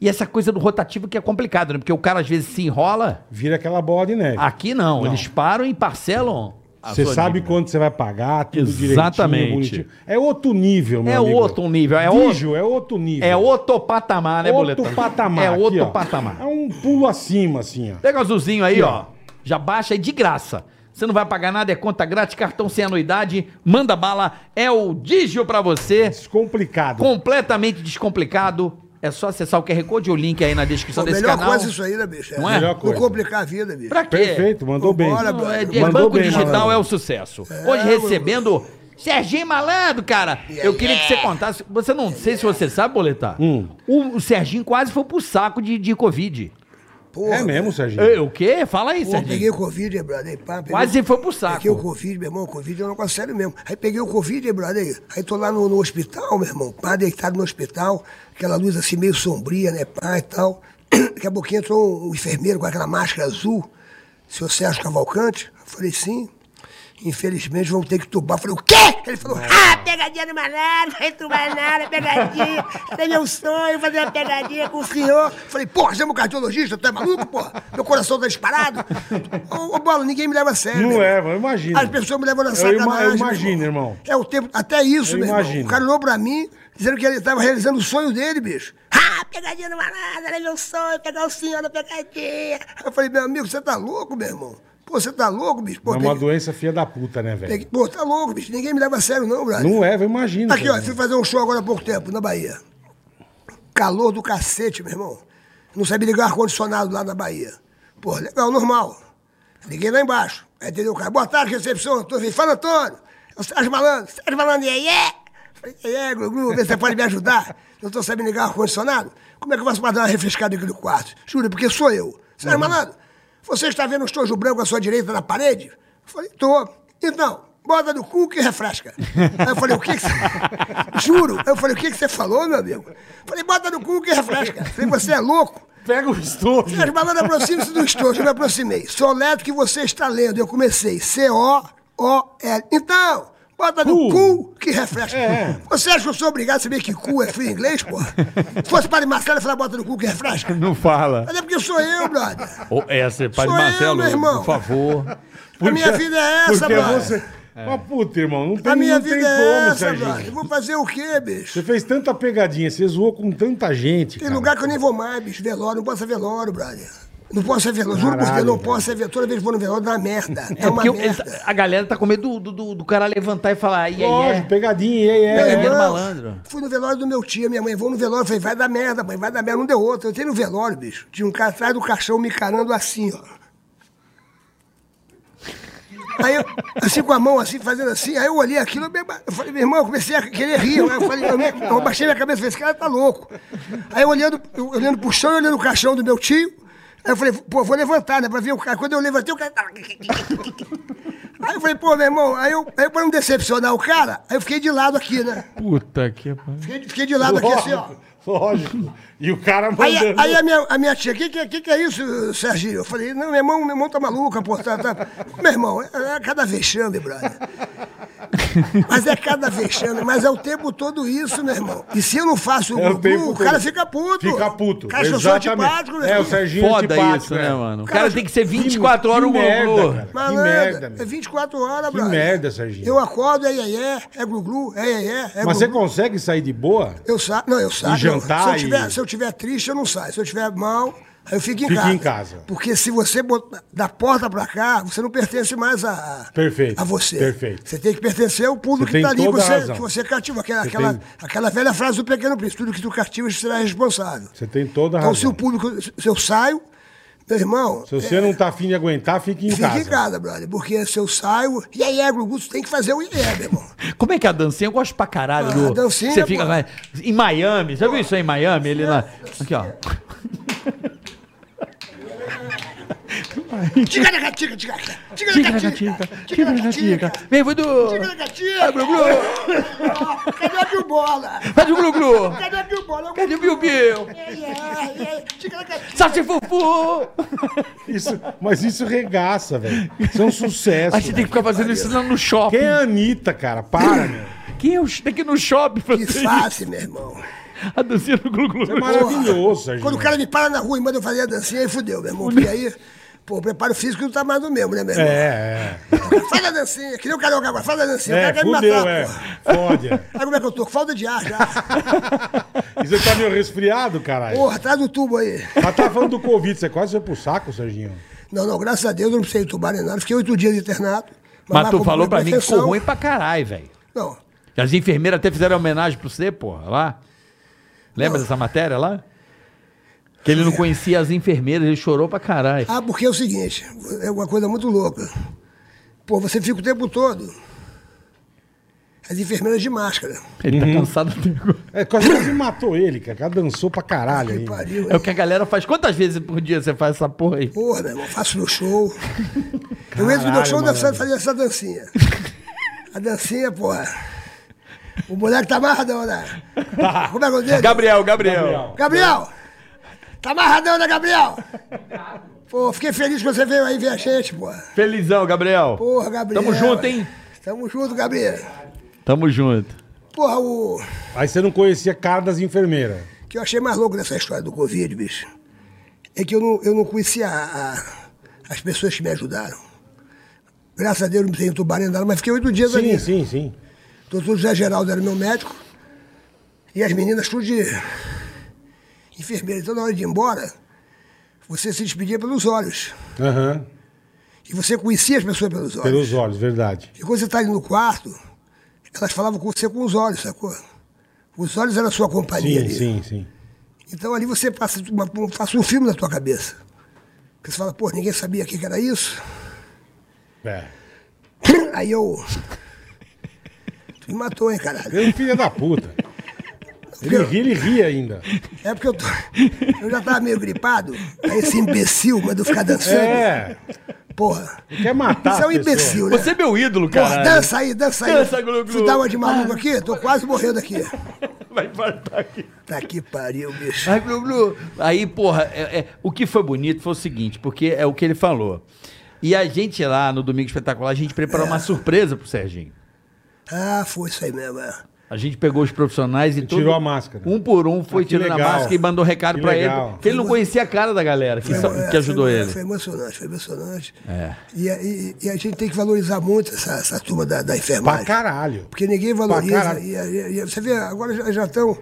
E essa coisa do rotativo que é complicado, né? Porque o cara às vezes se enrola. Vira aquela bola de neve. Aqui não. Não. Eles param e parcelam. Você sabe dívida. quanto você vai pagar, tudo Exatamente. bonitinho. É outro nível, meu É amigo. outro nível. É é outro nível. É outro patamar, né, outro Boletão? patamar. É aqui, outro ó. patamar. É um pulo acima, assim, ó. Pega o azulzinho aí, Aqui, ó. ó. Já baixa aí de graça. Você não vai pagar nada, é conta grátis, cartão sem anuidade, manda bala, é o Digio pra você, Descomplicado. completamente descomplicado. É só acessar o QR Code ou o link aí na descrição Pô, desse melhor canal. coisa isso aí, né, bicho? Não é? Melhor Não coisa. complicar a vida, bicho. Pra quê? Perfeito, mandou bem. Não, é, é Mandou banco bem, digital malandro. é o sucesso. Hoje recebendo Serginho Malandro, cara. Eu queria que você contasse. Você não sei se você sabe, Boletar. Hum. O, o Serginho quase foi pro saco de, de Covid. Porra, É mesmo, Serginho? Ei, o quê? Fala aí, Serginho. peguei o Covid, brother. aí, pá, peguei- Quase foi pro saco. Peguei o Covid, meu irmão, o Covid é um negócio sério mesmo. Aí peguei o Covid, brother, aí, aí tô lá no, no hospital, meu irmão, pá, deitado no hospital, aquela luz assim meio sombria, né, pá e tal. [CLEARS THROAT] Daqui a pouquinho entrou um enfermeiro com aquela máscara azul, seu Sérgio Cavalcante. Eu falei, sim. Infelizmente vamos ter que tubar. Eu falei, o quê? Ele falou, ah, pegadinha do não vai tubar nada, pegadinha. Era meu sonho fazer uma pegadinha com o senhor. Eu falei, porra, você é um cardiologista, tu é maluco, porra? Meu coração tá disparado. Ô, ô, Bola, ninguém me leva a sério. Não meu é, irmão. eu imagino. As pessoas me levam na sacanagem. eu imagino, irmão. É o tempo, até isso, Eu meu irmão. imagino. O cara olhou pra mim, dizendo que ele tava realizando o sonho dele, bicho. Ah, pegadinha do malandro, era meu sonho, pegar o senhor na pegadinha. Eu falei, meu amigo, você tá louco, meu irmão? Pô, você tá louco, bicho? Pô, É uma doença filha da puta, né, velho? peguei- Pô, tá louco, bicho. Ninguém me leva a sério, não, brother. Não é, eu imagino. Aqui, ó, fui fazer um show agora há pouco tempo, na Bahia. Calor do cacete, meu irmão. Não sabia ligar ar-condicionado lá na Bahia. Pô, legal, normal. Liguei lá embaixo. Aí entendeu o cara, boa tarde, recepção, tô vindo. Fala, Antônio. É o Sérgio Malandro. Sérgio Malandro, e aí, é? Falei, e aí, Glu, vê se você pode me ajudar. Não tô sabendo ligar ar-condicionado. Como é que eu faço pra dar uma refrescada aqui no quarto? Juro, porque sou eu. Sérgio Malandro, você está vendo o estojo branco à sua direita na parede? Eu falei, tô. Então, bota no cu que refresca. Aí eu falei, o que, que você... [LAUGHS] Juro. Aí eu falei, o que, que você falou, meu amigo? Eu falei, bota no cu que refresca. Eu falei, você é louco? Pega o estojo. Sérgio Malandro, aproxime-se do estojo. Eu me aproximei. Soleto que você está lendo. Eu comecei. C-O-O-L. Então, bota no Cu. que refresca. É. Você acha que eu sou obrigado a saber que cu é frio em inglês, porra? Se fosse para Marcelo, eu falar bota no cu que refresca. Não fala. Mas é porque sou eu, brother. Ô, essa, Padre Sou eu, Marcelo, meu irmão. por favor. A minha vida é essa, Porque brother. você... Mas, puta, irmão, não tem, A minha não tem vida é como, essa, Serginho. brother. Eu Vou fazer o quê, bicho? Você fez tanta pegadinha, você zoou com tanta gente, Tem cara. lugar que eu nem vou mais, bicho. Velório, não posso ser velório, brother. Não posso ser velório. Juro por Deus, não posso ser velório. Toda vez que vou no velório, dá uma merda. É, É uma merda. a galera tá com medo do, do, do cara levantar e falar, e aí pegadinha, e aí, é, malandro. Fui no velório do meu tio, minha mãe, vou no velório, falei, vai dar merda, mãe, vai dar merda, não deu outra. Eu tenho no velório, bicho. Tinha um cara atrás do caixão me encarando assim, ó. Aí eu, assim com a mão, assim, fazendo assim, aí eu olhei aquilo, eu, eu falei, meu irmão, eu comecei a querer rir. Eu falei, eu, eu baixei minha cabeça e falei, esse cara tá louco. Aí eu olhando, eu olhando pro chão, e olhando o caixão do meu tio, aí eu falei, pô, vou levantar, né, pra ver o cara. Quando eu levantei, o cara tava... [LAUGHS] Aí eu falei, pô, meu irmão, aí eu, aí pra não decepcionar o cara, aí eu fiquei de lado aqui, né? Puta que pariu. Fiquei, fiquei de lado aqui assim, ó. Lógico, lógico. E o cara Aí, mandando... aí a, minha, a minha tia, o que, que, que, que é isso, Serginho? Eu falei, não, meu irmão, meu irmão tá maluco, pô, tá, tá. [LAUGHS] Meu irmão, é, é cada vexame, brother. [LAUGHS] Mas é cada vexame, mas é o tempo todo isso, meu irmão. E se eu não faço o É o tempo o cara fica puto. Fica puto. O cara eu sou antipático, meu É, o. Serginho Foda antipático, isso, né, é. mano? O Cara, cara tem que ser Que- 24 horas que o cara. Que merda, é meu. 24 horas, Que brother. merda, Serginho. Eu acordo, é é, é, é glu-glu, é é, é, é Mas você glu-glu. consegue sair de boa? Eu saio, não, eu saio. E jantar se, eu tiver, e- se eu tiver triste, eu não saio. Se eu tiver mal, eu fico em casa. em casa. Porque se você botar da porta pra cá, você não pertence mais a, Perfeito, a você. perfeito. Você tem que pertencer ao público Você que tá tem ali, você, que você cativa. Aquela, Você aquela, tem- aquela velha frase do Pequeno Príncipe: tudo que tu cativas será responsável. Você tem toda a Então, razão. se o público. Se eu saio, meu irmão. Se você não tá afim de aguentar, fique em Fica casa. em casa, brother. Porque se eu saio. E aí, é, Gugu, tu tem que fazer o iê, meu irmão. [LAUGHS] Como é que é a dancinha? Eu gosto pra caralho Ah, do. a dancinha, Você fica pô. em Miami. Já viu isso aí em Miami? Ele lá. Aqui, ó. [LAUGHS] Ticaracatica, ticaracatica. Ticaracatica. Tica-tica. Vem, Voodoo. Ticaracatica. Glu, glu. Ó, Cadê o Bill Bola? Cadê o Glu Glu? Cadê o Bill Bola? Cadê o Biu Biu? Ticaracatica. Sacifufu. Isso, mas isso regaça, velho. Isso é um sucesso. A gente tem que ficar fazendo isso lá no shopping. Quem é a Anitta, cara? Para, meu. Quem é o tem que ir no shopping Que fazer fácil, meu irmão. a dancinha do Glu Glu? É maravilhoso, Serginho. Quando o cara me para na rua e manda eu fazer a dancinha, aí fudeu, meu irmão. Porque aí, pô, o preparo físico não tá mais do mesmo, né, meu irmão? É, é. Faz a dancinha, que nem o carioca agora, faz a dancinha. o É, cara quer me fudeu, matar, é. pô. Fode. é. Aí como é que eu tô? Com falta de ar já. [LAUGHS] E você tá meio resfriado, caralho? Porra, traz o tubo aí. Mas tá falando do Covid, você quase foi pro saco, Serginho. Não, não, graças a Deus eu não precisei entubar nem nada. Fiquei oito dias internado. Mas lá tu falou pra mim que ficou ruim pra caralho, velho. Não, As enfermeiras até fizeram homenagem pra você, porra, lá. Lembra dessa matéria lá? Que ele não conhecia as enfermeiras, ele chorou pra caralho. Ah, porque é o seguinte, é uma coisa muito louca. Pô, você fica o tempo todo. As enfermeiras de máscara. Ele tá cansado até agora. É, quase quase matou ele, cara. O cara dançou pra caralho Que aí. pariu. É o que a galera faz. Quantas vezes por dia você faz essa porra aí? Porra, meu irmão, faço no show. eu entro no meu show mano. dançando, fazendo essa dancinha. A dancinha, porra. O moleque tá amarradão, né? [LAUGHS] Como é que é o dele? Gabriel, Gabriel. Gabriel! Tá amarradão, né, Gabriel? Pô, fiquei feliz que você veio aí ver a gente, porra. Felizão, Gabriel. Porra, Gabriel. Tamo junto, hein? Tamo junto, Gabriel. Tamo junto. Porra, o Aí você não conhecia cara das enfermeiras. que eu achei mais louco dessa história do Covid, bicho, é que eu não, eu não conhecia a- a- as pessoas que me ajudaram. Graças a Deus não precisei entubar nem nada, mas fiquei oito dias Sim, ali. sim, sim. Doutor José Geraldo era meu médico. E as meninas tudo de enfermeira. Então, na hora de ir embora, você se despedia pelos olhos. Aham. E você conhecia as pessoas pelos olhos. Pelos olhos, verdade. E quando você está ali no quarto, elas falavam com você com os olhos, sacou? Os olhos eram a sua companhia Sim, ali. sim, sim. Então ali você passa, uma, um- passa um filme na tua cabeça. Porque você fala, pô, ninguém sabia o que era isso. É. Aí eu. [LAUGHS] Tu me matou, hein, caralho. Um filho da puta. Ele ri, ele ri ainda. É porque eu tô. Eu já tava meio gripado. Aí esse imbecil mandou ficar dançando. É. Porra. Ele quer matar Isso é um imbecil, né? Você é meu ídolo, Porra, cara. dança aí, dança aí. Dança, Glu Glu. Tu dá uma de maluco aqui? Tô quase morrendo aqui. Vai infartar aqui. Tá que pariu, bicho. Ai, Glu Glu. Aí, porra, é- é, o que foi bonito foi o seguinte, porque é o que ele falou. E a gente lá no Domingo Espetacular, a gente preparou uma surpresa pro Serginho. Ah, foi isso aí mesmo, é. A gente pegou os profissionais e, todo- tirou a máscara. Um por um foi Ah, tirando a legal. máscara e mandou recado pra legal. ele. Porque ele não conhecia a cara da galera que, É, que ajudou foi, ele. Foi emocionante, foi emocionante. É. E, a- e- e a gente tem que valorizar muito essa, essa turma da, da Pra enfermagem. caralho. Porque ninguém Pra valoriza. E, e- e- você vê, agora já- já estão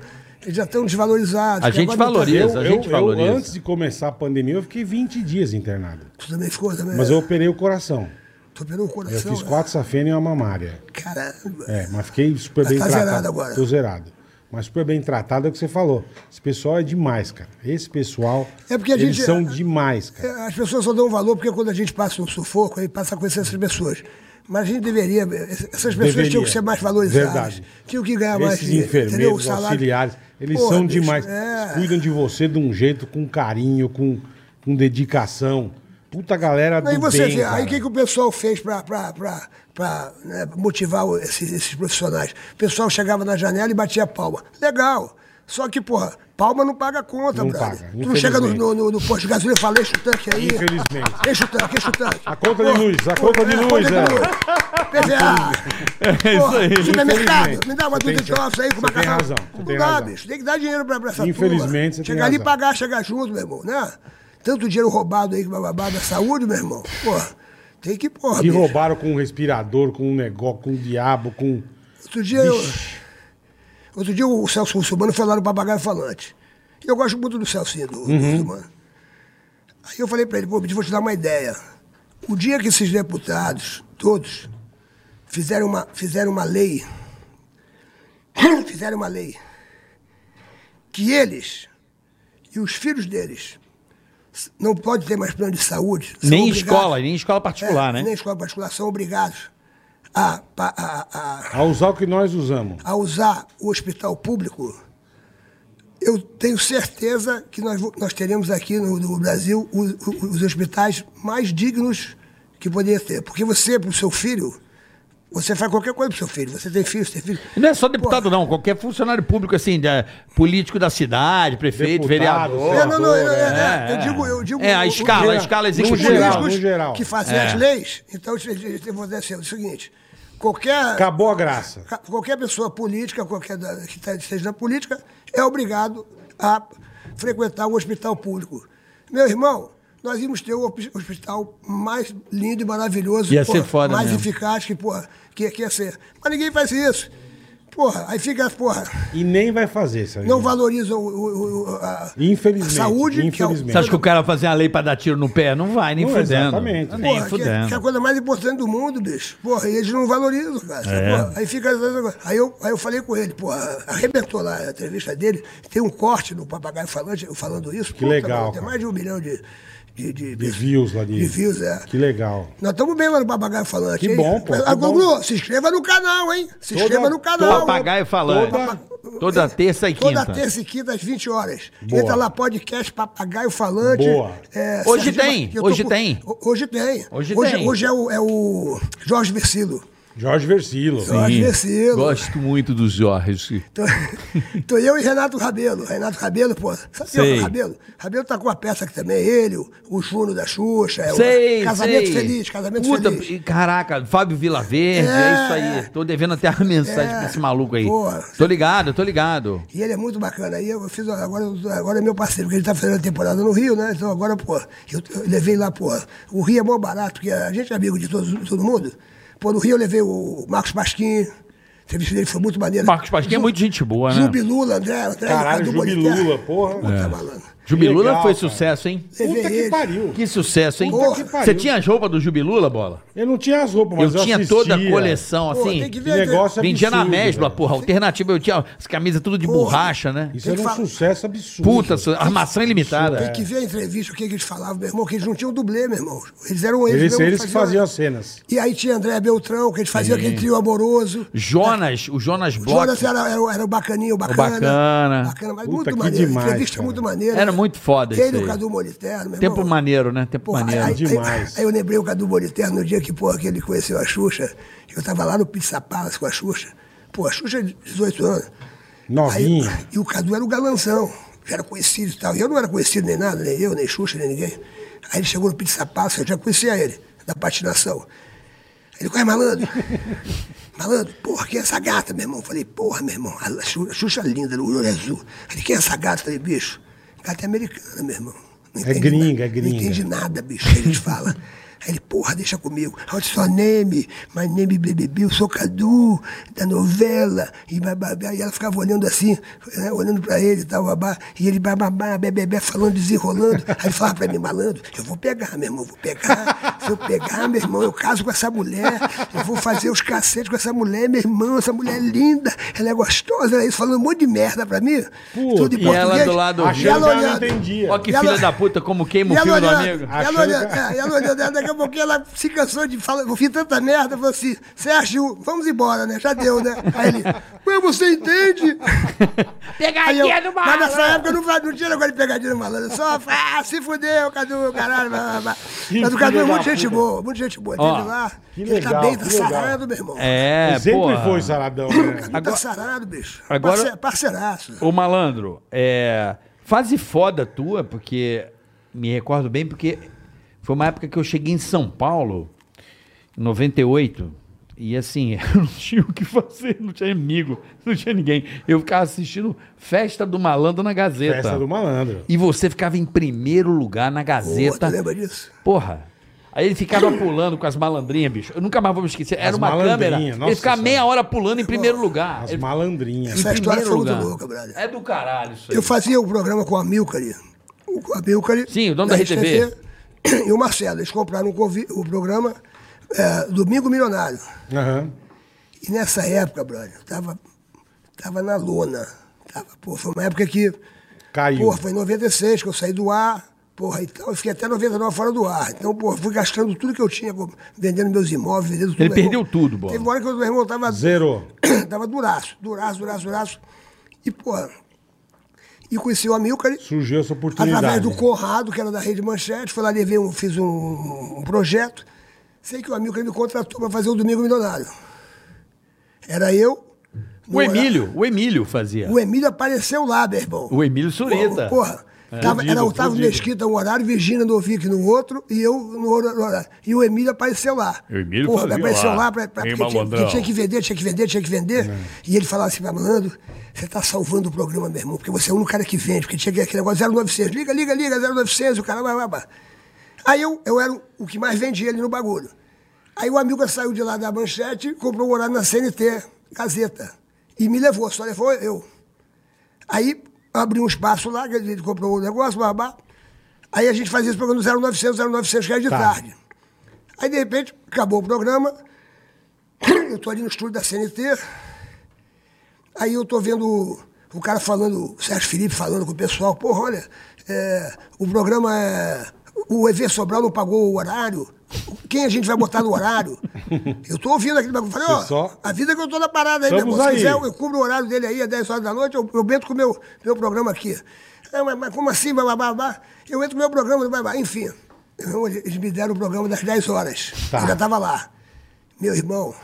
já estão desvalorizados. A gente tá- valoriza. Eu, a gente eu- valoriza. eu, antes de começar a pandemia, eu fiquei 20 dias internado. Tu também ficou também? Mas eu operei o coração. Tô perdendo o Eu coração. fiz né? quatro safena e uma mamária. Caramba. É, mas fiquei super Mas bem tá tratado. zerado agora. Tô zerado. Mas super bem tratado é o que você falou. Esse pessoal é demais, cara. Esse pessoal, É porque a eles gente- são demais, cara. É, As pessoas só dão valor porque quando a gente passa um sufoco, aí passa a conhecer essas pessoas. Mas a gente deveria. Essas pessoas Deveria. tinham que ser mais valorizadas. Verdade. Tinham que ganhar mais Esses dinheiro? O enfermeiros, auxiliares, eles Porra, são bicho, demais. é. Eles cuidam de você de um jeito, com carinho, com, com dedicação. Puta galera do Aí você bem, vê, cara. aí o que, que o pessoal fez para né, motivar esses, esses profissionais? O pessoal chegava na janela e batia palma. Legal. Só que, porra, palma não paga conta, Não brother. paga, tu não chega no, no, no- no posto de gasolina e fala, enche o tanque aí. Infelizmente. Enche o tanque, enche o tanque. A conta de luz, a conta de luz, é. PVA. É isso aí. Supermercado, me dá uma dúzia de ovos aí com você tem razão, Não tem dá, bicho. Tem que dar dinheiro pra, pra essa Infelizmente, turma. Chegar ali e pagar, chegar junto, meu irmão, né? Tanto dinheiro roubado aí, bababá, da saúde, meu irmão. Porra, tem que, porra, Que bicho. roubaram com um respirador, com um negócio, com um diabo, com. Outro dia, eu, outro dia o Celso Russomano foi lá no Papagaio Falante. E eu gosto muito do Celcinho, do, Uhum. Russomano. Aí eu falei pra ele, pô, vou te dar uma ideia. O dia que esses deputados, todos, fizeram uma, fizeram uma lei, [COUGHS] fizeram uma lei, que eles e os filhos deles não podem ter mais plano de saúde. são Nem obrigados- escola, nem escola particular, é, né? Nem escola particular, são obrigados a, a, a, a A usar o que nós usamos. a usar o hospital público, eu tenho certeza que nós, nós teremos aqui no, no Brasil os, os hospitais mais dignos que poderia ter. Porque você, para o seu filho, você faz qualquer coisa para o seu filho. Você tem filho, você tem filho. Não é só deputado, Pô, não. Qualquer funcionário público, assim, da- político da cidade, prefeito, Deputado, vereador. É, não, não, é, é, é, eu digo, eu digo. É, a o- o- escala, a os escala no executiva. geral, políticos geral. que fazem É. as leis, então eu vou dizer o seguinte: qualquer. Acabou a graça. Qualquer pessoa política, qualquer que tá- esteja na política, é obrigado a frequentar o hospital público. Meu irmão, nós íamos ter o hospi- hospital mais lindo e maravilhoso, Ia ser foda mais mesmo. eficaz que, porra, que, que ia ser. Mas ninguém faz isso. Porra, aí fica, porra, E nem vai fazer, sabe? não valorizam o, o- o- a, Infelizmente, a saúde. que é o- infelizmente. Você acha que o cara vai fazer uma lei pra dar tiro no pé? Não vai, nem Não, fudendo. exatamente. Nem Porra, que, fudendo. que é a coisa mais importante do mundo, bicho. Porra, e eles não valorizam, cara. É. Porra, aí fica. Aí eu, aí eu falei com ele, porra, arrebentou lá a entrevista dele. Tem um corte no papagaio falante, falando isso. Que legal, Tem mais de um milhão de. De, de, De views lá de. de views, é. Que legal. Nós estamos bem lá no Papagaio Falante. Que hein? bom, pô, que. Gugu, se inscreva no canal, hein? Se Toda- inscreva no canal. Papagaio falando. Toda- Toda terça e Toda quinta. terça e quinta às 20 horas. Boa. Entra lá, podcast Papagaio Falante. Boa. É, Hoje tem, hoje com- tem. Ho- Hoje tem. Hoje hoje, tem. Hoje é o, é o Jorge Versilo. Jorge Versilo. Jorge Versilo. Gosto muito do Jorge. Tô, [LAUGHS] tô eu e Renato Rabelo. Renato Rabelo, pô. Sabe quem é Sei. o Rabelo? Rabelo tá com uma peça aqui também. Ele, o, o Júnior da Xuxa. é o Sei, Casamento sei. Feliz, Casamento Puta, Feliz. Caraca, Fábio Vilaverde, é, É, isso aí. Tô devendo até a mensagem É. pra esse maluco aí. Porra. Tô ligado, tô ligado. E ele é muito bacana. Aí eu fiz, agora, agora é meu parceiro, porque ele tá fazendo a temporada no Rio, né? Então agora, pô, eu, eu levei lá, pô, o Rio é mó barato, porque a gente é amigo de todos, todo mundo. Pô, no Rio eu levei o Marcos Pasquim, a entrevista dele foi muito maneira. Marcos Pasquim é Ju- muito gente boa, né? Jubilula, André, André Caralho, do Jubilula, porra. Puta, malandro. Jubilula legal, foi cara. sucesso, hein? Puta que ele. pariu. Que sucesso, hein? Puta que pariu. Você tinha as roupas do Jubilula, bola? Eu não tinha as roupas, mas eu eu, tinha assistia. toda a coleção, Pô, assim. tem que ver. negócio Vendia na absurdo, Mesbla, velho. porra. Alternativa, eu tinha as camisas tudo de Porra. borracha, né? Isso era um falar- sucesso absurdo. Puta, su- armação ilimitada. Tem que ver a entrevista, o que, que eles falavam, meu irmão, que eles não tinham dublê, meu irmão. Eles eram eles, Eles, mesmo eles que faziam as cenas. E aí tinha André Beltrão, que eles faziam aquele trio amoroso. Jonas, o Jonas Bloch. Jonas era, era, era o bacaninho, o bacana. bacana. Bacana, mas muito maneiro. entrevista muito maneira. Era muito foda Ele isso e aí. o Cadu Moliterno, meu Tempo irmão. maneiro, né? Tempo Porra, maneiro. aí, aí- Demais. Aí, eu lembrei o Cadu Moliterno no dia que, porra, que ele conheceu a Xuxa. Eu tava lá no Pizza Palace com a Xuxa. Pô, a Xuxa de 18 anos. Novinha. Aí, e o Cadu era o galanzão, já era conhecido e tal. E eu não era conhecido nem nada, nem eu, nem Xuxa, nem ninguém. Aí ele chegou no Pizza Palace, eu já conhecia ele, da patinação. Ele, qual é malandro? [LAUGHS] malandro, porra, quem é essa gata, meu irmão? Falei, porra, meu irmão, a Xu- Xuxa linda, o olho azul. Ele, quem é essa gata? Falei, bicho, gata é americana, meu irmão. Não É gringa, nada, é gringa. Não entende nada, bicho. Aí eles falam. [LAUGHS] Aí ele, porra, deixa comigo. What's your name? My name Baby Bill, sou Cadu, da novela. E, bababá. e ela ficava olhando assim, né, olhando pra ele e tal, babá. E ele, bababá, bebê, falando, desenrolando. Aí ele falava pra mim, malandro, eu vou pegar, meu irmão, vou pegar. Se eu pegar, meu irmão, eu caso com essa mulher. Eu vou fazer os cacetes com essa mulher, meu irmão. Essa mulher é linda, ela é gostosa. Ela é isso, falando um monte de merda pra mim. Tudo em E ela do lado E Achando ela olhando. entendia. Ó que filha ela- da puta, como queima o filme do amigo. e ela olhando, é, ela olhando, daqui a pouquinho ela se cansou de falar, eu fiz tanta merda, falou assim, Sérgio, vamos embora, né? Já deu, né? Aí ele, ué, você entende? Eu, Pegadinha do mas nessa malandro. época eu não, não tinha negócio de pegadinha no malandro, só, ah, se fudeu, Cadu, caralho, blá, blá, Mas o Cadu é muito gente boa, muito gente boa, Ó, teve lá, que ele tá legal, bem, tá que legal. sarado, meu irmão. É, Ele sempre porra. foi saradão, né? Ele tá sarado, bicho. Agora- Parce- Parceiraço. Ô malandro, é, fase foda tua, porque me recordo bem, porque foi uma época que eu cheguei em São Paulo, em 98, e assim, [LAUGHS] eu não tinha o que fazer, não tinha amigo, não tinha ninguém. Eu ficava assistindo Festa do Malandro na Gazeta. Festa do malandro. E você ficava em primeiro lugar na Gazeta. tu lembra disso? Porra. Aí ele ficava pulando com as malandrinhas, bicho. Eu nunca mais vou me esquecer. Era As uma câmera. nossa Ele ficava meia hora pulando em primeiro lugar. As Ele- malandrinhas. Essa história foi muito lugar. louca, brother. É do caralho isso aí. Eu fazia o programa com a Milcari. O a Milcari. Sim, o dono da RTV. E o Marcelo. Eles compraram convi- o programa é, Domingo Milionário. Aham. E nessa época, brother, eu tava, tava na lona. Tava, pô, foi uma época que. Caiu. Porra, foi em 96 que eu saí do ar. Porra, então eu fiquei até 99 fora do ar. Então, porra, fui gastando tudo que eu tinha, vendendo meus imóveis, vendendo tudo. Ele Meu irmão- perdeu tudo, bola. Teve uma hora que o meu irmão tava. Zerou. [CLEARS THROAT] tava duraço, duraço, duraço, duraço. E, porra, e conheci o Amilcar. Surgiu essa oportunidade. Através do Conrado, que era da Rede Manchete, fui lá, levei um, fiz um, um projeto. Sei que o Amilcar me contratou para fazer o Domingo Milionário. Era eu. O horário- Emílio, o Emílio fazia. O Emílio apareceu lá, meu irmão. O Emílio Surita. Porra, tava, Fudido, era Otávio fudido. Mesquita um horário, Virgínia Novick no outro e eu no outro horário. E o Emílio apareceu lá. O Emílio Porra, apareceu lá. lá, pra, pra, porque, tinha, porque tinha que vender, tinha que vender, tinha que vender. E ele falava assim, malandro, você tá salvando o programa, meu irmão, porque você é o único cara que vende, porque tinha aquele negócio 0900, liga, liga, liga, 0900, o cara vai, vai, vai. Aí eu, eu era o que mais vendia ali no bagulho. Aí o amigo saiu de lá da manchete, comprou um horário na CNT, Gazeta, e me levou, só levou eu. Aí abri um espaço lá, que a gente comprou o negócio, babá. Aí a gente fazia esse programa no 0900, 0900, que era de Tá. tarde. Aí, de repente, acabou o programa. [CLEARS THROAT] Eu tô ali no estúdio da CNT. Aí eu tô vendo o cara falando, o Sérgio Felipe falando com o pessoal, porra, olha, é, o programa é. O EV Sobral não pagou o horário. Quem a gente vai botar no horário? [LAUGHS] Eu tô ouvindo aquele bagulho. Falei, ó, só- a vida que eu tô na parada aí, meu irmão. Se aí. quiser, eu, eu cubro o horário dele aí às 10 horas da noite, eu, eu entro com o meu, meu programa aqui. É, mas, mas como assim, babá, babá? Eu entro com o meu programa, babá. Enfim, irmão, eles me deram o programa das 10 horas. Tá. Eu já tava lá. Meu irmão.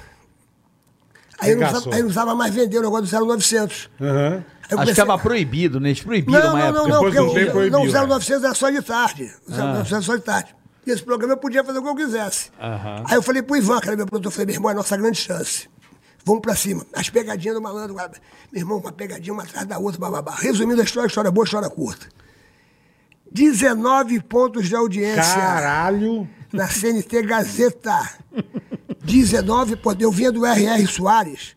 Aí eu, não Regaçou. precisava, aí eu não precisava mais vender o negócio do 0900. Aham. Aí eu Acho que estava proibido, né? Eles proibiram não, uma não, época. não, não, Depois porque do tempo o, proibiu, não, o é. 0900 era só de tarde. O 0900 era só de tarde. E esse programa eu podia fazer o que eu quisesse. Aham. Aí eu falei pro Ivan, que era meu produtor, eu falei, meu irmão, é a nossa grande chance. Vamos pra cima. As pegadinhas do malandro, meu irmão, uma pegadinha uma atrás da outra, bababá. Resumindo a história, história boa, história curta. 19 pontos de audiência Caralho. na CNT Gazeta. 19, pô, eu vinha do R.R. Soares.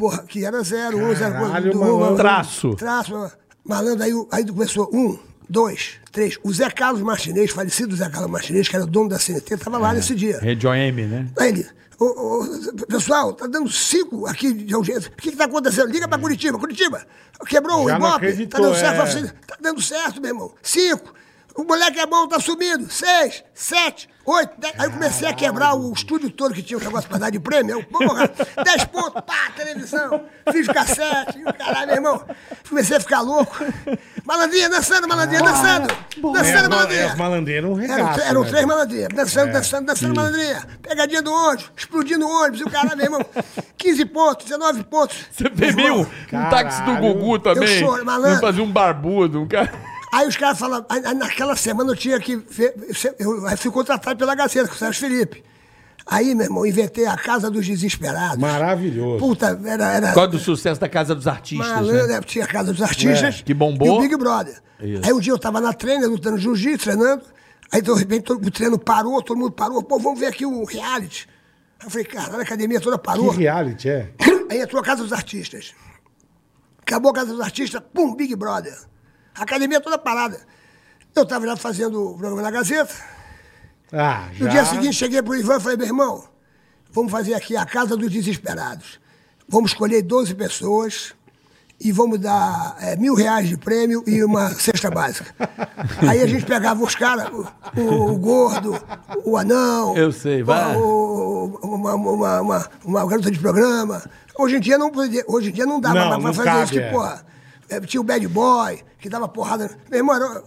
Porra, que era 0, 1, 0, Caralho, malandro. Traço. Traço, malandro, aí, o- aí começou um, dois, três. O Zé Carlos Martinez, falecido Zé Carlos Martinez, que era o dono da CNT, estava lá nesse dia. Rede OM, né? Aí ele, "Ô, ô, pessoal, tá dando cinco aqui de audiência. O que que tá acontecendo? Liga pra Curitiba. Curitiba, quebrou Já o Ibope? Tá dando certo? é. Tá dando certo, meu irmão. Cinco. O moleque é bom, tá subindo. Seis, sete, oito, dez. Aí eu comecei a quebrar o estúdio todo que tinha o negócio pra dar de prêmio. Eu, porra, dez pontos, pá, televisão. Fiz cassete, o caralho, meu irmão. Comecei a ficar louco. Malandrinha, dançando, malandrinha, dançando. É, Dançando, as mal- é, malandrinha. as malandreiras não Eram, regaçam, eram né? três malandrinhas, dançando, dançando, dançando malandrinha. Pegadinha do ônibus, explodindo o ônibus, e o cara, meu irmão, 15 pontos, 19 pontos. Você bebeu um, um táxi do Caralho. Gugu também. Eu choro, malandro. Fazia um barbudo, um cara. Aí os caras falam, aí- aí naquela semana eu tinha que ver, eu, fui contratado pela Gazeta, com o Sérgio Felipe. Aí, meu irmão, inventei a Casa dos Desesperados. Maravilhoso. Puta, era... era Por causa do sucesso da Casa dos Artistas, Malandro, né? né? tinha a Casa dos Artistas. É, que bombou. E o Big Brother. Isso. Aí um dia eu tava na treina, lutando jiu-jitsu, treinando. Aí, de repente, todo, o treino parou, todo mundo parou. Pô, vamos ver aqui o reality. Aí eu falei, caralho, a academia toda Que parou. reality é? Aí entrou a Casa dos Artistas. Acabou a Casa dos Artistas, pum, Big Brother. A academia toda parada. Eu tava já fazendo o programa na Gazeta. Ah, já. No dia seguinte, cheguei pro Ivan e falei, meu irmão, vamos fazer aqui a Casa dos Desesperados. Vamos escolher 12 pessoas e vamos dar é, mil reais de prêmio e uma [LAUGHS] cesta básica. Aí a gente pegava os caras, o, o- o gordo, o anão. Eu sei, vai. o- uma, uma, uma, uma garota de programa. Hoje em dia não, hoje em dia não dá Não, mais não fazer cabe, isso, que, é. porra. É, tinha o bad boy, que dava porrada. Meu irmão, era,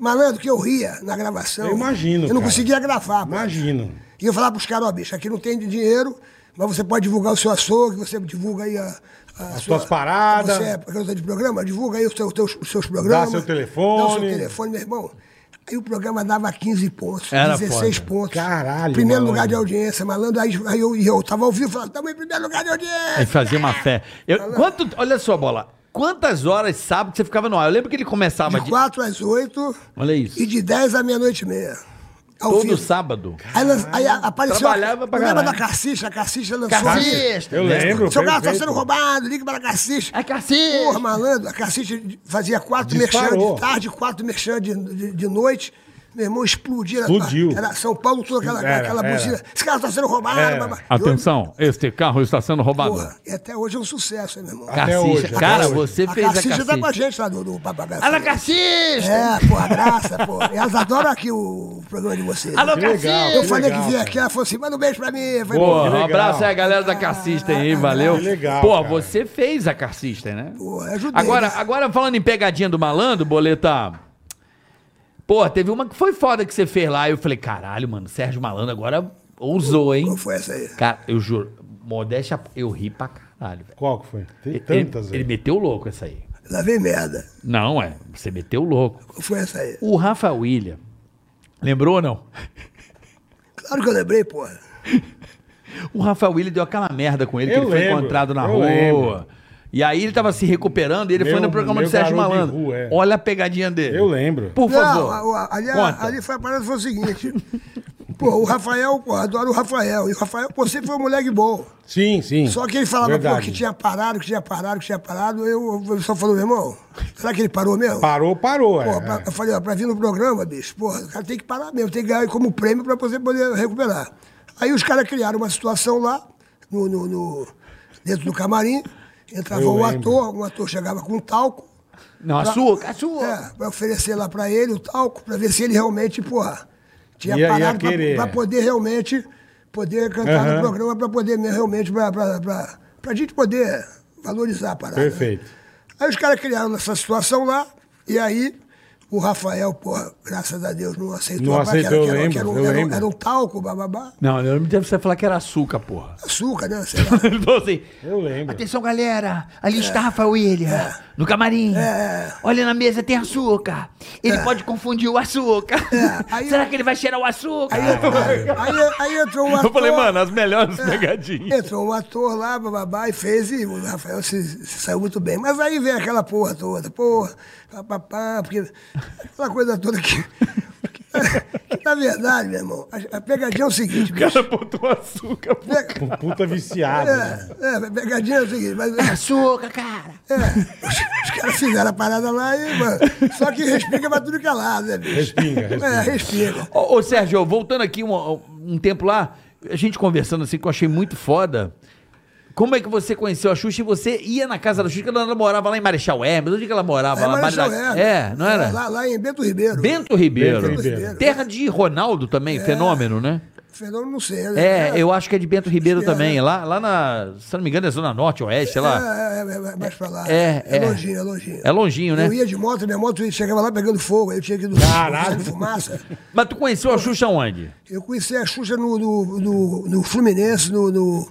malandro, que eu ria na gravação. Eu imagino, Eu não cara. conseguia gravar. pô. Imagino. E eu falava pros caras, ó, bicho, aqui não tem dinheiro, mas você pode divulgar o seu açougue, você divulga aí a, As tuas paradas. Você é garota de programa, divulga aí os seus, teus- os seus programas. seu telefone. Dá o seu telefone, meu irmão. Aí o programa dava 15 pontos, Era 16 foda. pontos. Caralho, Primeiro malandro. lugar de audiência, malandro. Aí, aí eu, eu tava ao vivo falando, estamos em primeiro lugar de audiência. Aí fazia uma fé. Eu, quanto, olha só, bola. Quantas horas sábado você ficava no ar? Eu lembro que ele começava De de. 4 às 8 Olha isso. e de 10 à meia-noite e meia. Ao Todo vivo. sábado. Aí, lan- aí apareceu. Trabalhava pra lembra da Carcicha? A Carcicha lançou. Carcicha. Eu lembro. Seu carro está perfeito. sendo roubado, liga para a Carcicha. É Carcicha. Porra, malandro, a Carcicha fazia quatro merchan de tarde, quatro merchan de, de, de noite. Meu irmão explodia. Explodiu. Era São Paulo, toda aquela, Era, aquela era. buzina. Esse carro tá sendo roubado. Era. Atenção, este carro está sendo roubado. Porra, e até hoje é um sucesso, hein, meu irmão. Até Cacixa. hoje, até Cara, hoje. você a fez a Cacixa tá com a Cacixa. gente lá no, no Papagaio. Alô, Cacixa! É, pô, a graça, pô. Elas adoram aqui o programa de vocês. Alô, Que legal, Cacixa! Eu que falei legal, que vinha aqui, ela falou assim, manda um beijo pra mim. Falei, um abraço aí a galera da Carcista aí, valeu. Que legal, Pô, você fez a Carcista, né? pô, ajudei. Agora, né? agora falando em pegadinha do malandro, boleta. Pô, teve uma que foi foda que você fez lá. Eu falei, caralho, mano, Sérgio Malandro agora ousou, hein? Qual foi essa aí? Cara, eu juro, modéstia, eu ri pra caralho, velho. Qual que foi? Tem Ele, tantas, ele velho. meteu o louco essa aí. Lá vem merda. Não, é, você meteu o louco. Qual foi essa aí? O Rafa William, lembrou ou não? Claro que eu lembrei, porra. [LAUGHS] O Rafael William deu aquela merda com ele, que Eu ele foi lembro, encontrado na rua. lembro. E aí ele tava se recuperando e ele Meu- foi no programa do Sérgio Malandro. rua, é. Olha a pegadinha dele. Eu lembro. Por favor. Não, a- a- ali, ali foi a parada foi o seguinte. [LAUGHS] Pô, o Rafael, pô, adoro o Rafael. E o Rafael, pô, sempre foi um moleque bom. Sim, sim. Só que ele falava, Verdade. pô, que tinha parado, que tinha parado, que tinha parado. Eu, eu só falou, meu irmão, será que ele parou mesmo? Parou, parou, é. Pô, pra- eu falei, ó, pra vir no programa, bicho, porra, o cara tem que parar mesmo, tem que ganhar como prêmio pra você poder recuperar. Aí os caras criaram uma situação lá, no, no- no- dentro do camarim, entrava Eu um lembro. ator, um ator chegava com um talco, Não, açúcar, açúcar. é, pra oferecer lá pra ele o talco, pra ver se ele realmente, porra, tinha Ia- ia parado pra, querer, pra é. poder realmente poder cantar Aham. no programa, pra poder mesmo, realmente, pra, pra, pra, pra gente poder valorizar a parada. né? Perfeito. Aí os caras criaram essa situação lá, e aí o Rafael, porra, graças a Deus, não aceitou. Não aceitou, eu que era, lembro, um- eu era um- lembro. era um talco, bababá, Não, eu lembro de você falar que era açúcar, porra. açúcar, né? [LAUGHS] Sei lá. Ele falou assim: Eu lembro. Atenção, galera. Ali está Rafa William. No camarim. É. Olha na mesa, tem açúcar. Ele pode confundir o açúcar. É, [LAUGHS] aí Será que ele vai cheirar o açúcar? Aí, [LAUGHS] aí, aí entrou um ator. Eu falei, mano, as melhores pegadinhas. Entrou um ator lá, bababá, e fez, e o Rafael se, se saiu muito bem. Mas aí vem aquela porra toda, porra, papapá, porque aquela coisa toda que, na verdade, meu irmão, a, pegadinha é o seguinte, O bicho. cara botou açúcar. pô. Pe- Um puta viciado. né? É, é, a pegadinha é o seguinte, mas é, Açúcar, cara. os, os caras fizeram a parada lá e, mano, só que respinga pra tudo que é lado, né, bicho? Respinga, É, respinga. respinga. Ô, ô, Sérgio, voltando aqui um, um tempo lá, a gente conversando assim, que eu achei muito foda. Como é que você conheceu a Xuxa e você ia na casa da Xuxa, quando ela morava lá em Marechal Hermes? Onde que ela morava? É, lá, Marechal Hermes. É, não era? Lá, lá em Bento Ribeiro. Bento Ribeiro. Bento Ribeiro. Terra de Ronaldo também, fenômeno, né? Fenômeno, não sei. né? É, eu acho que é de Bento Ribeiro é, também. né? Lá, lá na, se não me engano, é Zona Norte, Oeste, sei lá. É, é, é, é mais pra lá. É, é. é. longinho, é longinho. É longinho, né? Eu ia de moto, minha moto chegava lá pegando fogo, aí eu tinha que ir do Caralho. fumaça. Mas tu conheceu a Xuxa onde? Eu conheci a Xuxa no, no, no, no Fluminense, no, no,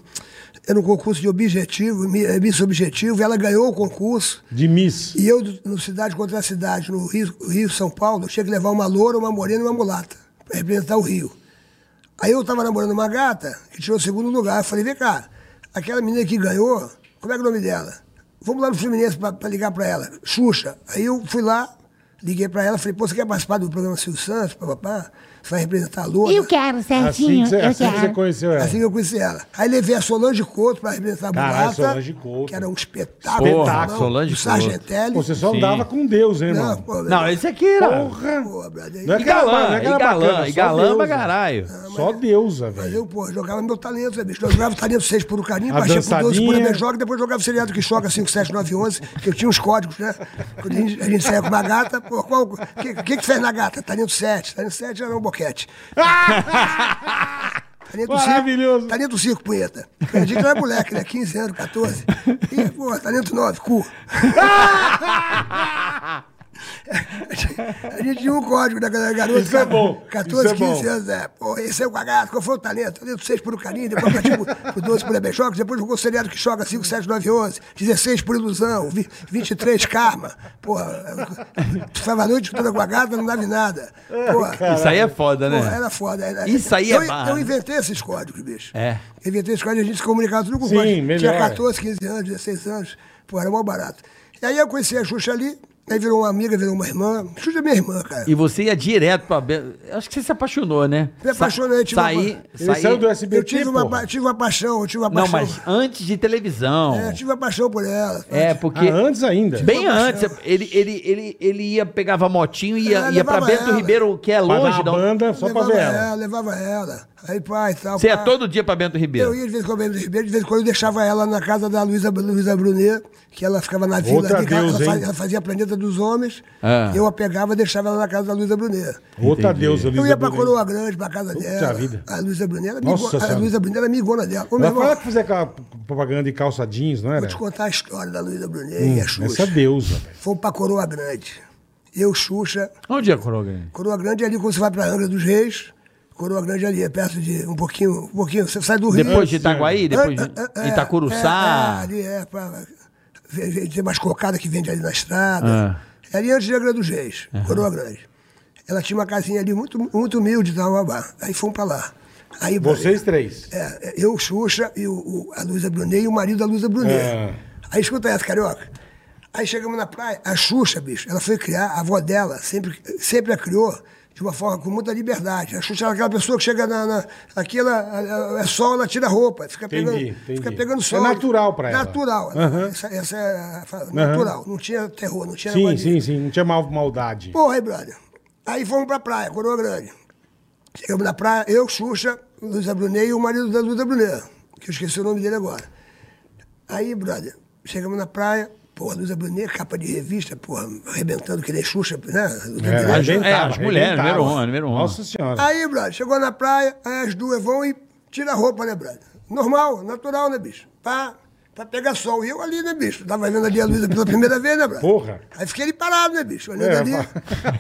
era um concurso de objetivo, eh, Miss Objetivo, ela ganhou o concurso. De Miss. E eu, no Cidade contra a Cidade, no Rio, Rio São Paulo, eu tinha que levar uma loura, uma morena e uma mulata, para representar o Rio. Aí eu estava namorando uma gata, que tirou o segundo lugar. Eu falei, vem cá, aquela menina que ganhou, como é é o nome dela? Vamos lá no Fluminense para ligar para ela. Xuxa. Aí eu fui lá, liguei para ela, falei, pô, você quer participar do programa Silvio Santos, papapá? Você vai representar a loura? Eu quero, Assim certinho. que você, eu assim que você conheceu ela. Assim que eu conheci ela. Aí levei a Solange Couto para representar a Caralho, mulata, Solange Couto. que era um espetáculo. Porra, irmão, Solange do Sargentelli. Pô, você só Sim. andava com Deus, hein, Não, irmão? pô, Não, esse aqui era. Porra! pô, brother, Não é E ba- galã, não é e galã, bacana, e só galã pra né? caralho. Só deusa, Mas velho. eu, pô, jogava meu talento, né, bicho? Eu jogava talento 6 por um carinho, baixei por 12 por. ABJ, depois jogava seriado que choca 5, 7, 9, 11, que eu tinha uns códigos, né? Quando a gente, a gente saía com uma gata, pô, qual. O que, que que fez na gata? Talento 7. Talento 7 era um boquete. [LAUGHS] Talento Maravilhoso. Cinco, talento 5, punheta. A gente era moleque, né? 15 anos, 14. E, pô, talento 9, cu. [LAUGHS] A gente tinha um código da da garota. Isso é bom, 14, isso é 15 bom. anos, é. Pô, esse é o cagado, qual foi o talento? Talento 6 por um carinho, depois partiu pro- pro 12 por Abejocos, depois jogou seriado que joga 5, 7, 9, 11, 16 por ilusão, vi- 23 karma. Porra, tu ficava a noite toda com a gata, não dava em nada. Porra, Isso aí é foda, Pô, né? era foda. Era, Isso aí é eu, barra, Eu inventei esses códigos, bicho. É. Eu inventei esses códigos, a gente se comunicava tudo com Sim, código. melhor. Tinha 14, 15 anos, 16 anos. Pô, era mó barato. E aí eu conheci a Xuxa ali, Aí virou uma amiga, virou uma irmã. Xuxa é minha irmã, cara. E você ia direto pra. Be- Acho que você se apaixonou, né? Me apaixonei, tive Saí. uma- Ele saí... saiu do SBT, Eu tive uma, pa- tive uma paixão, eu tive uma Não, paixão. mas antes de televisão. É, eu tive uma paixão por ela. É, porque. Ah, antes ainda. Bem Uma antes, paixão. ele, ele, ele, ele ia, pegava motinho e ia, É, ia pra levava Bento ela. Ribeiro, que é Pra dar longe. uma da onde- banda só pra levava ver ela. ela, levava ela. Aí, pai, tal. Você ia todo dia pra Bento Ribeiro. Eu ia de vez em quando Bento Ribeiro, de vez em quando eu deixava ela na casa da Luísa Luísa Brunet, que ela ficava na vila Outra ali, que ela, deusa, ela hein? fazia, ela fazia Planeta dos Homens. Ah. Eu a pegava e deixava ela na casa da Luísa Brunet. Outra Entendi. deusa, Eu Luísa ia pra Brunet. Coroa Grande, pra casa Puta dela. vida. A Luísa Brunet, ela Nossa migou, a. Luísa Brunet era amigona dela. Ô, Ela que fazia aquela propaganda de calça jeans, não era? vou te contar a história da Luísa Brunet Hum, e a Xuxa. essa deusa. Fomos pra Coroa Grande. Eu, Xuxa, Onde é Coroga? Coroa Grande é ali quando você vai pra Angra dos Reis. Coroa Grande é ali, é perto de um pouquinho, um pouquinho. Você sai do Rio. Depois de Itaguaí, depois de É, é, é, Itacuruçá. É, ali é, pra, tem mais cocada que vende ali na estrada. Ah. É ali antes de Angra dos Reis, Coroa Grande. Ela tinha uma casinha ali muito, muito humilde, Tauabá. Aí fomos pra lá. Aí, Vocês três. é, é, eu, Xuxa, e o, o- a Luísa Brunet e o marido da Luísa Brunet. É. Aí escuta essa, carioca. Aí chegamos na praia, a Xuxa, bicho, ela foi criar, a avó dela sempre, sempre a criou de uma forma com muita liberdade. A Xuxa era aquela pessoa que chega na. na aqui ela, é sol, ela tira a roupa, fica pegando, entendi. fica pegando É sol. natural pra ela. Natural. Aham. Essa, essa é a, fa- natural. Não tinha terror, não tinha Sim, sim, sim. Não tinha mal, maldade. Porra, aí, brother. Aí fomos pra praia, Coroa Grande. Chegamos na praia, eu, Xuxa, Luísa Brunet e o marido da Luísa Brunet, que eu esqueci o nome dele agora. Aí, brother, chegamos na praia, porra, Luísa Brunet, capa de revista, porra, arrebentando que nem Xuxa, né? É, arrebentava, as mulheres, número um, número um. Nossa senhora. Aí, brother, chegou na praia, aí as duas vão e tiram a roupa, né, brother? Normal, natural, né, bicho? Pra, pra pegar sol. E eu ali, né, bicho? Tava vendo ali a Luísa pela primeira vez, né, brother? Porra. Aí fiquei ali parado, né, bicho? Olhando É, ali,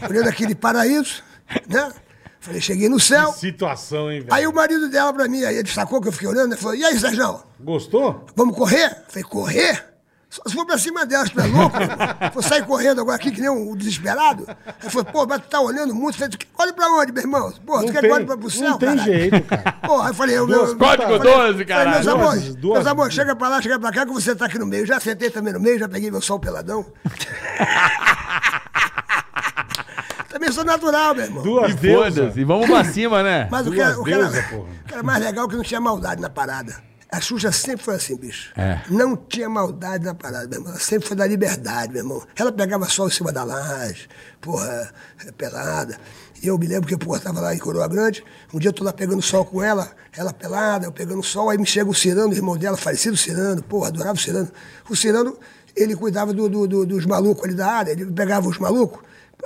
olhando aquele paraíso, né? Falei, cheguei no céu. Que situação, hein, velho? Aí o marido dela pra mim, aí ele sacou que eu fiquei olhando, né? Falou, e aí, Sérgio? Gostou? Vamos correr? Falei, correr? Só se for pra cima delas, tu é louco? [LAUGHS] Vou sair correndo agora aqui que nem um desesperado? Aí falou, pô, mas tu tá olhando muito. Falei, olha pra onde, meu irmão? Pô, tu Não quer tem- que olhe pra pro céu, não tem caralho? jeito, cara. [LAUGHS] Pô, aí falei, eu, Duas- meu, Código falei- 12, caralho. Falei, meus Duas- amores, duas- meus amores, chega pra lá, chega pra cá, que você tá aqui no meio. Já sentei também no meio, já peguei meu sol peladão. [LAUGHS] também sou natural, meu irmão. Duas E deusas. e vamos pra cima, né? Mas o que, Duas era, o, que era, o que era mais legal é que não tinha maldade na parada. A Xuxa sempre foi assim, bicho. É. Não tinha maldade na parada, meu irmão. Ela sempre foi da liberdade, meu irmão. Ela pegava sol em cima da laje, porra, pelada. E eu me lembro que, porra, tava lá em Coroa Grande. Um dia eu tô lá pegando sol com ela, ela pelada, eu pegando sol. Aí me chega o Cirano, o irmão dela, falecido Cirano, porra, adorava o Cirano. O Cirano, ele cuidava do- do- do- dos malucos ali da área, ele pegava os malucos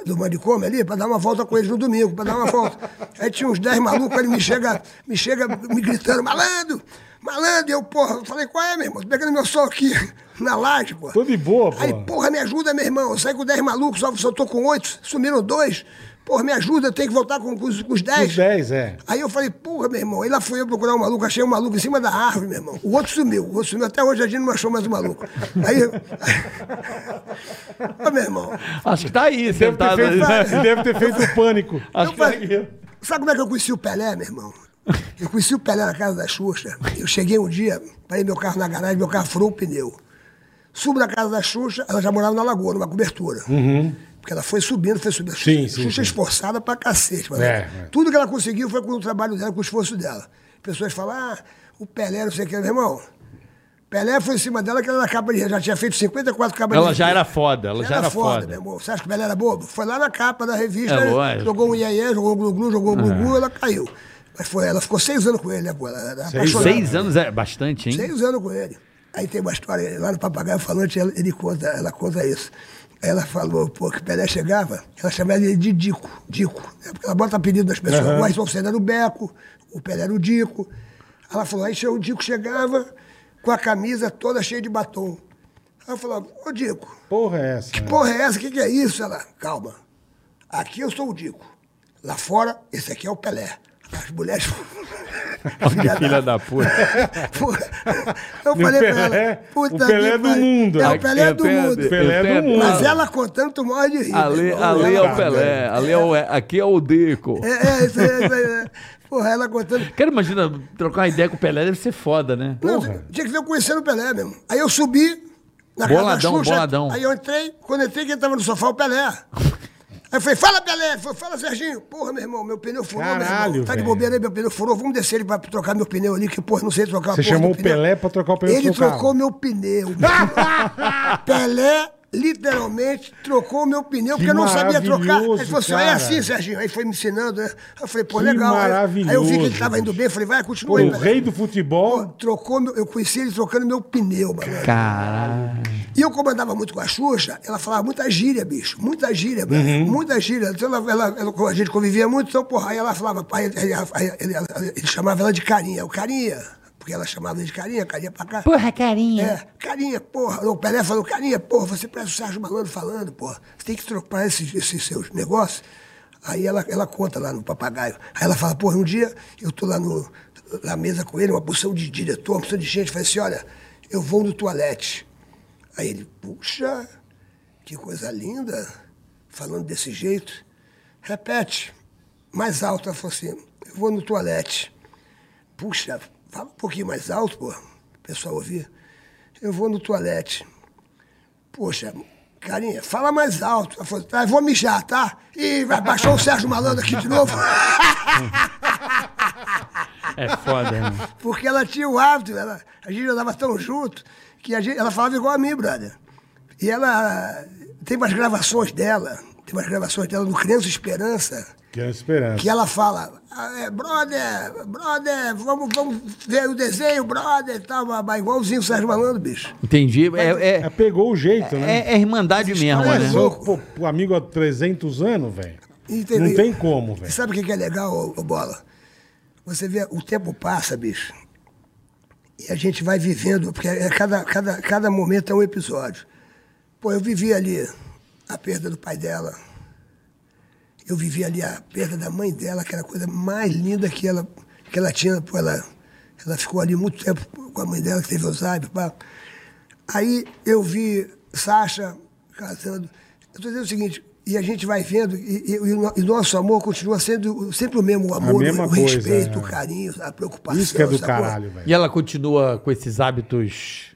do manicômio ali, pra dar uma volta com eles no domingo, pra dar uma volta. Aí tinha uns 10 malucos, ele me chega, me chega me gritando, malandro, malandro, eu, porra, eu falei, qual é, meu irmão? Tô pegando meu sol aqui [LAUGHS] na laje, porra. Tô de boa, Aí, porra. me ajuda, meu irmão. Eu saí com 10 malucos, só, só tô com 8, sumiram dois. Porra, me ajuda, eu tenho que voltar com, com os, com os 10. Os 10, é. Aí eu falei, porra, meu irmão. Aí lá fui eu procurar um maluco, achei um maluco em cima da árvore, meu irmão. O outro sumiu, o outro sumiu. Até hoje a gente não achou mais o maluco. Aí. [LAUGHS] Ô, meu irmão. Acho que tá aí, Deve ter, sentado feito, né? deve ter feito o pânico. Acho Eu que tá falei, aqui. sabe como é que eu conheci o Pelé, meu irmão? [LAUGHS] Eu conheci o Pelé na casa da Xuxa. Eu cheguei um dia, parei meu carro na garagem, meu carro furou o pneu. Subo na casa da Xuxa, ela já morava na lagoa, numa cobertura. Porque ela foi subindo, foi subindo. Uhum. Sim, Xuxa sim, sim. esforçada pra cacete. mano. É, é. Tudo que ela conseguiu foi com o trabalho dela, com o esforço dela. Pessoas falam, ah, o Pelé, não sei o que, meu irmão. Pelé foi em cima dela, que ela era capa de já tinha feito 54 capas Ela de já era foda, ela já era foda. meu irmão. Você acha que o Pelé era bobo? Foi lá na capa da revista, É jogou um iê jogou um glu-glu, jogou um glu-glu, ela caiu. Mas foi, ela ficou seis anos com ele, né, pô? Ela apaixonada. Seis anos é bastante, hein? Seis anos com ele. Aí tem uma história, lá no Papagaio Falante, ela, ele conta, ela conta isso. Ela falou, pô, que o Pelé chegava, ela chamava ele de Dico, Dico. né? Porque ela bota apelido das pessoas. Aham. O Ayrton Senna era o Beco, o Pelé era o Dico. Ela falou, aí o Dico chegava com a camisa toda cheia de batom. Aí eu falava, ô Dico, Porra é essa? né? porra é essa? O que, que é isso? Ela, calma. Aqui eu sou o Dico. Lá fora, esse aqui é o Pelé. As mulheres. [LAUGHS] Que filha da puta. Porra. Eu O falei pra Pelé- ela, puta o Pelé que do mundo. É o Aqui Pelé eu do mundo. Pelé do tenho- mundo. Mas ela contando, tu morre de rir. Ali, irmão. ali é o Pelé, ali é o, aqui é o Deco. É, é, isso aí, isso aí. é. Porra, ela contando. Quero imaginar, trocar uma ideia com o Pelé deve ser foda, né? Não, Porra. tinha que ver eu conhecendo o Pelé mesmo. Aí eu subi, Na casa da Boladão, Xuxa. boladão. Aí eu entrei, quando eu entrei, quem tava no sofá, o Pelé. Aí eu falei, fala, Pelé. Fala, Serginho. Porra, meu irmão, meu pneu furou, meu Caralho, irmão. Tá de bobeira aí, meu pneu furou. Vamos descer ele pra trocar meu pneu ali, que, porra, não sei trocar Você chamou o Pelé pra trocar o pneu Ele trocou meu pneu. [LAUGHS] Pelé, literalmente, trocou meu pneu, porque eu não sabia trocar. maravilhoso, Ele falou assim, "Ah, é assim, Serginho. Aí foi me ensinando, né? Aí eu falei, pô, Que legal. Aí- Aí eu vi que ele maravilhoso, tava indo bem, falei, vai, Pô, continua aí, o rei do Pô, futebol. trocou meu, eu conheci ele trocando meu pneu, mano. Caralho. E eu comandava muito com a Xuxa, ela falava muita gíria, bicho. Muita gíria, velho. Uhum. Muita gíria. Então ela, ela- ela- a gente convivia muito, então, porra, aí ela falava, pai, ele, ele- ele- ele chamava ela de carinha, o carinha. Porque ela chamava ele de carinha, carinha pra cá. Porra, carinha. É, carinha, porra. O Pelé falou, carinha, porra, você parece o Sérgio Malandro falando, porra. Você tem que trocar esses, esses seus negócios. Aí ela, ela conta lá no papagaio. Aí ela fala, porra, um dia eu tô lá no, na mesa com ele, uma porção de diretor, uma porção de gente. Falei assim, olha, eu vou no toalete. Aí ele, puxa, que coisa linda, falando desse jeito. Repete, mais alto. Ela falou assim, eu vou no toalete. Puxa, fala um pouquinho mais alto, pô, o pessoal ouvir. Eu vou no toalete. Poxa, carinha, fala mais alto. Ela falou, tá, eu vou mijar, tá? Ih, vai baixar o Sérgio Malandro aqui de novo. [LAUGHS] É foda, né? Porque ela tinha o hábito, ela, a gente andava tão junto, que a gente, ela falava igual a mim, brother. E ela tem umas gravações dela, tem umas gravações dela no Criança Esperança, Que é a esperança. que ela fala, "Ah, é, brother, brother, vamos, vamos ver o desenho, brother, e tal, babá, igualzinho o Sérgio Malandro, bicho. Entendi. É, É, é, pegou o jeito, né? é, é irmandade mesmo, né? é pô, o amigo há 300 anos, velho. Não tem como, velho. Sabe o que que é legal, ô, ô Bola? Você vê, o tempo passa, bicho. E a gente vai vivendo, porque é cada, cada, cada momento é um episódio. Pô, eu vivi ali a perda do pai dela. Eu vivi ali a perda da mãe dela, que era a coisa mais linda que ela, que ela tinha. Pô, ela, ela ficou ali muito tempo com a mãe dela, que teve Alzheimer. Pá. Aí eu vi Sasha casando. Eu estou dizendo o seguinte, e a gente vai vendo, e, e- e o no- nosso amor continua sendo sempre o mesmo o amor, mesma o coisa, respeito, é. o carinho, a preocupação. Isso que é do caralho, velho. E ela continua com esses hábitos.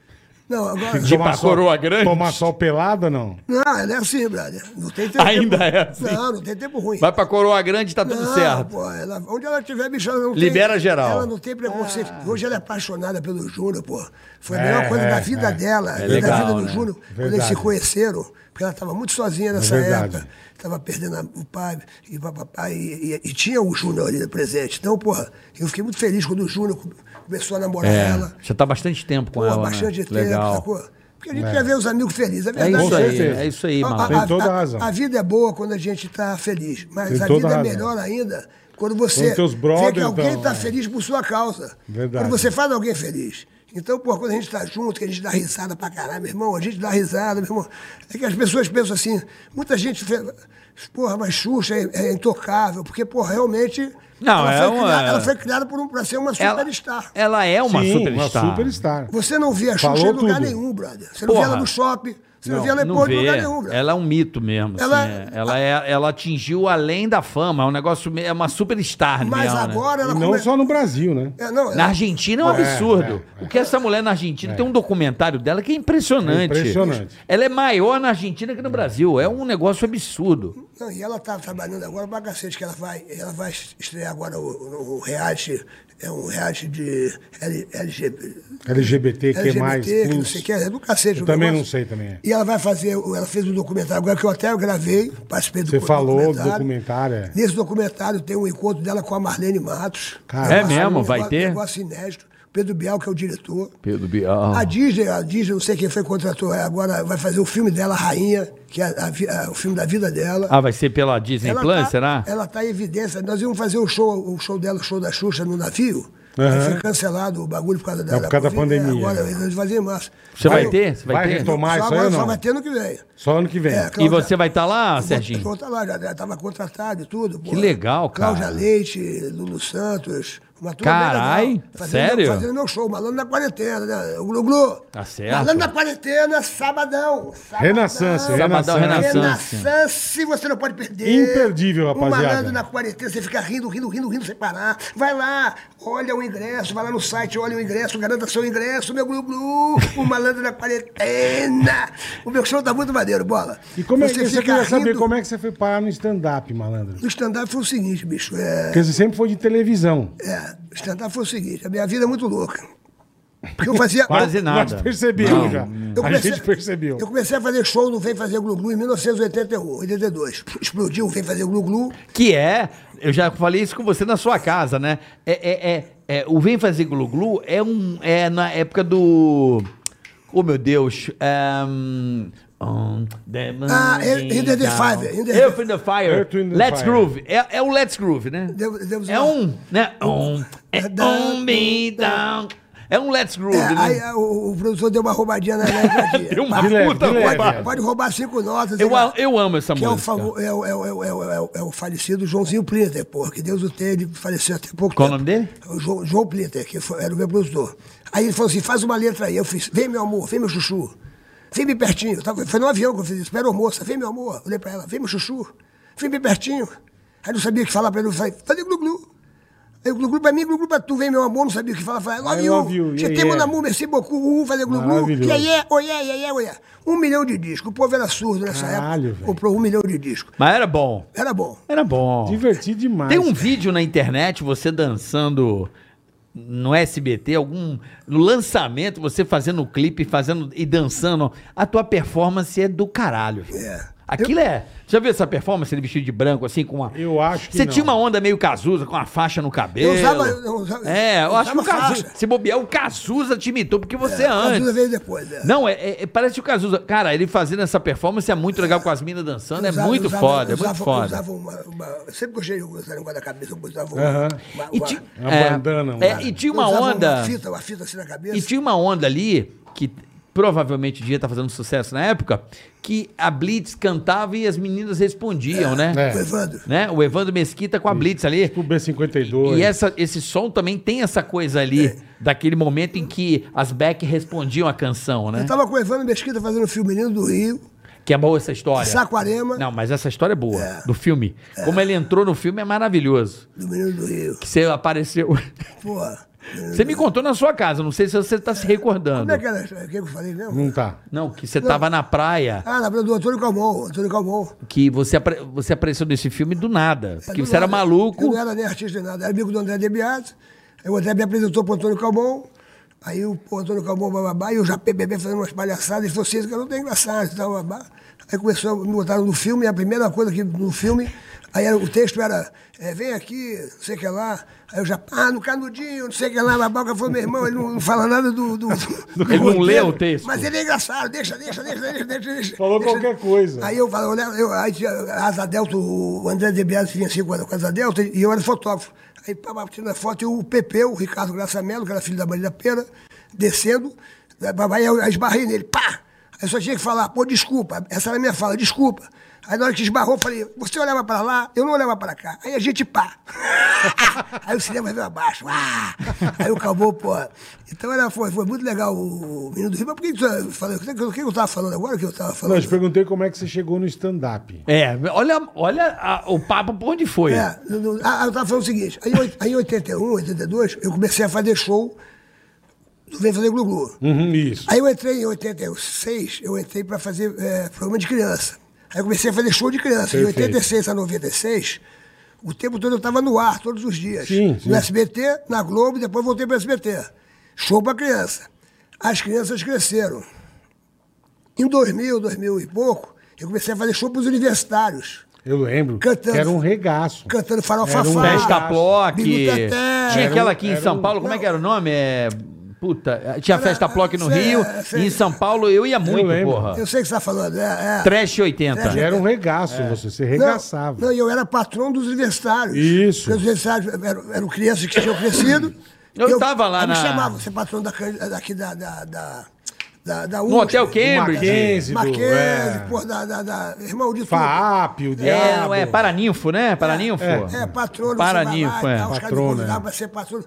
Não, agora. De pra coroa grande? Tomar sol pelado ou não? Não, ela é assim, brother. Não tem tempo. Ainda é assim? Não, não tem tempo ruim. Vai pra coroa grande, tá tudo Não, certo. Pô, ela, onde ela estiver bichando, não Libera tem, geral. Ela não tem preconceito. Hoje ela é apaixonada pelo Júnior, pô. Foi a É, melhor coisa é, da vida é. dela, da legal, vida do né? Júnior, quando eles se conheceram. Porque ela estava muito sozinha nessa É verdade. época. Estava perdendo a- o pai e papai, e, e- e tinha o Júnior ali presente. Então, porra, eu fiquei muito feliz quando o Júnior come- começou a namorar É, ela. já tá bastante tempo com Pô, ela, bastante né? tempo, Legal. sacou? Porque a gente quer ver os amigos felizes, é É verdade. isso Com aí, é isso aí, A- mano. Tem toda a a, razão. A vida é boa quando a gente está feliz, mas Tem a vida a é melhor ainda quando você Quando vê que alguém está é. feliz por sua causa. Verdade. Quando você faz alguém feliz. Então, pô, quando a gente está junto, que a gente dá risada pra caralho, meu irmão, a gente dá risada, meu irmão. É que as pessoas pensam assim, muita gente, porra, mas Xuxa é, é intocável, porque, porra, realmente. Não, ela, é foi uma- criada, ela foi criada por um, pra ser uma Ela, superstar. ela é uma Sim, superstar. Uma superstar. Você não via a Xuxa Falou em lugar tudo. nenhum, brother. Você não via Porra. ela no shopping, você não, Não, ela vê. lugar nenhum, brother. Ela é um mito mesmo. Ela- assim, é. ela, é, ela atingiu além da fama. É um negócio. É uma superstar Mas mesmo, né? agora ela E não come- só no Brasil, né? É, não, Na Argentina é um É, absurdo. é, é. O que essa mulher na Argentina tem um documentário dela que é impressionante. É impressionante. Ela é maior na Argentina que no Brasil. É um negócio absurdo. Não, e ela tá trabalhando agora pra cacete, que ela vai, ela vai estrear agora o, o reality, é um reality de L, LGB, LGBT, que mais? LGBT, que não sei o que, é do cacete. Eu também negócio. não sei também. é. E ela vai fazer, ela fez um documentário agora que eu até gravei, participei do Você falou do documentário. documentário, é. Nesse documentário tem um encontro dela com a Marlene Matos. Cara, É um mesmo? Vai um ter? negócio inédito. Pedro Bial, que é o diretor. Pedro Bial. A Disney, a Disney, não sei quem foi contratou, ela agora vai fazer o filme dela, Rainha, que é a- a a- o filme da vida dela. Ah, vai ser pela Disney Plus, tá, será? Ela tá em evidência. Nós íamos fazer o show, o show dela, o show da Xuxa no navio. Aí foi cancelado o bagulho por causa da, É por causa da Covid, né? pandemia, Agora, né? eles vão fazer em março. Você vai Aí, ter? Você vai, vai ter? retomar Só isso aí agora ou só não? vai ter no que vem. Só ano que vem. É, E Cláudia- você vai estar lá, Eu vou- Serginho? Eu vou estar lá, já estava contratado e tudo. Que legal, cara. Cláudia Leite, Lulu Santos, Uma turma bem Carai, legal. Fazendo sério? Meu, fazendo meu show, Malandro na Quarentena, né? O Glu Glu. Tá certo. Malandro na Quarentena, sabadão. sabadão. Renaissance, Sabadão, Renaissance. Renaissance. Renaissance, você não pode perder. Imperdível, O rapaziada. Malandro na Quarentena, você fica rindo, rindo, rindo, rindo sem parar. Vai lá, olha o ingresso, vai lá no site, olha o ingresso, garanta seu ingresso, meu Glu Glu. O Malandro na Quarentena. O meu show tá muito maneiro, bola. E como é que você fica queria saber rindo. como é que você foi parar no stand-up, malandro? No stand-up foi o seguinte, bicho. É, Porque você sempre foi de televisão. é, o stand-up foi o seguinte, a minha vida é muito louca. Porque eu fazia. [LAUGHS] Quase nada. Nós percebemos já. Eu a gente percebeu. Eu comecei a fazer show no Vem Fazer Glu Glu em 1981, 82. Explodiu o Vem Fazer Glu Glu. Que é, eu já falei isso com você na sua casa, né? É, é, é, é, o Vem Fazer Glu Glu é, um, é na época do. Oh, meu Deus. Um, on the Ah, In the down. Fire, In the- Earth in the Fire. Earth in the Let's Fire. Groove. É, é o Let's Groove, né? Devo- devo é um, né? On, é on me down. É um Let's Groove, É, né? aí ah, o, o produtor deu uma roubadinha na entradinha. [LAUGHS] Deu uma De puta de leve. Pode, pode roubar cinco notas. Eu, a- eu amo essa que é o, música. é, o, é, o, é, o, é, o, é, o, é o falecido Joãozinho Plinter, pô, que Deus o tenha, ele faleceu até pouco Qual o tempo. nome dele? O João, João Plinter, que foi- era o meu produtor. Aí ele falou assim, faz uma letra aí. Eu fiz, vem meu amor, vem meu chuchu. Vem bem pertinho. Eu tava- Foi no avião que eu fiz isso. Espera, moça, vem meu amor. Olhei pra ela, vem meu chuchu. Vem bem pertinho. Aí não sabia o que falar pra ele. Eu falei, falei glu-glu. Aí glu glu pra mim, glu glu pra tu, vem meu amor, não sabia o que falar. Falei, I love I you. love you, Você tem mon é. amour, merci beaucoup, uh, fazer glu glu. Maravilhoso. Yeah, yeah, oh yeah, yeah, yeah, oh yeah. Um milhão de discos. O povo era surdo nessa Caralho, época. velho. Comprou um milhão de discos. Mas era bom. Era bom. Era bom. Divertido demais. Tem um vídeo na internet, você dançando no SBT, algum no lançamento, você fazendo o clipe, fazendo e dançando. A tua performance é do caralho. É. Aquilo é. Já viu essa performance, ele vestido de branco, assim, com uma. Eu acho que Você não. tinha uma onda meio Cazuza, com uma faixa no cabelo. Eu usava- eu usava- é, eu eu acho que o Cazuza. faixa. Se bobear, o Cazuza te imitou, porque você é, antes. Duda veio depois. É. Não, é, é- é- parece o Cazuza. Cara, ele fazendo essa performance é muito legal com as minas dançando, é Usava- muito usava- foda, é muito usava- foda. Usava uma, uma, sempre gostei de usar negócio da cabeça, eu usava uma, Aham. uma, E, uma- Uma é, bandana, um- é, e tinha uma eu onda. Uma fita, uma fita assim na cabeça. E tinha uma onda ali, que provavelmente devia estar fazendo sucesso na época, que a Blitz cantava e as meninas respondiam, né? É. O Evandro. né? O Evandro Mesquita com a Blitz ali. Tipo B52. E essa, esse som também tem essa coisa ali, daquele momento em que as Beck respondiam a canção, né? Eu tava com o Evandro Mesquita fazendo o filme Menino do Rio, Que é boa essa história. Saquarema, Não, mas essa história é boa, do filme. Como ele entrou no filme é maravilhoso. do Menino do Rio. Que você apareceu. Porra. Você me contou na sua casa, não sei se você está se recordando. Como é que era? O que que eu falei mesmo? Não tá. Não, que você tava na praia, Ah, na praia do Antônio Calmon. Antônio Calmon. que você, apare- você apareceu nesse filme do nada. Porque Do você era nada. maluco. Eu não era nem artista nem nada. Era amigo do André Debiato. Aí o André me apresentou pro Antônio Calmon. Aí o Antônio Calmon, bababá, e eu já bebê fazendo umas palhaçadas. Ele falou assim, esse garoto é engraçado e tal, babá. Aí começou, me botaram no filme, a primeira coisa que no filme, aí era- o texto era, é, vem aqui, não sei o que lá. Aí eu já, ah, no canudinho, não sei o que lá, babá, que foi meu irmão, ele não, não fala nada do... do, [LAUGHS] do Ele não lê o texto. Mas ele é engraçado, deixa, deixa, deixa, deixa, deixa. deixa Falou deixa. qualquer coisa. Aí eu falo, né, eu, aí tinha a Asa Delta, o André Debiado vinha assim com a com a Asa Delta, e eu era fotógrafo. Aí, pá, tirando a foto, e o PP, o Ricardo Graça Mello, que era filho da Maria Pena, descendo, né, aí eu esbarrei nele, pá! Aí eu só tinha que falar, pô, desculpa, essa era a minha fala, desculpa. Aí na hora que esbarrou, eu falei, você olhava para lá, eu não olhava para cá. Aí a gente pá. [LAUGHS] aí o cinema veio abaixo. Ah! Aí o acabou, pô. Então era, foi, foi muito legal o Menino do Rio. Mas por que, tu falou? O que, eu tava falando agora? O que eu tava Não, falando? eu te perguntei como é que você chegou no stand-up. É, olha, olha a- o papo pra onde foi. É, no- no- ah, eu tava falando o seguinte, aí, aí em 81, 82, eu comecei a fazer show do Vem Fazer Glu Glu. Uhum, isso. Aí eu entrei em 86, eu entrei para fazer é, programa de criança. Aí eu comecei a fazer show de criança. Perfeito. 86 a 96, o tempo todo eu estava no ar, todos os dias. Sim, sim. No SBT, na Globo, e depois voltei para o SBT. Show para criança. As crianças cresceram. Em 2000, 2000 e pouco, eu comecei a fazer show para os universitários. Eu lembro. Cantando. Que era um regaço. Cantando Farofa Era um Festa Ploc. Tinha aquela aqui em São um- Paulo, como é que era o nome? É. Puta, tinha Era- Festa Ploc no sei, Rio. sei. E em São Paulo eu ia muito, lembro. porra. Eu sei o que você está falando. É, é. Trash 80. Já era um regaço você, você regaçava. Não, não, eu era patrão dos universitários. Isso. Os universitários eram, eram crianças que tinham crescido. [CLEARS THROAT] Eu tava lá me na- chamavam, você é patrão da, can- daqui da, da, da, da, da No Hotel Cambridge. Mackenzie, é. pô, da, da, da irmão de tudo. FAAP, o É, diabo. não é Paraninfo, né? Paraninfo? É, patrono. Paraninfo, você vai lá é. tal, Os caras me Patrono, é. pra ser patrono.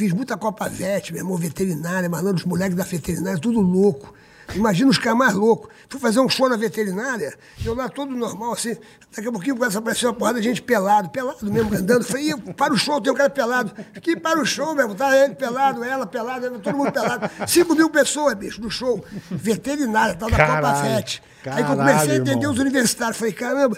Fiz muita Copa Vete, meu irmão, veterinária, mandando os moleques da veterinária, tudo louco. Imagina os caras mais loucos. Fui fazer um show na veterinária, eu lá todo normal, assim. Daqui a pouquinho começa a aparecer uma porrada de gente pelado, pelado mesmo, andando. Falei, para o show, tem um cara pelado. Aqui para o show, mesmo. Tá ele pelado, ela pelada, todo mundo pelado. Cinco mil pessoas, bicho, no show. Veterinária, tal, da Copa Vete. Aí que eu comecei a entender irmão. os universitários. Falei, caramba.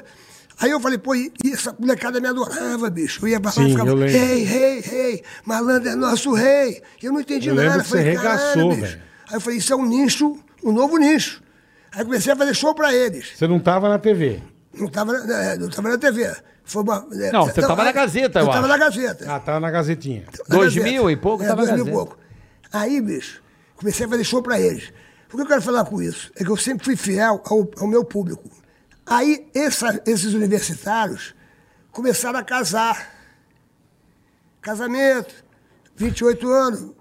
Aí eu falei, pô, e e essa molecada me adorava, bicho. Eu ia pra lá Sim, e ficava, eu rei, rei, rei, malandro é nosso rei. Eu não entendi Eu nada. lembro que você falei, regaçou, "Caralho, bicho." velho. Aí eu falei, isso é um nicho, um novo nicho. Aí comecei a fazer show pra eles. Você não tava na TV. Não tava, na- é, não tava na TV. Foi uma, é, Não, você tava na Gazeta, eu Eu tava acho. na Gazeta. Ah, tava na Gazetinha. Na Dois Gazeta. mil e pouco é, tava dois na mil e pouco. Aí, bicho, comecei a fazer show pra eles. O que eu quero falar com isso? É que eu sempre fui fiel ao, ao meu público. Aí, essa- esses universitários começaram a casar. Casamento, 28 anos,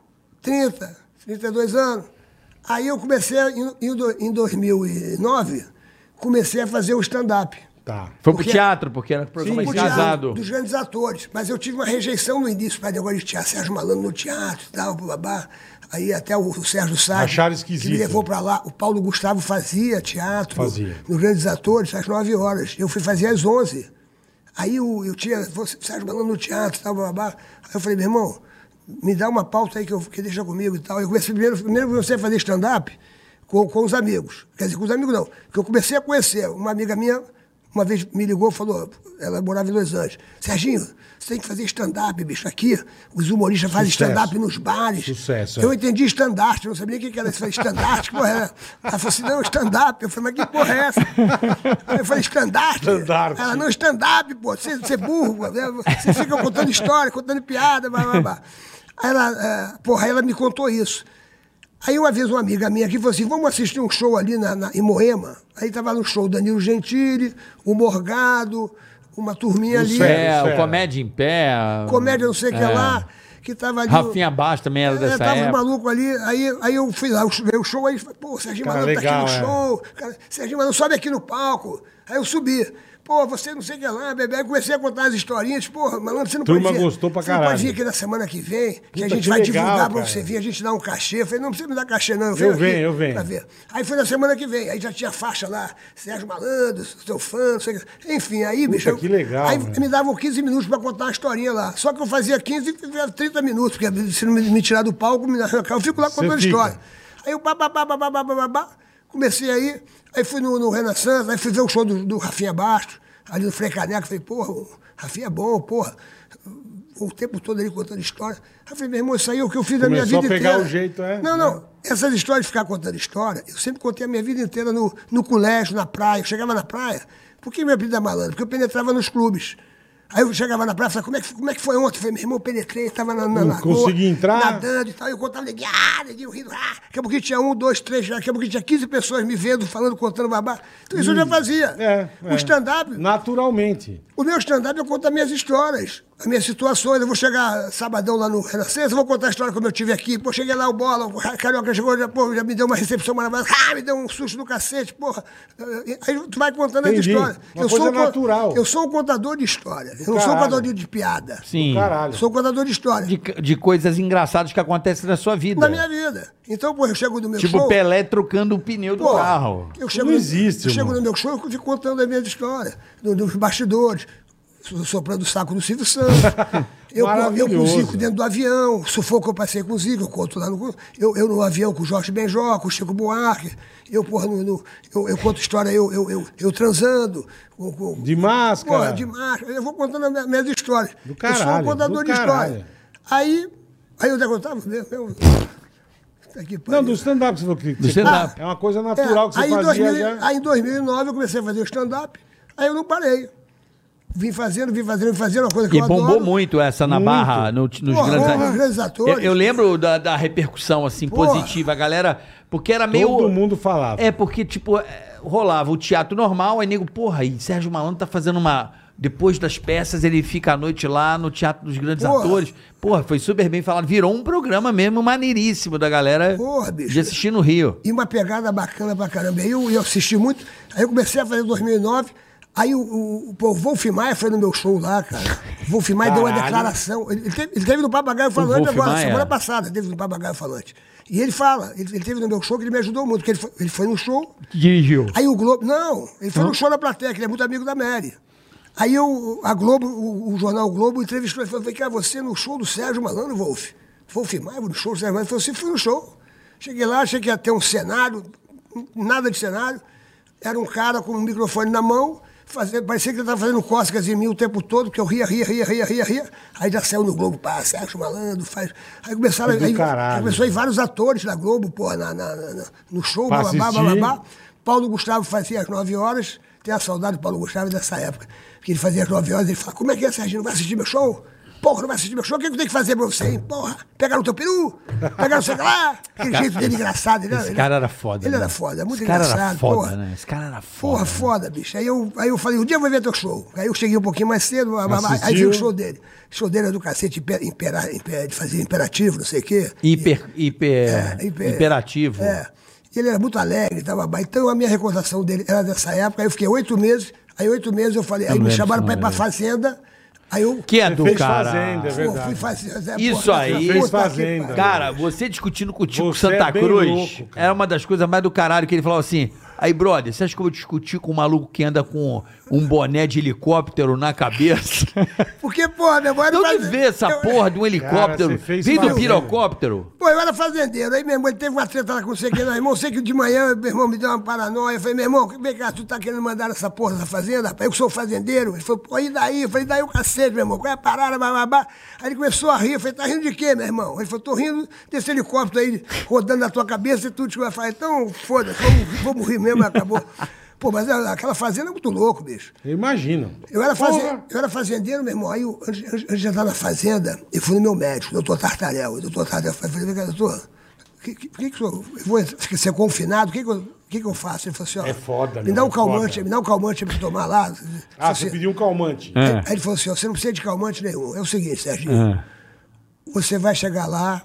30, 32 anos. Aí eu comecei, a- em, em do- em 2009, comecei a fazer o stand-up. Tá. Foi pro Porque- teatro, porque era programa Sim, de pro teatro, casado. Dos grandes atores. Mas eu tive uma rejeição no início para negócio de teatro. Sérgio Malandro no teatro e tal, babá. Aí até o, o Sérgio Sá. Que me levou para lá. O Paulo Gustavo fazia teatro. Fazia. Nos grandes atores, às 9 horas. Eu fui fazer às 11. Aí eu, eu tinha você- Sérgio Malandro no teatro tal, babá. Aí eu falei, meu irmão, me dá uma pauta aí que, eu, que deixa comigo e tal. Eu comecei primeiro, primeiro eu comecei a fazer stand-up com, com os amigos. Quer dizer, com os amigos não. Que eu comecei a conhecer. Uma amiga minha, uma vez me ligou e falou, ela morava em Los Angeles. Serginho, você tem que fazer stand-up, bicho. Aqui, os humoristas fazem stand-up nos bares. Sucesso, Eu é. entendi eu não sabia o que era isso. Estandarte, que porra é essa? Ela falou assim, não, stand-up. Eu falei, mas que porra é essa? Aí eu falei, estandarte? Estandarte. Ela, não, stand-up, pô, você, você é burro, né? você fica contando história, contando piada, blá, blá, blá. Aí ela, é, porra, aí ela me contou isso. Aí uma vez uma amiga minha aqui falou assim, vamos assistir um show ali na, na- em Moema. Aí tava no show Danilo Gentili, o Morgado, uma turminha O ali. É, Sério. o Comédia em Pé. comédia não sei o que é. lá, que tava ali... Rafinha Baixo também era É, dessa tava os época. malucos ali, aí, aí eu fui lá, veio o show, aí, pô, o Serginho Malandro tá é. aqui no show, cara, Serginho Malandro sobe aqui no palco. Aí eu subi. Pô, você não sei o que lá, bebê. Aí comecei a contar as historinhas. Pô, malandro, você não Turma pode vir. gostou pra caralho. Você pode vir aqui na semana que vem, que a gente que vai legal, divulgar cara. pra você vir, a gente dá um cachê. Eu falei, não precisa me dar cachê, não. Eu, eu venho, eu venho. Pra ver. Aí foi na semana que vem. Aí já tinha faixa lá, Sérgio Malandro, seu fã, não sei o que. Enfim, aí, Puta, bicho. Eu, que legal. Aí mano. me davam 15 minutos pra contar a historinha lá. Só que eu fazia 15 e 30 minutos, porque se não me tirar do palco, eu fico lá contando a história. Aí eu babá, babá, babá, babá, comecei aí aí fui no, no Renaissance, aí fui ver o show do, do Rafinha Bastos, ali no Frei Caneco, falei, porra, o Rafinha é bom, porra. O tempo todo ali contando história. Aí falei, meu irmão, isso aí é o que eu fiz da minha Começou vida a pegar inteira. o jeito, é? Não, não. Essas histórias de ficar contando história, eu sempre contei a minha vida inteira no, no colégio, na praia. Eu chegava na praia. Por que meu apelido é malandro? Porque eu penetrava nos clubes. Aí eu chegava na e falava, como é que, como é que foi ontem? Eu falei, meu irmão, eu penetrei, estava na, na lagoa, consegui entrar? nadando e tal. Eu contava, neguinho, ah, neguinho rindo, ah. Daqui a pouquinho tinha um, dois, três, daqui a pouquinho tinha 15 pessoas me vendo, falando, contando babá. Então isso eu já fazia. É, O é. stand-up, Naturalmente. o meu stand-up eu conto as minhas histórias, as minhas situações. Eu vou chegar sabadão lá no Renascença, eu vou contar a história como eu tive aqui. Pô, cheguei lá, o Bola, o Carioca chegou, já, pô, já me deu uma recepção maravilhosa. Ah, me deu um susto do cacete, porra. Aí tu vai contando as Entendi. histórias. Uma coisa um con- natural. Eu sou um contador de história. eu não sou um contador de, de piada. Sim. Caralho. Eu sou um contador de história. De, de coisas engraçadas que acontecem na sua vida. Na minha vida. Então, pô, eu chego no meu Tipo show... Pelé trocando o pneu do Pô, carro. Eu chego, Não no- existe, eu chego irmão. no meu show e fico contando a minha história, do- dos bastidores, soprando o saco do Silvio Santos. [LAUGHS] Eu, eu com o. Zico dentro do avião, sufoco que eu passei com o Zico, eu conto lá no. Eu, eu no avião com o Jorge Benjó, com o Chico Buarque. Eu, porra, no, no- eu, eu conto história, eu, eu, eu, eu transando. com- com- De máscara. Porra, de máscara. Eu vou contando as minhas- histórias. Do eu sou um caralho, contador do de caralho. história. Aí, aí é eu tava? Meu, meu, Puta que Não, do stand-up você falou que Do stand-up. é uma coisa natural que você aí, em fazia 2000 já. aí em 2009 eu comecei a fazer o stand-up, aí eu não parei. Vim fazendo, vim fazendo, vim fazendo uma coisa que E eu bombou adoro. muito essa na Muito. barra, no- nos Porra, grandes, grandes atores. Eu, eu lembro da, da repercussão, assim, Porra. positiva. A galera. Porque era meio. Todo mundo falava. É, porque, tipo, é, rolava o teatro normal, aí nego, porra, e Sérgio Malandro tá fazendo uma, Depois das peças, ele fica à noite lá no Teatro dos Grandes Porra. Atores. Porra, foi super bem falado. Virou um programa mesmo maneiríssimo da galera Porra, bicho. de assistir no Rio. E uma pegada bacana pra caramba. Aí eu, eu assisti muito. Aí eu comecei a fazer em 2009. Aí o, o, o Wolf Maia foi no meu show lá, cara. O Wolf Maia deu uma declaração. Ele, ele teve, ele teve no Papagaio Falante agora, Maia? semana passada, teve no Papagaio Falante. E ele fala, ele, ele teve no meu show que ele me ajudou muito, porque ele foi, ele foi no show, Dirigiu. Aí o Globo. Não, ele foi no show da plateia, que ele é muito amigo da Mary. Aí eu, a Globo, o, o jornal Globo entrevistou ele falou: Vem cá, você no show do Sérgio Malandro, Wolf. Wolf Maia, no show do Sérgio Malandro. Ele falou assim: fui no show. Cheguei lá, achei que ia ter um cenário, nada de cenário. Era um cara com um microfone na mão, fazendo, parecia que ele estava fazendo cócegas em mim o tempo todo, porque eu ria, ria, ria, ria, ria, ria. Aí já saiu no Globo, pá, Sérgio Malandro, faz. Aí começaram. Aí, caralho. começou a ir vários atores da Globo, pô, na, na- na- no show, Pra assistir. blá. Paulo Gustavo fazia às 9 horas. Tem a saudade do Paulo Gustavo dessa época. Que ele fazia às 9 horas, ele fala, como é que é, Serginho? Não vai assistir meu show? Porra, não vai assistir meu show? O que, que eu tenho que fazer pra você, hein? Porra, pegar no teu peru, pegar no seu lá. [LAUGHS] Aquele jeito dele engraçado. Ele, Esse ele- cara era foda. Ele né? era foda, muito Esse cara engraçado. era foda, porra. né? Esse cara era foda. Porra, né? foda, bicho. Aí eu, aí eu falei, um dia eu vou ver teu show. Aí eu cheguei um pouquinho mais cedo, aí vi Assistiu? o show dele. O show dele era do cacete, impera, impera, de fazer imperativo, não sei o quê. Hiper, hiper, É, hiper- imperativo. É. E ele era muito alegre, tava bem. Então a minha recordação dele era dessa época. Aí eu fiquei oito meses. Aí oito meses eu falei, Eu aí me chamaram pra ir pra fazenda. Aí eu. Que é do fez cara. Fazenda, é Pô, verdade. fui fazer. Isso porra, aí. Fez Fazenda. pariu. Cara, você discutindo com o Tico Você Santa é Cruz louco, era uma das coisas mais do caralho que ele falava assim. Aí, brother, você acha que eu vou discutir com um maluco que anda com um boné de helicóptero na cabeça? [LAUGHS] Porque, porra, meu irmão. era faze- vê essa eu- porra de um helicóptero? fez Vem do pirocóptero? Pô, eu era fazendeiro. Aí, meu irmão, ele teve uma treta lá com você aqui, meu irmão. Sei que de manhã, meu irmão me deu uma paranoia. Eu falei, meu irmão, vem cá, tu tá querendo mandar essa porra dessa fazenda? Rapaz, eu que sou fazendeiro. Ele falou, pô, e daí? Eu falei, daí o cacete, meu irmão. Qual é a parada, bababá? Aí ele começou a rir. Eu falei, tá rindo de quê, meu irmão? Ele falou, tô rindo desse helicóptero aí rodando na tua cabeça e tudo. Eu falei, então, foda-se, vamos, vamos rir mesmo, acabou. Pô, mas aquela fazenda é muito louco, bicho. Eu imagino. Eu era, eu era fazendeiro, meu irmão. Aí, eu, antes, antes de entrar na fazenda, eu fui no meu médico, doutor Tartarel. O doutor Tartarel falei, doutor, que, que, que, que eu, vou entrar- ser confinado? O que, que, eu, o que, que eu faço? Ele falou assim, ó, É foda, me dá um é calmante, foda. me dá um calmante pra tomar lá. Ah, Falei você assim, pediu um calmante. Aí, aí ele falou assim, ó, você não precisa de calmante nenhum. É o seguinte, Serginho, você vai chegar lá,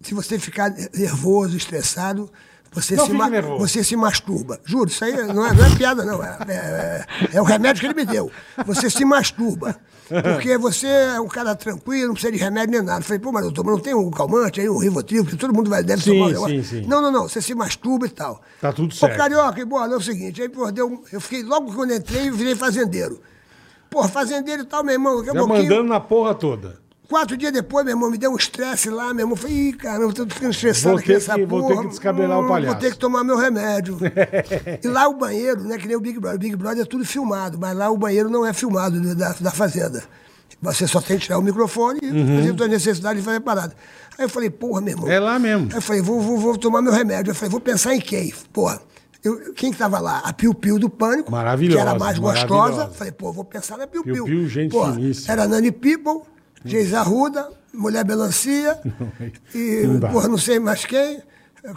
se você ficar nervoso, estressado, você, Não se, ma- você se masturba. Juro, isso aí não é, não é piada, não. É, é- é- o remédio que ele me deu. Você se masturba. Porque você é um cara tranquilo, não precisa de remédio nem nada. Eu falei, pô, mas doutor, não tem um calmante aí, um rivotril, porque todo mundo vai, deve Sim, tomar um sim, sim. Não, não, não, você se masturba e tal. Tá tudo Ô, certo. carioca, e bola, é o seguinte, aí, pô, deu, eu fiquei, logo quando entrei, eu virei fazendeiro. Pô, fazendeiro e tal, meu irmão, Já mandando na porra toda. Quatro dias depois, meu irmão, me deu um estresse lá, meu irmão. Falei, ih, caramba, tô ficando estressado Vou aqui ter nessa que- vou ter que descabelar o Hum, palhaço. Vou ter que tomar meu remédio. [LAUGHS] e lá o banheiro, né, que nem o Big Brother. O Big Brother é tudo filmado, mas lá o banheiro não é filmado né, da, da fazenda. Você só tem que tirar o microfone e fazer suas necessidades e fazer parada. Aí eu falei, porra, meu irmão. Uhum. É lá mesmo. Aí eu falei, vou, vou, vou tomar meu remédio. Eu falei, vou pensar em quem? Porra. Eu, quem que tava lá? A Piu Piu do Pânico. Maravilhosa, Que era a mais gostosa. Falei, pô, vou pensar na Piu Piu Piu. Piu, gente finíssima. Era Nani People, Geis Arruda, Mulher Melancia, [LAUGHS] e, Não porra, não sei mais quem,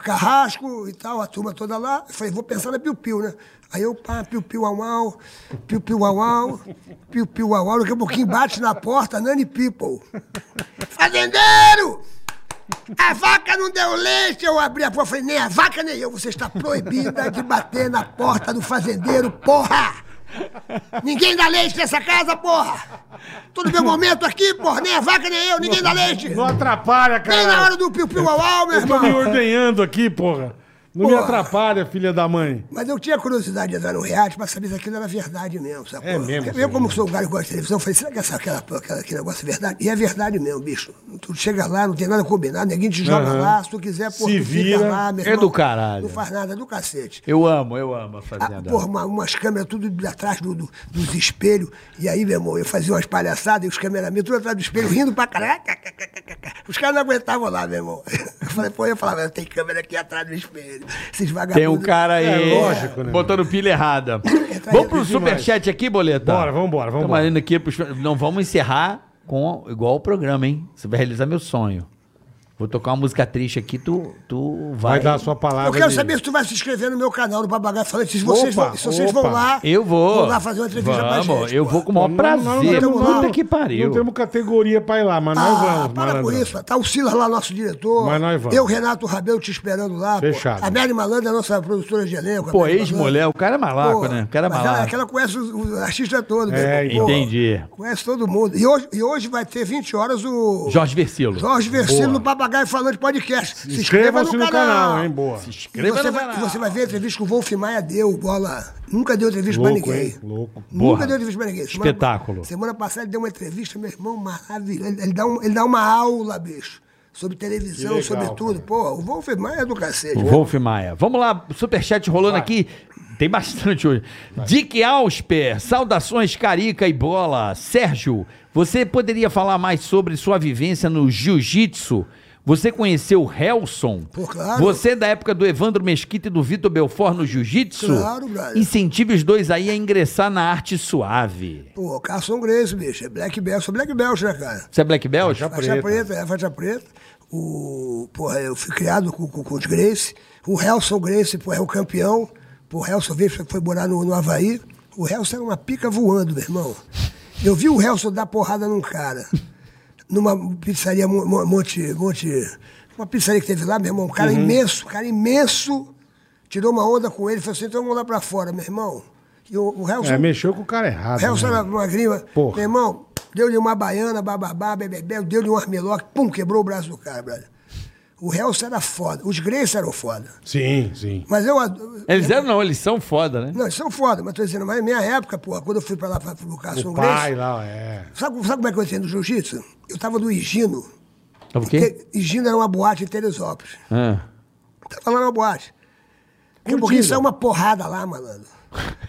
Carrasco e tal, a turma toda lá. Eu falei, vou pensar na Piu Piu, né? Aí eu, pá, Piu Piu au au, Piu Piu au au, Piu Piu au au, daqui a pouquinho bate na porta, Nani People. [LAUGHS] Fazendeiro! A vaca não deu leite, eu abri a porta, falei, nem a vaca nem eu, você está proibida de bater na porta do fazendeiro, porra! Ninguém dá leite nessa casa, porra! Tô no meu momento aqui, porra, nem a vaca nem eu, ninguém dá leite! Não atrapalha, cara. Nem na hora do piu-piu au au, meu Eu tô me irmão! ordenhando aqui, porra. Não me Porra. atrapalha, filha da mãe. Mas eu tinha curiosidade de entrar no reality pra saber se aquilo era verdade mesmo, sabe? É mesmo, Eu, como sou um cara que gosta de televisão, falei, será que essa, aquela, aquela, aquele negócio é verdade? E é verdade mesmo, bicho. Tu chega lá, não tem nada combinado, ninguém te joga Aham. lá, se tu quiser, pô, Se vira. fica lá, meu É do caralho. Não faz nada, é do cacete. Eu amo, eu amo a Ah, fazenda. porra, uma- umas câmeras tudo atrás do, do- dos espelhos. E aí, meu irmão, eu fazia umas palhaçadas e os cameramen tudo atrás do espelho, rindo pra caralho. Os caras não aguentavam lá, meu irmão. Eu falei, pô, eu falava, tem câmera aqui atrás do espelho. Esses vagabundos. Tem um cara aí É lógico, né, botando pilha errada. [LAUGHS] vamos pro superchat aqui, Boleta? Bora, vambora, vambora. Estamos indo aqui pros... Não, vamos encerrar com igual o programa, hein? Você vai realizar meu sonho. Vou tocar uma música triste aqui, tu, tu vai. Vai dar a sua palavra. Eu quero de- saber se tu vai se inscrever no meu canal, no Papagaio Falante. Se vocês, Opa, vão, se vocês vão lá. Eu vou. Vão lá fazer uma entrevista pra Vamos, gente. eu pô. vou com o maior Nós- nós não prazer. temos- Puta não- que pariu. Não temos categoria pra ir lá, mas nós Ah, vamos. para com isso. Tá o Silas lá, nosso diretor. Mas nós vamos. Eu, Renato Rabelo, te esperando lá. pô. Fechado. A Mary Malandra é a nossa produtora de elenco. Pô, ex-mulher, o cara é malaco, Pô, né? O cara é mas ela, malaco. que ela conhece os artistas todos. É, irmão. Pô, Entendi. Conhece todo mundo. E hoje, e hoje vai ter 20 horas o. Jorge Versilo. Jorge Versilo no Papagaio Falante Podcast. Se Inscreva-se no canal, hein? Boa. Se inscreva você, no vai, canal. e você vai ver a entrevista que o Wolf Maia deu, bola. Nunca deu entrevista Louco, pra ninguém. hein? Louco. Nunca Porra. deu entrevista pra ninguém. Semana- Espetáculo. Semana passada ele deu uma entrevista, meu irmão, maravilhoso. Ele, ele dá, um- ele dá uma aula, bicho. Sobre televisão, legal, sobre tudo. Pô, o Wolf Maia é do cacete. Wolf Maia. Vamos lá, superchat rolando aqui. Tem bastante hoje. Dick Ausper, saudações Carica e Bola. Sérgio, você poderia falar mais sobre sua vivência no jiu-jitsu? Você conheceu o Helson? Pô, claro. Você é da época do Evandro Mesquita e do Vitor Belfort no jiu-jitsu? Claro, brother. Incentive os dois aí a ingressar na arte suave. Pô, Carson Grace, bicho. É Black Belt. Sou Black Belt, né, cara? Você é Black Belt? Já- Faixa preta. preta, é, faixa preta. O, porra, eu fui criado com, com, com os Grace. O Helson Grace, pô, é o campeão. Pô, o Helson veio, foi morar no, no Havaí. O Helson era uma pica voando, meu irmão. Eu vi o Helson dar porrada num cara. Numa pizzaria Mo- Mo- Monte. Monte uma pizzaria que teve lá, meu irmão. Um cara imenso, um cara imenso. Tirou uma onda com ele, falou assim: então vamos lá pra fora, meu irmão. E o, o Helson. É, mexeu com o cara errado. Helson né? era uma grima. Porra. Meu irmão, deu-lhe uma baiana, bababá, bebebé, deu-lhe um armlock, pum, quebrou o braço do cara, brother. O Helson era foda. Os Grace eram foda. Sim, sim. Mas eu. Eles eram não, eles são foda, né? Não, eles são foda, mas tô dizendo, mas na minha época, porra, quando eu fui pra lá, pra, pro Carson Grace. pai lá, é. Sabe, sabe como é que eu entrei no jiu-jitsu? Eu tava no Higino. É o quê? Porque Higino era uma boate em Teresópolis. Ah. Tava lá na boate. Porque é uma porrada lá, malandro.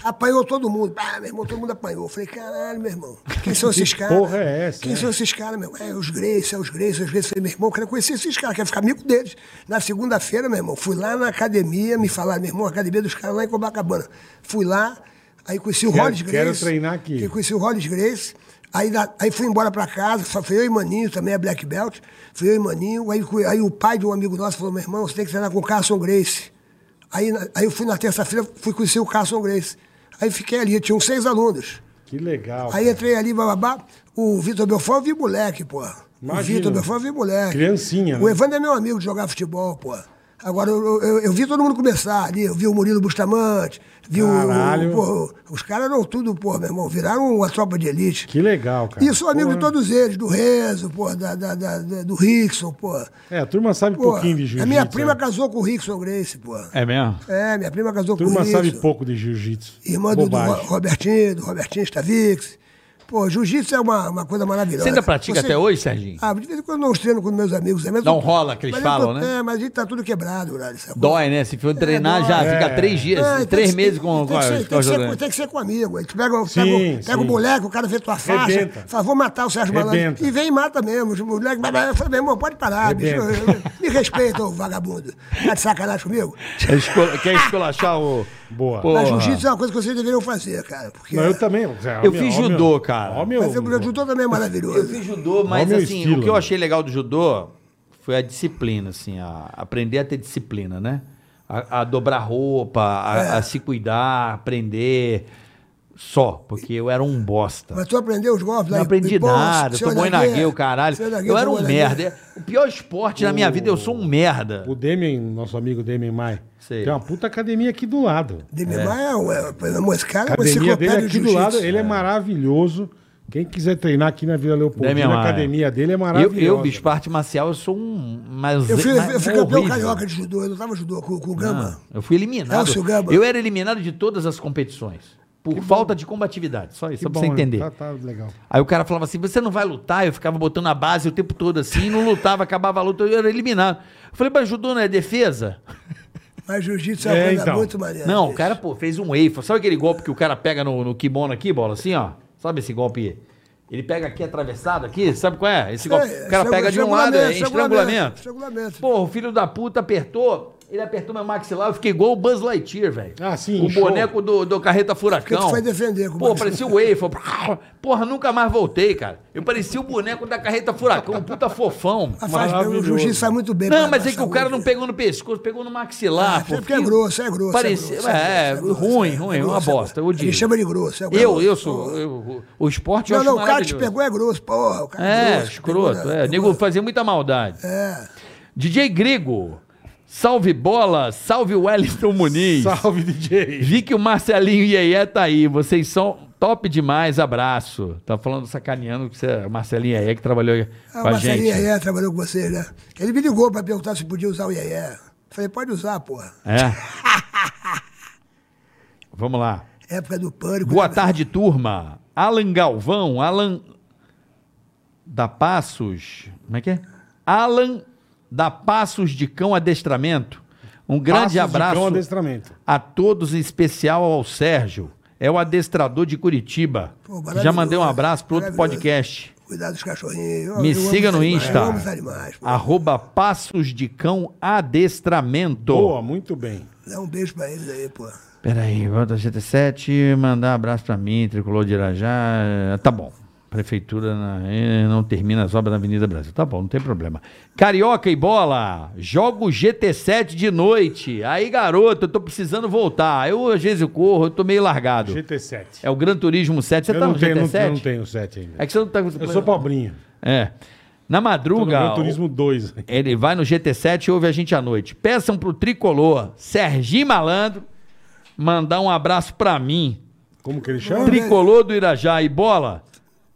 Apanhou todo mundo. Ah, meu irmão, todo mundo apanhou. Eu falei, caralho, meu irmão. Quem são esses Que caras? porra é essa, Quem é? são esses caras, meu irmão? É, os Grace, é os Grace, os Grace. Eu falei, meu irmão, eu quero conhecer esses caras, quero ficar amigo deles. Na segunda-feira, meu irmão, fui lá na academia, me falaram, meu irmão, a academia dos caras lá em Copacabana. Fui lá, aí conheci o Quero- Hollis Grace. quero treinar aqui. que Conheci o Hollis Grace. Aí, aí fui embora pra casa, só fui eu e Maninho, também é Black Belt. Fui eu e Maninho. Aí, fui- aí o pai de um amigo nosso falou: meu irmão, você tem que treinar com o Carson Grace. Aí, aí eu fui na terça-feira, fui conhecer o Carson Grace. Aí fiquei ali, tinham seis alunos. Que legal. Aí entrei ali, bababá. O Vitor Belfort vi moleque, pô. O Imagina. Vitor Belfort vi moleque. Criancinha, né? O Evandro é meu amigo de jogar futebol, pô. Agora, eu, eu, eu vi todo mundo começar ali. Eu vi o Murilo Bustamante, vi Caralho. o. os caras eram tudo, pô, meu irmão. Viraram uma tropa de elite. Que legal, cara. E sou amigo de Porra. todos eles, do Renzo, pô, da, da, da- do Rickson, pô. É, a turma sabe Pô, pouquinho de jiu-jitsu. a minha prima né? casou com o Rickson Grace, pô. É mesmo? É, minha prima casou A com o turma Rickson. sabe pouco de jiu-jitsu. Irmã do, do Robertinho, do Robertinho Stavix. Pô, jiu-jitsu é uma, uma coisa maravilhosa. Você ainda pratica Você- até hoje, Serginho? Ah, de vez em quando eu não treino com meus amigos. né? Mas Não eu- rola, que eles falam, tô- né? É, mas a gente tá tudo quebrado, sacou? Dói, né? Se for treinar, já dói. fica É. três dias, É, três que- meses com, tem com, que, ser, com tem, que ser, jogando. tem que ser com amigo. Aí tu pega, o- Sim, pega, o- o moleque, o cara vê tua faixa, Rebenta. fala, vou matar o Sérgio Malandro. E vem e mata mesmo. Os moleques, mas- mas eu falei, meu irmão, pode parar, bicho. Me respeita, ô vagabundo. Tá de sacanagem comigo? Quer esculachar o. Boa. Pô, Mas jiu-jitsu é uma coisa que vocês deveriam fazer, cara. Porque Não, eu também. Ó, Eu meu- fiz judô, cara. Ó, meu, Mas o judô também é maravilhoso. Eu fiz judô, mas assim, estilo, o que eu achei legal do judô foi a disciplina, assim, a aprender a ter disciplina, né? A, a dobrar roupa, a, É. a se cuidar, aprender só, porque eu era um bosta. Mas tu aprendeu os golpes lá Não em- aprendi em Poço, nada, tomou inaguê, o caralho. seu Naguê Eu era um merda. O pior esporte na minha vida, eu sou um merda. O Demian, nosso amigo Demian Mai, Sei. tem uma puta academia aqui do lado. Dememar é, um- é, é, esse cara A é uma academia dele aqui de do lado, ele é maravilhoso. Quem quiser treinar aqui na Vila Leopoldina, Demian a academia dele é Eu, maravilhosa. eu, bicho, parte marcial, eu sou um. Mas, Eu fui, mas eu fui campeão horrível. carioca de judô, eu não tava judô com, com o Gama. Ah, eu fui eliminado. Elcio Gamba. Eu era eliminado de todas as competições. Por falta de combatividade. Só isso, Que só pra bom, você entender. Tá, tá legal. Aí o cara falava assim: você não vai lutar? Eu ficava botando a base o tempo todo assim, não lutava, acabava a luta, eu era eliminado. Eu falei, mas judô não é defesa? Mas jiu-jitsu é [LAUGHS] uma É, coisa então. muito maneira. Não, o cara, pô, fez um eifa. Sabe aquele golpe que o cara pega no, no kimono aqui, bola, assim, ó? Sabe esse golpe? Ele pega aqui atravessado aqui, sabe qual é? Esse golpe. É, o cara pega de um lado, é estrangulamento, estrangulamento. estrangulamento. Pô, o filho da puta apertou, Ele apertou meu maxilar, eu fiquei igual o Buzz Lightyear, velho. Ah, sim, O boneco do, do Carreta Furacão. Que tu foi defender com Pô, parecia o Wafer. [LAUGHS] Porra, nunca mais voltei, cara. Eu parecia o boneco da Carreta Furacão, um puta fofão. Mas faz, o jiu-jitsu faz muito bem. Não, mas é que o cara não pegou no pescoço, pegou no maxilar. Ah, pô. porque é grosso, é grosso. Parecia, é, grosso, é, grosso, grosso, ruim, é ruim, grosso, uma é bosta, eu odio. Ele chama de grosso. É Eu, grosso. eu sou. eu- o esporte eu Não, acho não, o cara que te pegou é grosso, porra. O cara É, grosso, escroto. pegou, É, nego fazia muita maldade. É. DJ Grigo, salve bola, salve Wellington Muniz. Salve, DJ. Vi que o Marcelinho e Iê tá aí. Vocês são top demais. Abraço. Tá falando sacaneando que você é o Marcelinho Iê que trabalhou Ah, com o a Marcelinho gente. Iê trabalhou com vocês, né? Ele me ligou pra perguntar se podia usar o Iê. Falei, pode usar, porra. É. [LAUGHS] Vamos lá. Época do pânico. Boa né? tarde, turma. Alan Galvão, Alan da Passos. Como é que é? Alan da Passos de Cão Adestramento. Um grande Passos de abraço cão adestramento. a todos, em especial ao Sérgio. É o adestrador de Curitiba. Pô, Já mandei um abraço para outro podcast. Cuidado dos cachorrinhos. Me siga no animais, Insta. Animais. Arroba Passos de Cão Adestramento. Boa, muito bem. Dá um beijo pra eles aí, pô. Peraí, volta GT7, mandar um abraço pra mim, Tricolor de Irajá. Tá bom. Prefeitura na- eh, não termina as obras na Avenida Brasil. Tá bom, não tem problema. Carioca e bola, jogo GT7 de noite. Aí, garoto, eu tô precisando voltar. Eu, às vezes, eu corro, eu tô meio largado. GT7. É o Gran Turismo 7. Você eu tá não no tenho, não, GT7? eu não tenho 7 ainda. É que você não tá. Eu sou pobrinho. É. Na madruga, Gran Turismo 2. ele vai no GT7 e ouve a gente à noite. Peçam pro Tricolor, Serginho Malandro, mandar um abraço pra mim. Como que ele chama? Tricolor do Irajá e bola.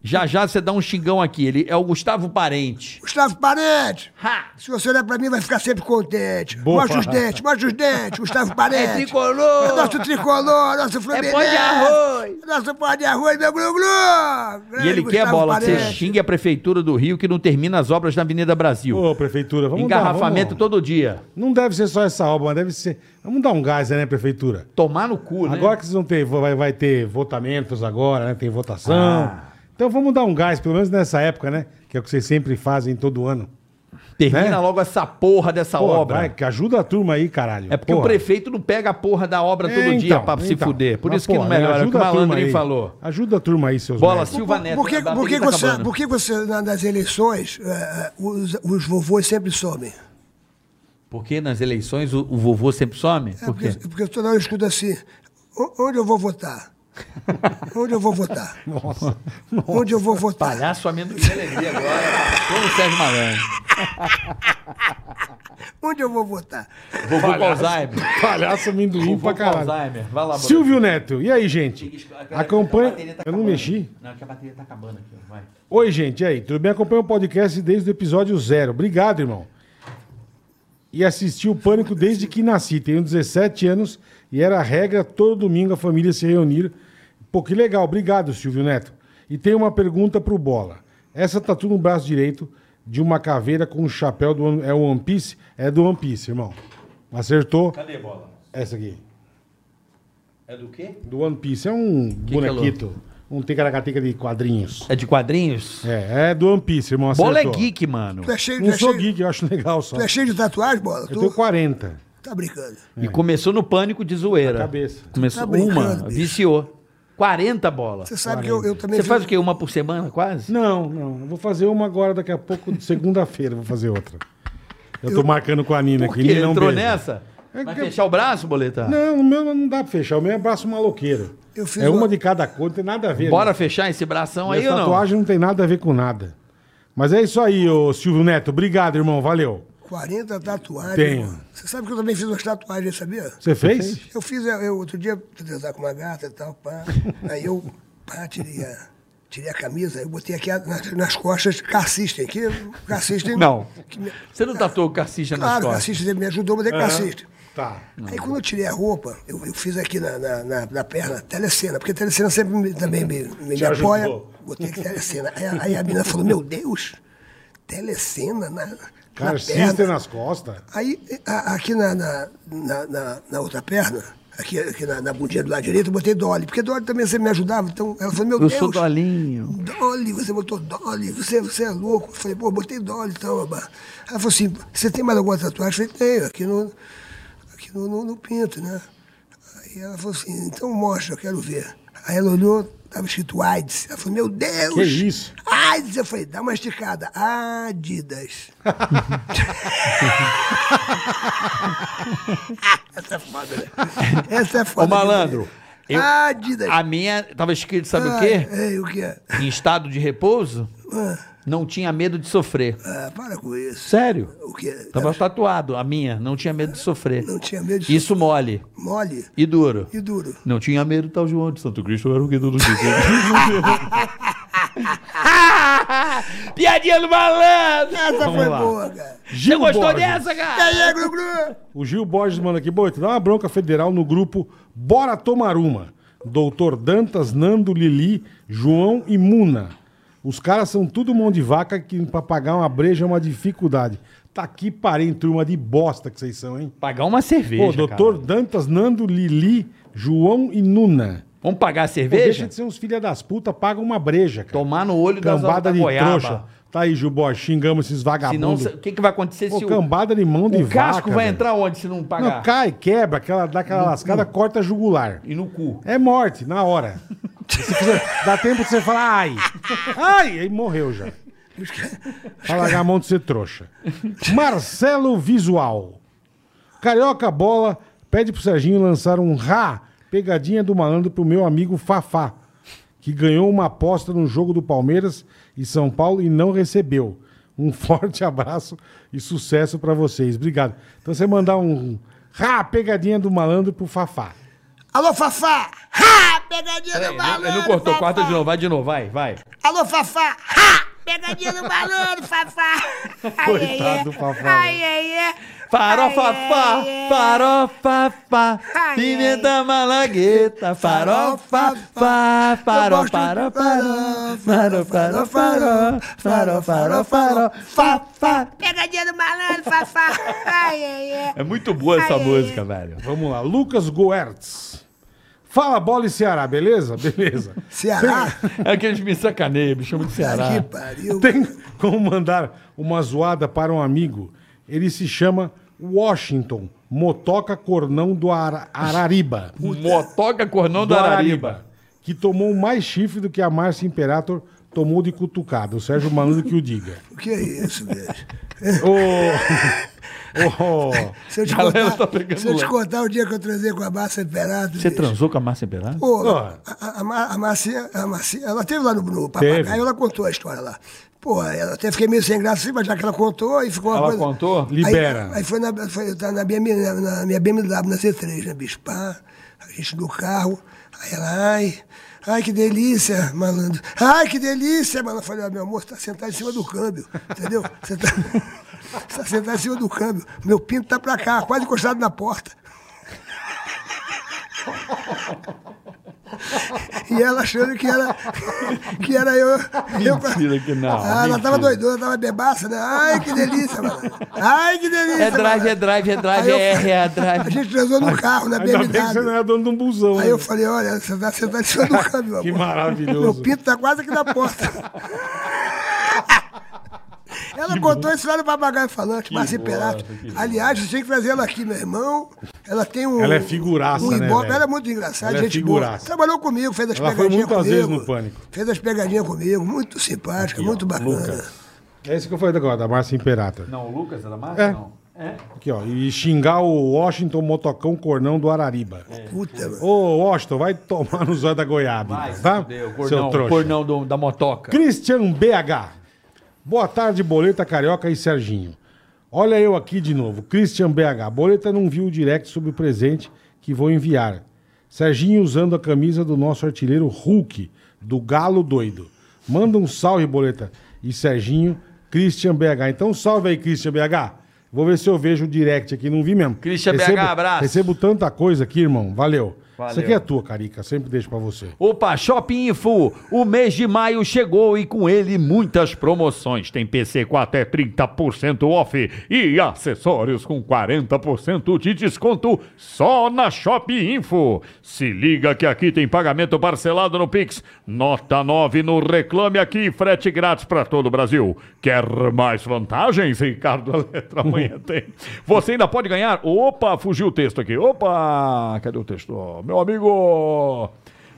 Já já você dá um xingão aqui. Ele é o Gustavo Parente. Gustavo Parente. Ha! Se você olhar pra mim, vai ficar sempre contente. Boa. Mostra os dentes, mostra os dentes, Gustavo [LAUGHS] Parente. É tricolor. É nosso tricolor, nosso Fluminense. pão de arroz. Nosso pão de arroz, meu glu-glu. E ele quer Gustavo bola que você xingue a Prefeitura do Rio que não termina as obras na Avenida Brasil. Ô, prefeitura, vamos Engarrafamento dar, vamos... todo dia. Não deve ser só essa obra, mas deve ser... Vamos dar um gás aí, né, prefeitura? Tomar no cu, né? Agora que vocês vão ter, vai, vai ter votamentos agora, né? Tem votação. Ah. Então vamos dar um gás, pelo menos nessa época, né? Que é o que vocês sempre fazem todo ano. Termina né? logo essa porra dessa Pô, obra. vai, que ajuda a turma aí, caralho. É porque o Porra. prefeito não pega a porra da obra todo É, dia então, pra se então. fuder. Por Mas, isso que não porra, melhora. É o que o Malandrinho falou. Ajuda a turma aí, seus Bola, merda. Silva Neto. Por que, a por, que tá você, acabando. por que você, na- nas eleições, eh, os, os vovôs sempre somem? Por que nas eleições o, o vovô sempre some? É Por quê? porque, porque toda hora eu escuto assim, "O- onde eu vou votar? [LAUGHS] onde eu vou votar? [LAUGHS] Nossa. Onde eu vou votar? Palhaço amendoim de alegria agora. Como o Sérgio Malandro. [LAUGHS] Onde eu vou votar? Vovô com Alzheimer. Palhaço amendoim Vovô pra com caralho. Alzheimer. Vai lá, Silvio Neto, e aí, gente? Acompanha. Eu não mexi. Não, que a bateria tá acabando aqui. Vai. Oi, gente, e aí? Tudo bem? Acompanha o podcast desde o episódio zero. Obrigado, irmão. E assisti o Pânico desde que nasci. Tenho 17 anos e era a regra todo domingo a família se reunir. Pô, que legal. Obrigado, Silvio Neto. E tem uma pergunta pro Bola. Essa tatu no braço direito de uma caveira com um chapéu do One- é o One Piece? É do One Piece, irmão. Acertou? Cadê bola? Essa aqui. É do quê? Do One Piece. É um que é bonequito. um ticaracateca de quadrinhos. É de quadrinhos? É, é do One Piece, irmão. Acertou. Bola é geek, mano. Tu é cheio, tu Não é sou cheio, geek, eu acho legal só. tu é cheio de tatuagem, bola? Eu Tu tenho 40. tá brincando. E começou no pânico de zoeira. Na cabeça. Começou Tá uma, bicho. viciou. 40 bolas. Você sabe que eu, eu também Você fiz- faz o quê? Uma por semana, quase? Não, não. Eu vou fazer uma agora, daqui a pouco, segunda-feira, eu vou fazer outra. Eu tô marcando com a Nina Por aqui. Nina, Entrou beijo. nessa? É Vai que- fechar o braço, boletar? Não, o meu não dá pra fechar. O meu é braço maloqueiro. Eu fiz é uma uma- de cada cor, não tem nada a ver. Bora né? fechar esse bração Minha aí ou não? tatuagem não tem nada a ver com nada. Mas é isso aí, ô Silvio Neto. Obrigado, irmão. Valeu. 40 tatuagens. Tenho. Você sabe que eu também fiz umas tatuagens, sabia? Você fez? Eu fiz, eu, eu outro dia fui transar com uma gata e tal, pá. [LAUGHS] Aí eu, pá, tirei a, tirei a camisa, eu botei aqui a- nas, nas costas Car System. Que, Car System Não. que me- Você não tatuou o nas claro, Car costas? System me ajudou botar Car System. Tá. Aí quando eu tirei a roupa, eu, eu fiz aqui na, na, na, na perna, telecena, porque telecena sempre me- também me, me, me apoia. ajudou. Botei aqui telecena. Aí, a- aí a menina falou, meu Deus, telecena na, Cara, na cister perna. nas costas. Aí, a- aqui na, na, na, na- na outra perna, aqui, aqui na, na bundinha do lado direito, eu botei Dolly, porque Dolly também sempre me ajudava. Então ela falou, meu Eu Deus. sou dolinho. Dolly, você botou Dolly, você, você é louco. Eu falei, pô, botei Dolly então, babá. Ela falou assim, você tem mais alguma tatuagem? Eu falei, tenho, aqui no, aqui no, no, no pinto, né? Aí ela falou assim, então mostra, eu quero ver. Aí ela olhou, tava escrito AIDS. Ela falou, meu Deus! Que isso? AIDS! Eu falei, dá uma esticada. Adidas. [LAUGHS] Essa é foda, né? Essa é foda. Ô, malandro, eu- Adidas. A minha tava escrito, sabe o quê? Ah, é, o quê? Em estado de repouso, Ah, não tinha medo de sofrer. ah, para com isso. Sério. O quê? Tava tatuado, a minha, não tinha medo de sofrer. Não tinha medo de Isso mole Mole e duro. e duro. Não tinha medo tal João de Santo Cristo, era o que todo [LAUGHS] Piadinha do malandro! Essa Vamos foi lá. boa, cara. Você gostou Borges. dessa, E cara? aí, Glu Glu? O Gil Borges manda aqui, Boito, dá uma bronca federal no grupo Bora Tomar Uma. Doutor Dantas, Nando, Lili, João e Muna. Os caras são tudo mão de vaca que pra pagar uma breja é uma dificuldade. Tá aqui parem, turma de bosta que vocês são, hein? Pagar uma cerveja. Pô, doutor cara. Dantas, Nando, Lili, João e Nuna. Vamos pagar a Pô, deixa cerveja? de ser uns filha das putas, paga uma breja, cara. Tomar no olho das Cambada da de goiaba. trouxa. Tá aí, Borges, xingamos esses Senão, vagabundos. o que, que vai acontecer Pô, se o, cambada de mão de o casco vaca, vai velho. entrar onde se não pagar? Não, cai, quebra, aquela, dá aquela lascada, corta jugular. E no cu. É morte, na hora. Dá tempo de você falar, ai. Ai, aí morreu já. Pra largar a mão de ser trouxa. Marcelo Visual. Carioca Bola pede pro Serginho lançar um Rá, pegadinha do malandro pro meu amigo Fafá, que ganhou uma aposta no jogo do Palmeiras e São Paulo e não recebeu. Um [LAUGHS] forte abraço e sucesso pra vocês. Obrigado. Então você mandar um Rá, pegadinha do malandro pro Fafá. Alô, Fafá! Ha! Pegadinha do Ele, malandro! ele não cortou, Fafá. quarta de novo, vai de novo, vai, vai. Alô, Fafá! Ha! Pegadinha do malandro, Fafá! [LAUGHS] Ai, Coitado ai, do Fafá, Ai, ai, ai. Farofa, fá, ai. farofa, fá, Ai, pimenta malagueta, farofa, fá, faró, faró, faró, faró, faró, faró, faró, faró, faró, fá, fá. Pegadinha do malandro, ai, ai. É muito boa essa música, velho. Vamos lá, Lucas Goertz. Fala bola e Ceará, beleza? Beleza. [LAUGHS] Ceará? É que eles me sacaneiam, me chamam de Que Ceará. pariu. Tem como mandar uma zoada para um amigo? Ele se chama Washington, motoca cornão do Ara- Arariba. Motoca Cornão do Arariba. Que tomou mais chifre do que a Márcia Imperator tomou de cutucada. O Sérgio Malandro que o diga. O que é isso, bicho? Ô. Ô. Se eu te, Galera contar, tá pegando se eu te contar o dia que eu transei com a Márcia Imperato. Você bicho. transou com a Márcia Imperato? Pô, Ó. a, a, a, a Márcia, a Márcia, ela teve lá no, no Teve. Papagaio, ela contou a história lá. Pô, ela até fiquei meio sem graça, assim, mas já que ela contou, e ficou uma Ela coisa... contou? Aí- Libera. Aí, foi, na, foi tá na, BMW, na, na minha BMW, na C3, né, bicho? Pá, a gente no carro, aí ela, ai, ai, que delícia, malandro. Ai, que delícia, malandro. Eu falei, ó, meu amor, você tá sentado em cima do câmbio, entendeu? Você tá, você [LAUGHS] tá sentado em cima do câmbio. Meu pinto tá pra cá, quase encostado na porta. [LAUGHS] E ela achando que era, que era eu. eu Mentira que não, Ah, ela mentira. tava doidona, tava bebaça, né? Ai, que delícia, mano. Ai, que delícia. É drive, mano. é drive, é drive, eu é R, é [LAUGHS] A drive. gente transou no carro, na Ainda bem que você não BMW. é dono de um busão. Aí né? eu falei, olha, você tá sentado em cima do câmbio, Que maravilhoso. Meu pinto tá quase aqui na porta. Ela contou isso lá no Papagaio Falante, Márcia Imperato. Aliás, você tem que trazer ela aqui, meu irmão. Ela tem um. Ela é figuraça, um né, velho? Ela é muito engraçada, Ela é gente boa. figuraça. Trabalhou comigo, fez as Ela foi pegadinhas muitas comigo. vezes no Pânico. Fez as pegadinhas comigo, muito simpática, muito bacana. Lucas. É isso que eu falei agora, da Márcia Imperator. Não, o Lucas era Márcia? É. Não. É? Aqui, ó. E xingar o Washington Motocão Cornão do Arariba. Puta, mano. Ô, Washington, vai tomar no zóio da goiaba, Vai, tá? fudeu, Seu cornão, trouxa. cornão do- da motoca. Christian BH. Boa tarde, Boleta, Carioca e Serginho. Olha eu aqui de novo. Christian BH. Boleta não viu o direct sobre o presente que vou enviar. Serginho usando a camisa do nosso artilheiro Hulk, do Galo Doido. Manda um salve, Boleta. E Serginho, Christian BH. Então salve aí, Christian BH. Vou ver se eu vejo o direct aqui. Não vi mesmo. Christian BH, abraço. Recebo tanta coisa aqui, irmão. Valeu. Valeu. Isso aqui é tua, Carica. Sempre deixo pra você. Opa, Shopping Info, o mês de maio chegou e com ele muitas promoções. Tem PC com até 30% off e acessórios com 40% de desconto só na Shopping Info. Se liga que aqui tem pagamento parcelado no Pix, nota 9 no Reclame Aqui, frete grátis para todo o Brasil. Quer mais vantagens? Ricardo Letra amanhã [LAUGHS] tem. Você ainda pode ganhar. Opa, fugiu o texto aqui. Opa, cadê o texto? Meu amigo,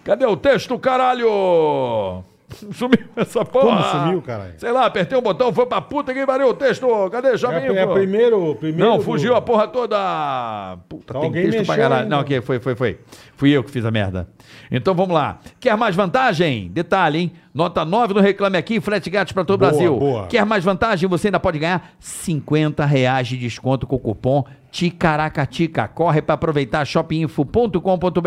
cadê o texto, caralho? [LAUGHS] Sumiu essa porra. Como sumiu, caralho? Sei lá, apertei o botão, foi pra puta que pariu o texto. Cadê? Já É, é primeiro, primeiro. Não, do- fugiu a porra toda. Puta, tem alguém texto pra caralho. Não, ok, foi, foi, foi. Fui eu que fiz a merda. Então vamos lá. Quer mais vantagem? Detalhe, hein? Nota 9 no Reclame Aqui, frete grátis pra todo o Brasil. boa. Quer mais vantagem? Você ainda pode ganhar 50 reais de desconto com o cupom Ticaracatica. Corre pra aproveitar shopinfo.com.br.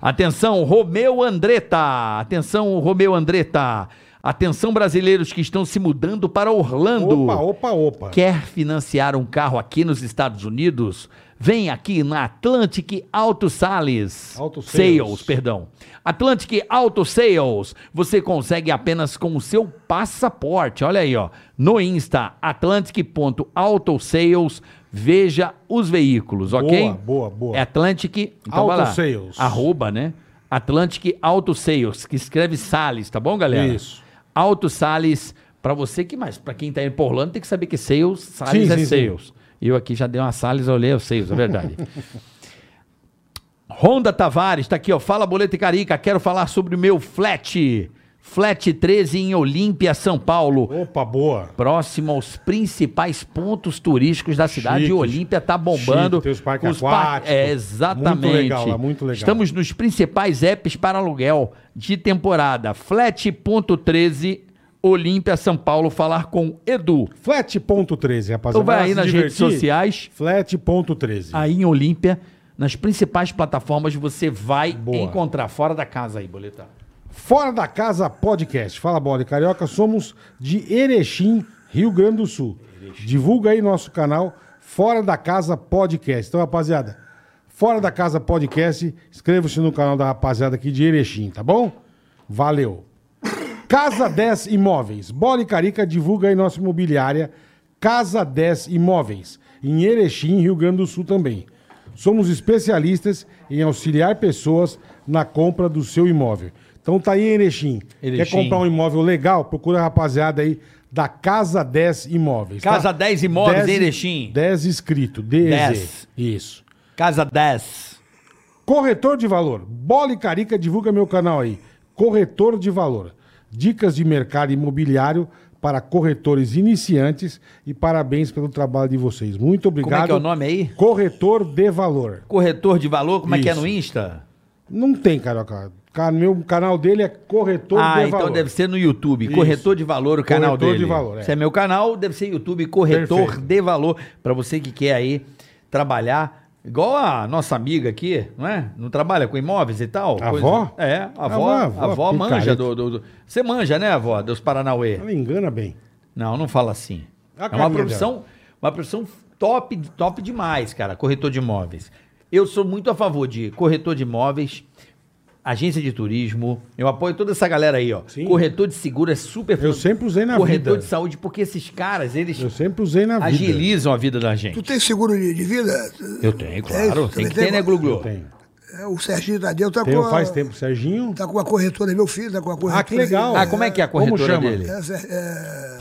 Atenção, Romeu Andretta. Atenção, Romeu Andretta. Atenção, brasileiros que estão se mudando para Orlando. Opa, opa, opa. Quer financiar um carro aqui nos Estados Unidos? Vem aqui na Atlantic Auto Sales. Auto Sales. Sales, perdão. Atlantic Auto Sales. Você consegue apenas com o seu passaporte. Olha aí, ó. No Insta, atlantic.autosales. Veja os veículos, ok? Boa, boa, boa. É Atlantic. Então Auto vai lá. Sales. Arroba, né? Atlantic Auto Sales, que escreve Sales, tá bom, galera? Isso. Auto Sales, pra você que mais, pra quem tá indo por Orlando, tem que saber que Sales, Sales Sim, é sim, sim. Sales. Eu aqui já dei uma Sales, olhei o Sales, é verdade. [LAUGHS] Honda Tavares, tá aqui, ó. Fala, Boleto e Carica, quero falar sobre o meu flat. Flat 13 em Olímpia, São Paulo. Opa, boa. Próximo aos principais pontos turísticos da cidade Chique. Olímpia, tá bombando. Chique, tem os parques Os par- aquáticos. É, exatamente. Muito legal lá, muito legal. Estamos nos principais apps para aluguel de temporada. Flat.13, Olímpia, São Paulo, falar com Edu. Flat.13, rapaziada. Então vai aí nas redes divertir. sociais, Flat.13. aí em Olímpia, nas principais plataformas, você vai Boa. encontrar. Fora da casa aí, boletar. Fora da Casa Podcast. Fala, bola e carioca. Somos de Erechim, Rio Grande do Sul. Divulga aí nosso canal Fora da Casa Podcast. Então, rapaziada, Fora da Casa Podcast, inscreva-se no canal da rapaziada aqui de Erechim, tá bom? Valeu. Casa 10 Imóveis. Bola e Carica divulga aí nossa imobiliária Casa 10 Imóveis, em Erechim, Rio Grande do Sul também. Somos especialistas em auxiliar pessoas na compra do seu imóvel. Então tá aí em Erechim. Quer Erechim. comprar um imóvel legal? Procura a rapaziada aí da Casa 10 Imóveis. tá? Casa 10 Imóveis, 10 em Erechim. 10 escrito, DEZ. 10. Isso. Casa 10. Corretor de valor. Bola e Carica divulga meu canal aí. Corretor de valor. Dicas de mercado imobiliário para corretores iniciantes e parabéns pelo trabalho de vocês. Muito obrigado. Como é que é o nome aí? Corretor de valor. Corretor de valor, como é que é Isso. no Insta? Não tem, Carioca. Meu canal dele é Corretor Ah, de então Valor. deve ser no YouTube. Isso. Corretor de Valor, o canal Corretor dele. de Valor, é. Se é meu canal, deve ser YouTube Corretor Perfeito. de Valor. Pra você que quer aí trabalhar. Igual a nossa amiga aqui, não é? Não trabalha com imóveis e tal? A avó? É, a avó, avó, a avó, manja do, do- do- Você manja, né, avó? Dos Paranauê. Ela engana bem. Não, não fala assim. A é uma profissão, uma profissão top, top demais, cara, corretor de imóveis. Eu sou muito a favor de corretor de imóveis, agência de turismo. Eu apoio toda essa galera aí, ó. Sim. Corretor de seguro é super Eu sempre usei na Corretor vida. de saúde, porque esses caras, eles Eu sempre usei na vida. agilizam a vida da Tu gente. tem seguro de, de vida? Eu tenho, claro. Tem, Tem que ter, né, tem? Glu-Glu? Eu tenho. É, o Serginho Tadeu tá Tenho com. a- faz tempo. Serginho. Tá com uma corretora, meu filho tá com uma corretora. Ah, que legal. Ah, como é que é a Como corretora chama? dele? É, é,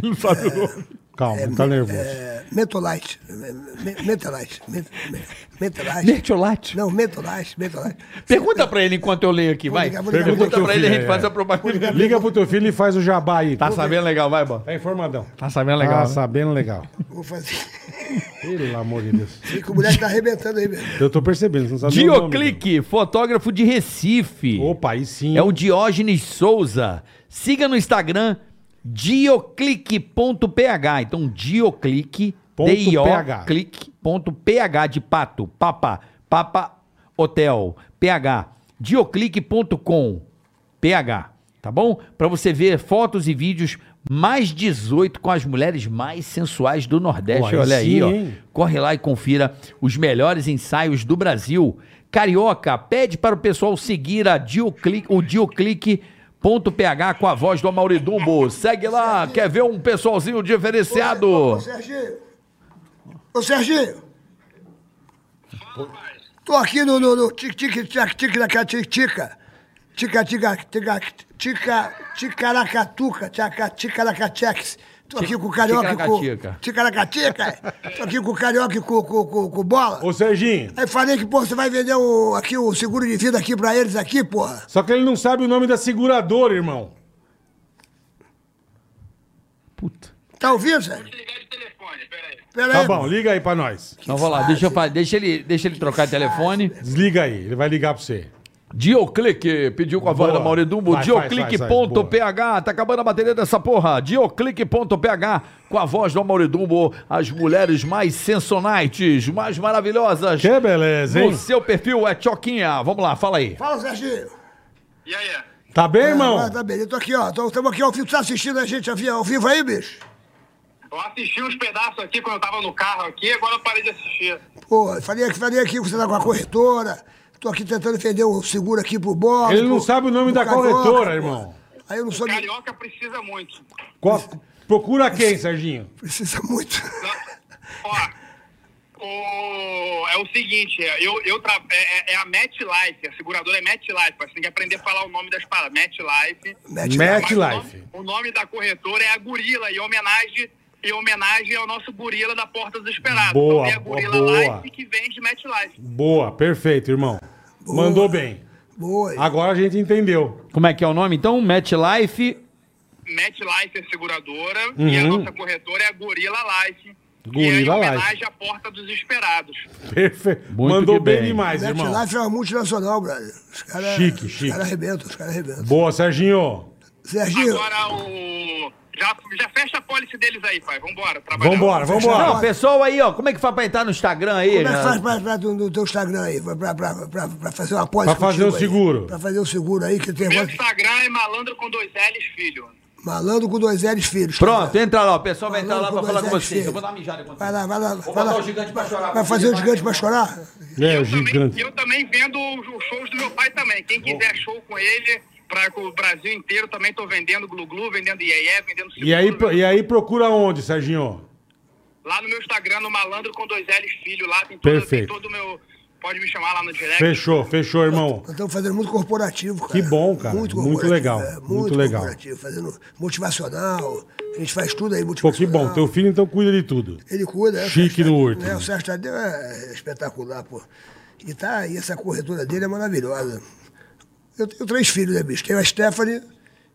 [LAUGHS] Não sabe o nome. Calma, não tá nervoso. é, Mentolite. Me- Mentolite. Men- men- Mentolite. Mertiolate. Não, Mentolite. Mentolite. Pergunta pra ele enquanto eu leio aqui, vai. ligar, vou ligar. Pergunta pro pra ele, a filho, gente é. faz a propaganda. Liga pro teu filho e faz o jabá aí. Tá sabendo legal, vai, bom. Tá informadão. Tá sabendo legal. Tá né? sabendo legal. Vou fazer. Pelo amor de Deus. E que o moleque tá arrebentando aí mesmo. Eu tô percebendo. Você não sabe nem o nome Dioclique, fotógrafo de Recife. Opa, aí sim. É o Diógenes Souza. Siga no Instagram dioclique.ph. Então, dioclique, de pato, papa, papa, hotel, PH, dioclique.com, PH, tá bom? Para você ver fotos e vídeos mais 18 com as mulheres mais sensuais do Nordeste. Aí Olha aí, sim, ó. hein? Corre lá e confira os melhores ensaios do Brasil. Carioca, pede para o pessoal seguir a Dioclick, o Dioclick.ph com a voz do Amauridumbo. Segue lá, quer ver um pessoalzinho diferenciado? Ô, Serginho. Ô, Serginho. Tô aqui no, no, no tic tic tic tic tica. Tica tica tica tica ticaracatuca, tica ticaracatex. Tô aqui com o carioca e com. Ticaracatica. Ticaracatica. Tô aqui com o carioca e com, com, com, com bola. Ô, Serginho, Aí falei que, pô, você vai vender o, aqui o seguro de vida aqui pra eles aqui, porra. só que ele não sabe o nome da seguradora, irmão. Puta. Tá ouvindo, Sérgio? Ligar de telefone, peraí. Pera Tá aí. bom, liga aí pra nós. Então vou lá, deixa, eu, fa- deixa, ele, deixa ele trocar de telefone. Desliga aí, ele vai ligar pra você. Dioclick, pediu com a voz da Mauridumbo. Dioclick.ph, tá acabando a bateria dessa porra. Dioclick.ph, com a voz do Mauridumbo, as mulheres mais sensonites, mais maravilhosas. Que beleza, hein? No seu perfil é Choquinha. Vamos lá, fala aí. Fala, Serginho. E aí? Tá bem, Ah, irmão? tá bem, eu tô aqui, ó. Estamos aqui ao vivo. Tá assistindo a gente ao vi- ao vivo aí, bicho? Eu assisti uns pedaços aqui quando eu tava no carro aqui, agora eu parei de assistir. Pô, falei, aqui- falei aqui que você tá com a corretora. Tô aqui tentando vender o seguro aqui pro bola. Ele não pro- sabe o nome da Carioca, corretora, irmão. Aí eu não sou de... Carioca precisa muito. Qual- Procura quem, Serginho? Precisa muito. Ó, o- é o seguinte, eu, eu tra... é, é- é a MetLife, a seguradora é MetLife, você tem que aprender a falar o nome das palavras, MetLife. Mete Met- o nome- MetLife. O nome da corretora é a Gorila, em homenagem, em homenagem ao nosso gorila da Porta dos Esperados. Boa, então, é a Gorila boa. Life que vende MetLife. Boa, perfeito, irmão. Mandou bem. Boa. Agora a gente entendeu. Como é que é o nome então? MetLife. MetLife é seguradora e a nossa corretora é a Gorila Life. que Gorila é em Life. homenagem à Porta dos Esperados. Perfeito. Muito Mandou bem, bem. demais, irmão. MetLife é uma multinacional, brother. Os caras... Chique, os chique. caras arrebentam, os caras arrebentam. Boa, Serginho. Serginho, Agora o. Já, já fecha a pólice deles aí, pai. Vambora. Trabalhar. Vambora, Não, vambora. pessoal aí, ó, como é que faz pra entrar no Instagram aí? como é que né? faz pra, pra, no, no teu Instagram aí? Pra, pra, pra, pra, pra fazer uma pós Pra fazer o seguro. Pra fazer o seguro aí, que tem Meu voz- Instagram é malandro com dois L's, filho. malandro com dois L's filhos. Pronto, entra lá, o pessoal vai entrar lá Malandro pra falar com vocês. filhos. Eu vou dar uma mijada enquanto Vai lá, vai lá. Vou vai lá. o gigante pra chorar. Vai fazer o gigante pra chorar? É, o também, gigante. eu também vendo os shows do meu pai também. Quem quiser show com ele, para o Brasil inteiro, também tô vendendo Glu-Glu, vendendo Iê, vendendo E aí, seguro, e aí procura onde, Serginho? Lá no meu Instagram, no Malandro com dois L's, filho, lá tem todo, Perfeito. tem todo o meu... Pode me chamar lá no direct. Fechou, fechou, irmão. Nós estamos fazendo muito corporativo, cara. Que bom, cara. Muito corporativo, legal, é, muito legal. corporativo, fazendo motivacional. A gente faz tudo aí, Pô, motivacional. que bom. Teu filho então cuida de tudo. Ele cuida. é, o Chique no último. né, O Sérgio Tadeu é espetacular, pô. E, tá, e essa corretora dele é maravilhosa. Eu tenho três filhos, né, bicho? Tenho a Stephanie,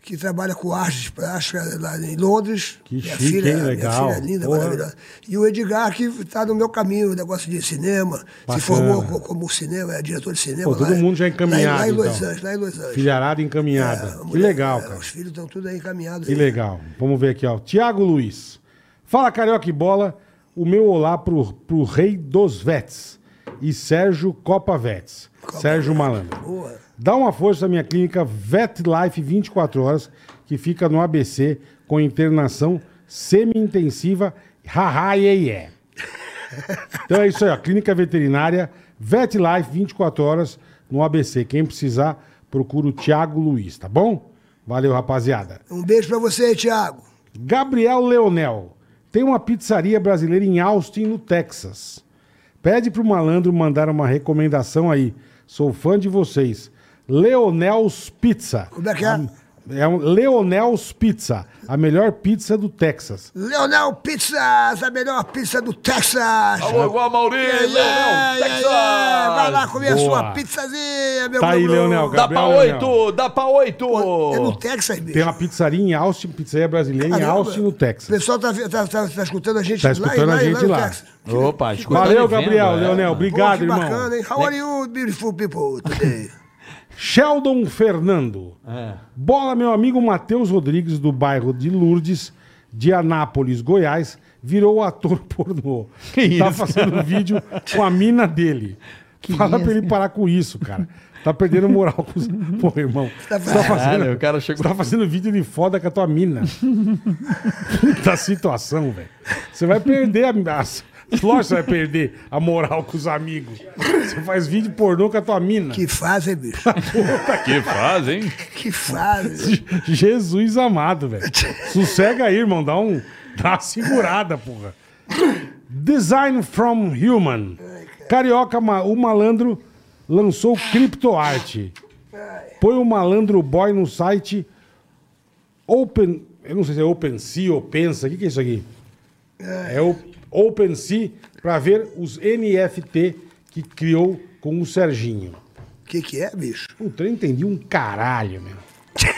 que trabalha com artes plásticas lá em Londres. Que minha chique, filha, hein? Minha Legal. filha é linda, Porra. maravilhosa. E o Edgar, que está no meu caminho, negócio de cinema. Bacana. Se formou co- como cinema, é diretor de cinema. Pô, todo lá mundo já encaminhado, Lá, em- Los então. Angeles, lá em Los Angeles. Filharada É, encaminhada. a que legal, é, cara. Os filhos estão tudo aí encaminhados. Que aí. legal. Vamos ver aqui, ó. Tiago Luiz. Fala, Carioca e Bola. O meu olá pro, pro rei dos Vets. E Sérgio Copa Vets. Sérgio Malandro. Boa. Dá uma força à minha clínica Vet Life 24 horas, que fica no ABC, com internação semi-intensiva. Haha, iê. Então é isso aí, ó. Clínica veterinária Vet Life 24 horas no ABC. Quem precisar, procura o Thiago Luiz, tá bom? Valeu, rapaziada. Um beijo pra você, Thiago. Gabriel Leonel. Tem uma pizzaria brasileira em Austin, no Texas. Pede pro malandro mandar uma recomendação aí. Sou fã de vocês. Leonel's Pizza. Como é que é? É um Leonel's Pizza, a melhor pizza do Texas. Leonel Pizzas, a melhor pizza do Texas. Alô, igual a Mauri, Yeah, Leonel, yeah, Texas. yeah. Vai lá comer a Boa. sua pizzazinha, meu Tá aí. Leonel, Dá pra Gabriel oito, dá pra oito. É no Texas, bicho. Tem uma pizzaria em Austin, pizzaria brasileira em Caramba. Austin, no O Texas. pessoal tá, tá, tá, tá escutando a gente Tá lá, escutando lá, a gente no lá. Texas. Opa, escutando Valeu, e vendo, Gabriel, é. Leonel. Pô, Obrigado, que irmão. bacana, hein? How are you, beautiful people, today? Sheldon Fernando. É. Bola, meu amigo Matheus Rodrigues, do bairro de Lourdes, de Anápolis, Goiás, virou ator [LAUGHS] pornô. Que tá isso? fazendo vídeo com a mina dele. Fala isso? pra ele parar com isso, cara. Tá perdendo moral com os... [LAUGHS] Pô, irmão. tá Você tá fazendo- Caralho, o cara você chegou. tá fazendo vídeo de foda com a tua mina. [LAUGHS] Puta situação, velho. Você vai perder a... Lógico que você vai perder a moral com os amigos. Você faz vídeo pornô com a tua mina. Que faz, hein, bicho? [LAUGHS] Que faz, hein? Que faz. Jesus amado, velho. [LAUGHS] Sossega aí, irmão. Dá, um, dá uma segurada, porra. Design from Human. Carioca, o malandro lançou CryptoArt. Põe o malandro boy no site Open. Eu não sei se é OpenSea ou Pensa. O que, que é isso aqui? É o OpenSea para ver os NFT que criou com o Serginho. Que que é, bicho? Puta, eu não entendi um caralho, meu. [LAUGHS]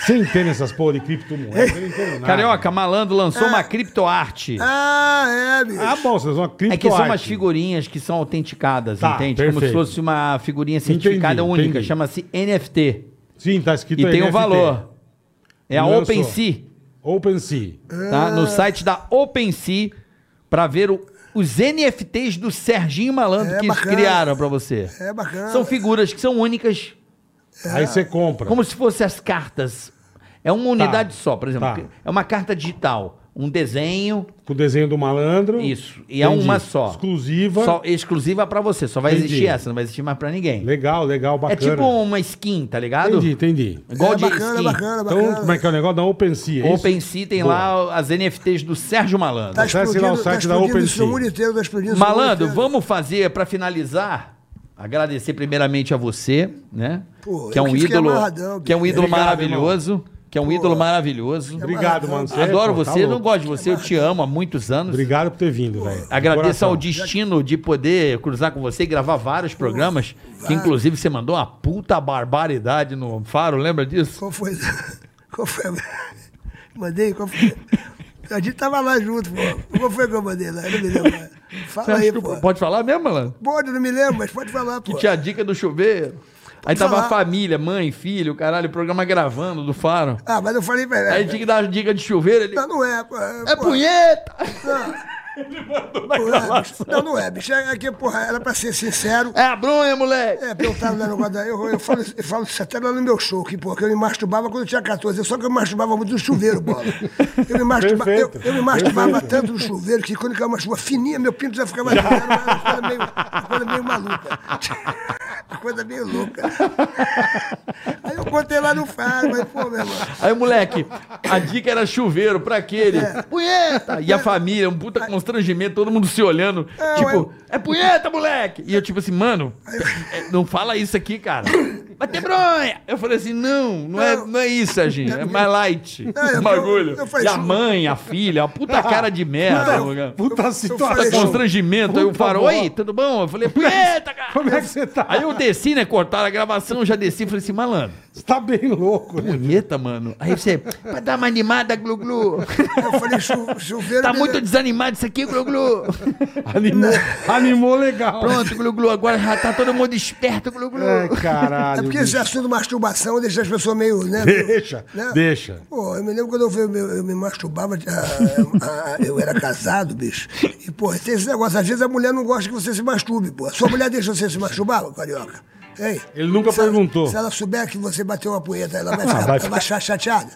Você entende essas porra de criptomoeda? Eu não entendo nada. Carioca, malandro lançou uma criptoarte. Ah, é, bicho. Ah, bom, vocês vão É criptoarte. que são umas figurinhas que são autenticadas, Tá, entende? Como se perfeito. fosse uma figurinha certificada Entendi, única. entendi. Chama-se NFT. Sim, tá escrito E tem um NFT. valor. É a Lançou. OpenSea, OpenSea. tá? No site da OpenSea, pra ver o- os NFTs do Serginho Malandro É que eles bacana. criaram pra você. É bacana. São figuras que são únicas, Aí você compra. como se fossem as cartas. É uma unidade só, por exemplo. Tá. É uma carta digital. Um desenho, Com o desenho do malandro. isso. E é Entendi. uma só. Exclusiva. Só exclusiva pra você. Só vai Entendi. existir essa, não vai existir mais pra ninguém. Legal, legal, É bacana. tipo uma skin, tá ligado? Entendi, entendi. Igual é de bacana, skin. bacana, Então, bacana. como é que é o negócio da OpenSea? é isso? OpenSea tem Boa. lá as NFTs do Sérgio Malandro. Tá Acesse lá o explodindo, tá site da OpenSea. inteiro, tá Malandro, inteiro. vamos fazer pra finalizar. Agradecer primeiramente a você, né? Pô, que é eu um que fiquei ídolo, amarradão, que é um ídolo Obrigado, maravilhoso, que é um ídolo maravilhoso. Obrigado, mano. Você é- Adoro pô, tá você, não louco. gosto de você, eu te amo há muitos anos. Obrigado por ter vindo, velho. De Agradeço ao destino de poder cruzar com você e gravar vários programas, que inclusive você mandou uma puta barbaridade no Faro, lembra disso? Qual foi? Qual foi? Mandei? Qual foi? A gente tava lá junto, pô. Qual foi que eu mandei lá? Eu não me lembro. Fala aí, que pô. pode falar mesmo, Malandro? Pode, não me lembro, mas pode falar, pô. Tinha a dica do chuveiro. Aí tava falar. a família, mãe, filho, caralho, o programa gravando do Faro. Ah, mas eu falei, velho. Aí tinha que dar dica de chuveiro, ele... Não, não é, pô. É pô, punheta! Não, é, bicho. não, não é, bicho. É que, porra, era pra ser sincero. É a bronha, moleque! É, perguntaram lá no negócio da. Eu, eu, falo, eu falo isso até lá no meu show, que, pô, que eu me masturbava quando eu tinha 14. Só que eu me masturbava muito no chuveiro, bola. Eu me, masturba, eu, eu me masturbava perfeito. tanto no chuveiro que quando eu masturbava fininha, meu pinto já ficava. Era uma coisa meio, uma coisa meio maluca. Uma coisa meio louca. Aí eu contei lá no Faro, mas, pô, meu irmão. Aí, moleque, a dica era chuveiro pra aquele. É. Punheta! E a família, um puta constrangimento, todo mundo se olhando. É, tipo, é punheta, moleque! E eu, tipo assim, mano, é, não fala isso aqui, cara. Vai ter bronha! Eu falei assim, não, não é, Não. não é isso, Serginho. É mais light. É, eu- [LAUGHS] o bagulho. eu- eu falei, e a isso- mãe, a filha, a puta cara de merda. Não. Puta situação. Constrangimento. Aí o Puta Faro, bola. oi, tudo bom? Eu falei, punheta, cara! Como é que você tá? Aí eu desci, né? Cortaram a gravação, já desci falei assim, malandro, Você tá bem louco, né? punheta, mano. Aí você, pra dar uma animada, glu-glu. Eu falei, chu, chuveiro. Tá muito desanimado isso aqui, glu-glu. Animou, [LAUGHS] animou legal. Pronto, glu-glu, agora já tá todo mundo esperto, glu-glu. Ai, caralho. Porque esse assunto de masturbação deixa as pessoas meio. Né, Deixa, né? deixa. Pô, eu me lembro quando eu, eu, eu me masturbava, ah, ah, eu era casado, bicho. E, pô, tem esse negócio, às vezes a mulher não gosta que você se masturbe, pô. A sua mulher deixa você se masturbar, carioca? Ei, Ele nunca se ela- perguntou. se ela souber que você bateu uma punheta, ela vai ficar, vai ela ficar- vai ficar chateada?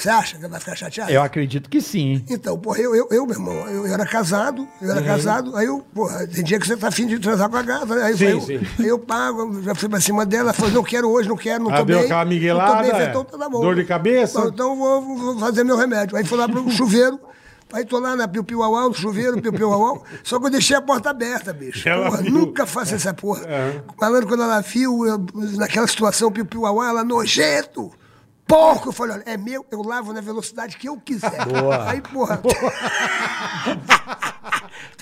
Você acha que vai ficar chateada? Eu acredito que sim. Então, porra, eu, eu, eu, meu irmão, eu, eu era casado, eu Uhum. era casado, aí eu, porra, tem dia que você tá afim de transar com a gata, né? Aí, Sim, eu, sim. aí eu pago, já fui pra cima dela, ela falou, não quero hoje, não quero, não Ah, tô deu bem. aquela não tô miguelada, bem, falei, é. então tá bom. Dor de cabeça? Então, vou, vou fazer meu remédio. Aí fui lá pro chuveiro, aí tô lá na Piu Piu Au Au, no chuveiro, Piu Piu Au Au, só que eu deixei a porta aberta, bicho. Porra, viu. nunca faço essa porra. É. Malandro, quando ela viu, eu, naquela situação, Piu Piu Au Au, ela nojento. Porco! Eu falei, olha, é meu, eu lavo na velocidade que eu quiser. Boa. Aí, porra.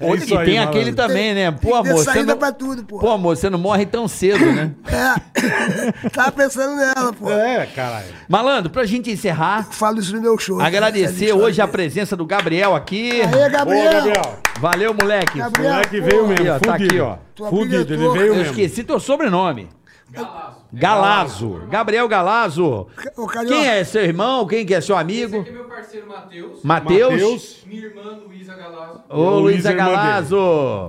É [LAUGHS] e aí, tem malandro. aquele também, né? Pô, amor, você saída não... pra tudo, pô. Pô, amor, você não morre tão cedo, né? [LAUGHS] É. [LAUGHS] Tava pensando nela, pô. É, caralho. Malandro, pra gente encerrar, Falo isso no meu show. agradecer hoje a presença do Gabriel aqui. Aê, Gabriel! Boa, Gabriel. Valeu, moleque. Gabriel. O moleque veio mesmo, aí, ó, tá fudido. aqui, ó. Tua Fudido, ele veio Eu mesmo. esqueci teu sobrenome. Galazo. Gabriel Galazo. Ô, Carioca. Quem é seu irmão? Quem que é seu amigo? Esse aqui é meu parceiro Matheus. Matheus? Minha irmã Luísa Galazzo. Ô, O Luísa é Galazo.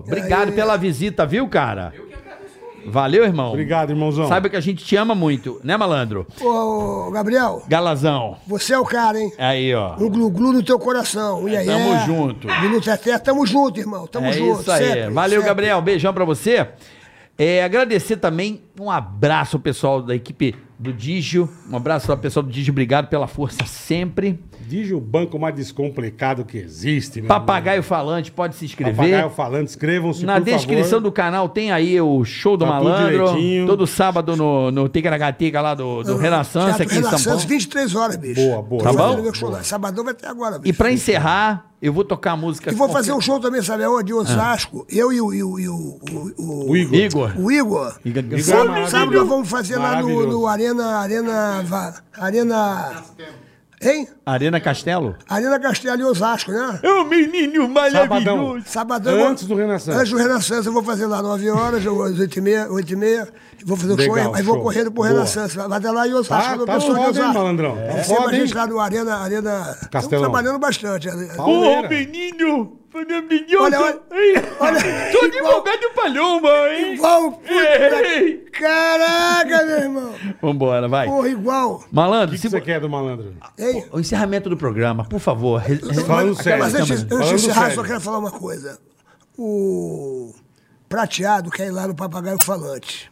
Obrigado aí? pela visita, viu, cara? Eu que agradeço o convite. Valeu, irmão. Obrigado, irmãozão. Saiba que a gente te ama muito, né, malandro? Ô, Gabriel, Galazão. você é o cara, hein? Aí, ó. Um glu-glu no teu coração. Um iaié. Tamo junto. Minuto até. Tamo junto, irmão. Tamo É junto. isso aí. sempre, Valeu, sempre. Gabriel. Beijão pra você. É, agradecer também, um abraço pessoal da equipe do Digio. Um abraço ao pessoal do Digio. Obrigado pela força sempre. Diz o banco mais descomplicado que existe, meu Papagaio Falante, pode se inscrever. Papagaio falando, inscrevam-se, Na por descrição favor. do canal tem aí o show do Tá malandro. Todo sábado no, no Ticaracatica lá do, do Renaissance aqui em São Renaissance, Paulo. 23 horas, bicho. Boa, boa. Tá bom? Sabadão vai ter agora, bicho. E pra encerrar, eu vou tocar a música. E vou fazer um show também, sabe aonde? Em Osasco. Eu e o, e o, e o, o, o- O Igor. Igor. o Igor. Igor. Igor é Sabe, maravilhoso. sabe nós vamos fazer lá no, no Arena. Arena. Va- Arena. Hein? Arena Castelo? Arena Castelo em Osasco, né? É um menino Sabadão. Sabadão. Antes do Renaissance. Antes do Renaissance, eu vou fazer lá 9 horas, eu- às 8 e meia, 8 e meia. Vou fazer o show, aí vou correndo pro Boa. Renaissance. Vai até lá em Osasco, Tá- no tá pessoal de foda, hein, Osasco. malandrão? Tá Tem foda, a gente hein? lá no Arena. Arena... Estamos Castelão. trabalhando bastante. Pauleira. menino! Olha, olha, olha. Tô advogado palhoma, hein? Igual. puta- Ei. Caraca, meu irmão. Vambora, vai. Porra, igual. Malandro, O que, que você quer do malandro? Hein? o encerramento do programa, por favor. Falando Mas, sério. mas antes, antes de encerrar, só quero falar uma coisa. O prateado quer ir lá no papagaio falante.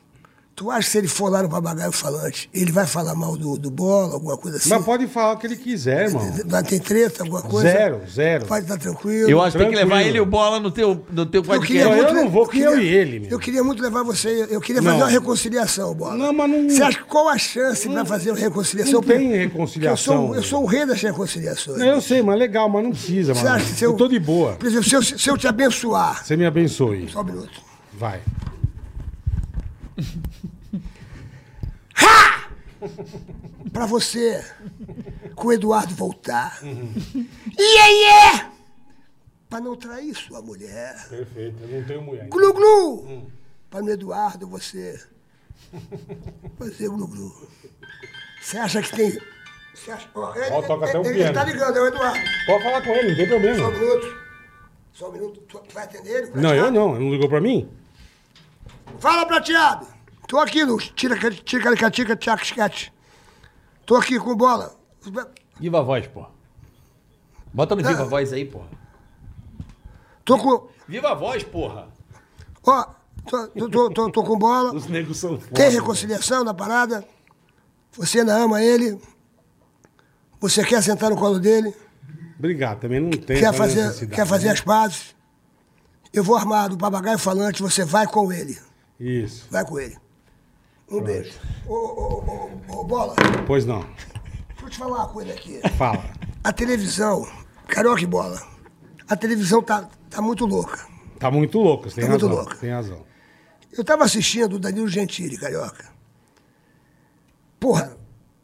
Tu acha que se ele for lá no papagaio falante, ele vai falar mal do, do bola, alguma coisa assim? Mas pode falar o que ele quiser, irmão. Vai ter treta, alguma coisa? Zero, zero. Pode estar tranquilo. Eu acho que tem que levar ele e o bola no teu, no teu Eu podcast. queria Não, eu muito não vou, que eu e ele, meu. Eu queria muito levar você. Eu queria fazer Não. uma reconciliação, bola. Não, mas não- Você acha que qual a chance para fazer uma reconciliação? não tem reconciliação. Eu sou, eu sou o rei das reconciliações. Não, eu sei, mas legal, mas não precisa, Você mano. acha que se eu, Eu tô de boa. Por exemplo, se eu, se eu te abençoar. Você me abençoe. Só um minuto. Vai. [LAUGHS] Pra você, com o Eduardo voltar. Iê, iê! Pra não trair sua mulher. Perfeito, eu não tenho mulher. Glu, glu! Pra no Eduardo você. Você, glu, glu. Você acha que tem. Você acha. Ó, ele, Ó, toca até um ele, piano. ele tá ligando, é o Eduardo. Pode falar com ele, não tem Só um problema. minuto. Só um minuto. Tu, tu vai atender ele? Não, eu não. Ele não ligou pra mim? Fala, prateado! Tô aqui no tira tira tica tchac tchac. Tô aqui com bola. Viva a voz, pô. Bota no Viva a Voz aí, porra. Tô com. Viva a voz, porra. Ó, tô, tô, tô, tô- tô com bola. Os negros são foda. Tem reconciliação na parada. Você ainda ama ele. Você quer sentar no colo dele. Obrigado, também não tem. Quer fazer, quer fazer né? as pazes. Eu vou armado, o papagaio falante, você vai com ele. Isso. Vai com ele. Um beijo. Ô, ô, ô, ô, Bola, Pois não. deixa eu te falar uma coisa aqui. Fala. A televisão, carioca e bola, a televisão tá, tá muito louca. Tá muito louco, você tem Tá muito razão. louco. Tem razão. Eu tava assistindo o Danilo Gentili, carioca. Porra,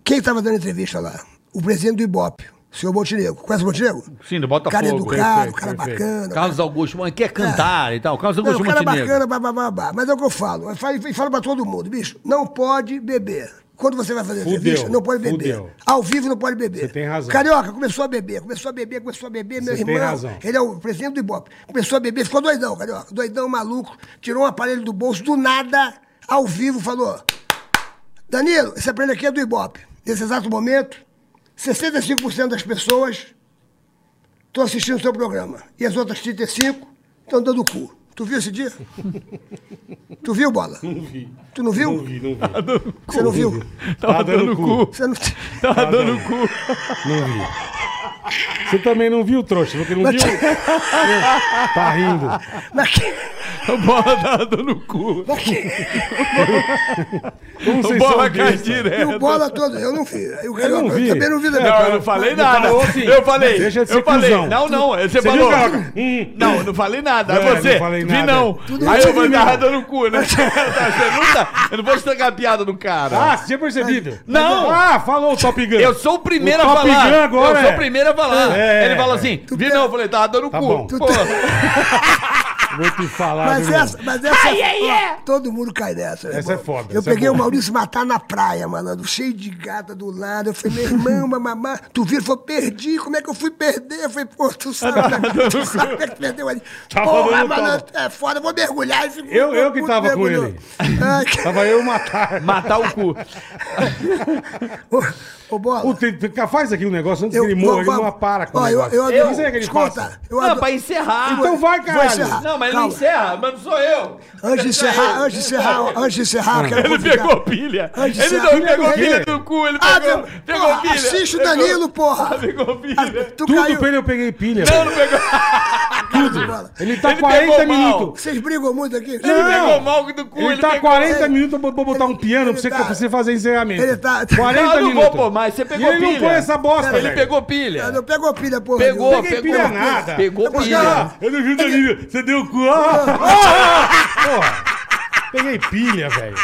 quem tava dando entrevista lá? O presidente do Ibope, senhor Montenegro. Conhece o Montenegro? Sim, do Botafogo. Cara educado, perfeito, cara perfeito. bacana. Carlos Augusto, mano, quer cantar e tal. Carlos Não, Augusto o cara é Montenegro. bacana, babá, Mas é o que eu falo. Eu falo, eu falo pra todo mundo, bicho. Não pode beber. Quando você vai fazer Fudeu, entrevista, não pode beber. fudeu. Ao vivo não pode beber. Você tem razão. Carioca começou a beber, começou a beber, começou a beber, meu Você irmão. tem razão. Ele é o presidente do Ibope. Começou a beber, ficou doidão, Carioca. Doidão, maluco. Tirou um aparelho do bolso, do nada, ao vivo, falou: Danilo, esse aparelho aqui é do Ibope. Nesse exato momento, 65% das pessoas estão assistindo o seu programa. E as outras 35% estão dando o cu. Tu viu esse dia? tu viu, Bola? Não vi. Tu não viu? Não vi, não vi. Você não viu? Tava dando cu. Você não... Tava dando cu. Não vi. Você também não viu, trouxa? Porque não viu? tá rindo. Mas que- A bola tava dando cu. Como A vocês bola cai bestas? E o direto. bola todo, eu não vi. O Eu não vi. também não vi também. Não, eu não falei nada. assim, eu falei. deixa de ser eu falei. Não, não. Você, Você falou. Hum. Não, eu não falei nada. É, você. Vi nada. não. Tudo Aí eu vou dar dando cu, né? [LAUGHS] Você não tá- Eu não vou estragar a piada do cara. Ah, você tinha percebido? Não. Ah, falou o Top Gun. Eu sou o primeiro O a Top falar. Gun agora eu sou é. o primeiro a falar. É, Ele falou é. assim: vi não, eu falei, tava dando Tá cu. bom. Pô. [LAUGHS] Vou te falar, Mas viu, essa, mas essa ó, todo mundo cai nessa. né, Essa irmão? é foda, Eu é peguei o boa. Maurício matar na praia, malandro, cheio de gata do lado. Eu falei, meu irmão, [LAUGHS] mamamá, tu viu? Ele falou, perdi, como é que eu fui perder? Eu falei, pô, tu sabe, né? tu sabe como é que perdeu ali. Tava Porra, malandro, é foda, eu vou mergulhar. E fico, Eu- eu que tava com ele. Ai, [LAUGHS] que- Tava eu matar. Matar o cu. [LAUGHS] Ô, ô, Bola. Ô, tem- Faz aqui um negócio antes eu- que ele morra, ele não para com Ó, o eu, negócio. eu, eu, que ele escuta, eu Não, adoro- pra encerrar. Então vai, encerrar. Não, mas ele não Calma. encerra, mas não sou eu. Antes de encerrar, antes de encerrar, antes de encerrar, eu quero Ele convidar- pegou pilha. Antes de Ele encerrar- não pegou Pilha pilha do cu, ele Ah, pegou, meu- pegou porra, pilha. assiste o Danilo, porra. [LAUGHS] Pegou pilha. Tu Tudo caiu. pra ele eu peguei pilha. Não, não pegou. [LAUGHS] Bola. Ele tá Ele 40 pegou mal. minutos. Vocês brigam muito aqui? Ele pegou mal do cu, Ele, ele tá pegou- 40 ele- minutos pra pra botar um piano pra você, ele tá- pra você fazer encerramento. ele tá- 40 Não, eu não minutos. vou pôr mais, você pegou e ele não pilha. põe essa bosta, Ele velho. pegou pilha. Não pegou pilha, porra. Pegou, pegou. pilha nada. Pegou pilha. Eu não vi o Danilo. Você deu o cu. Porra. Peguei pilha, velho.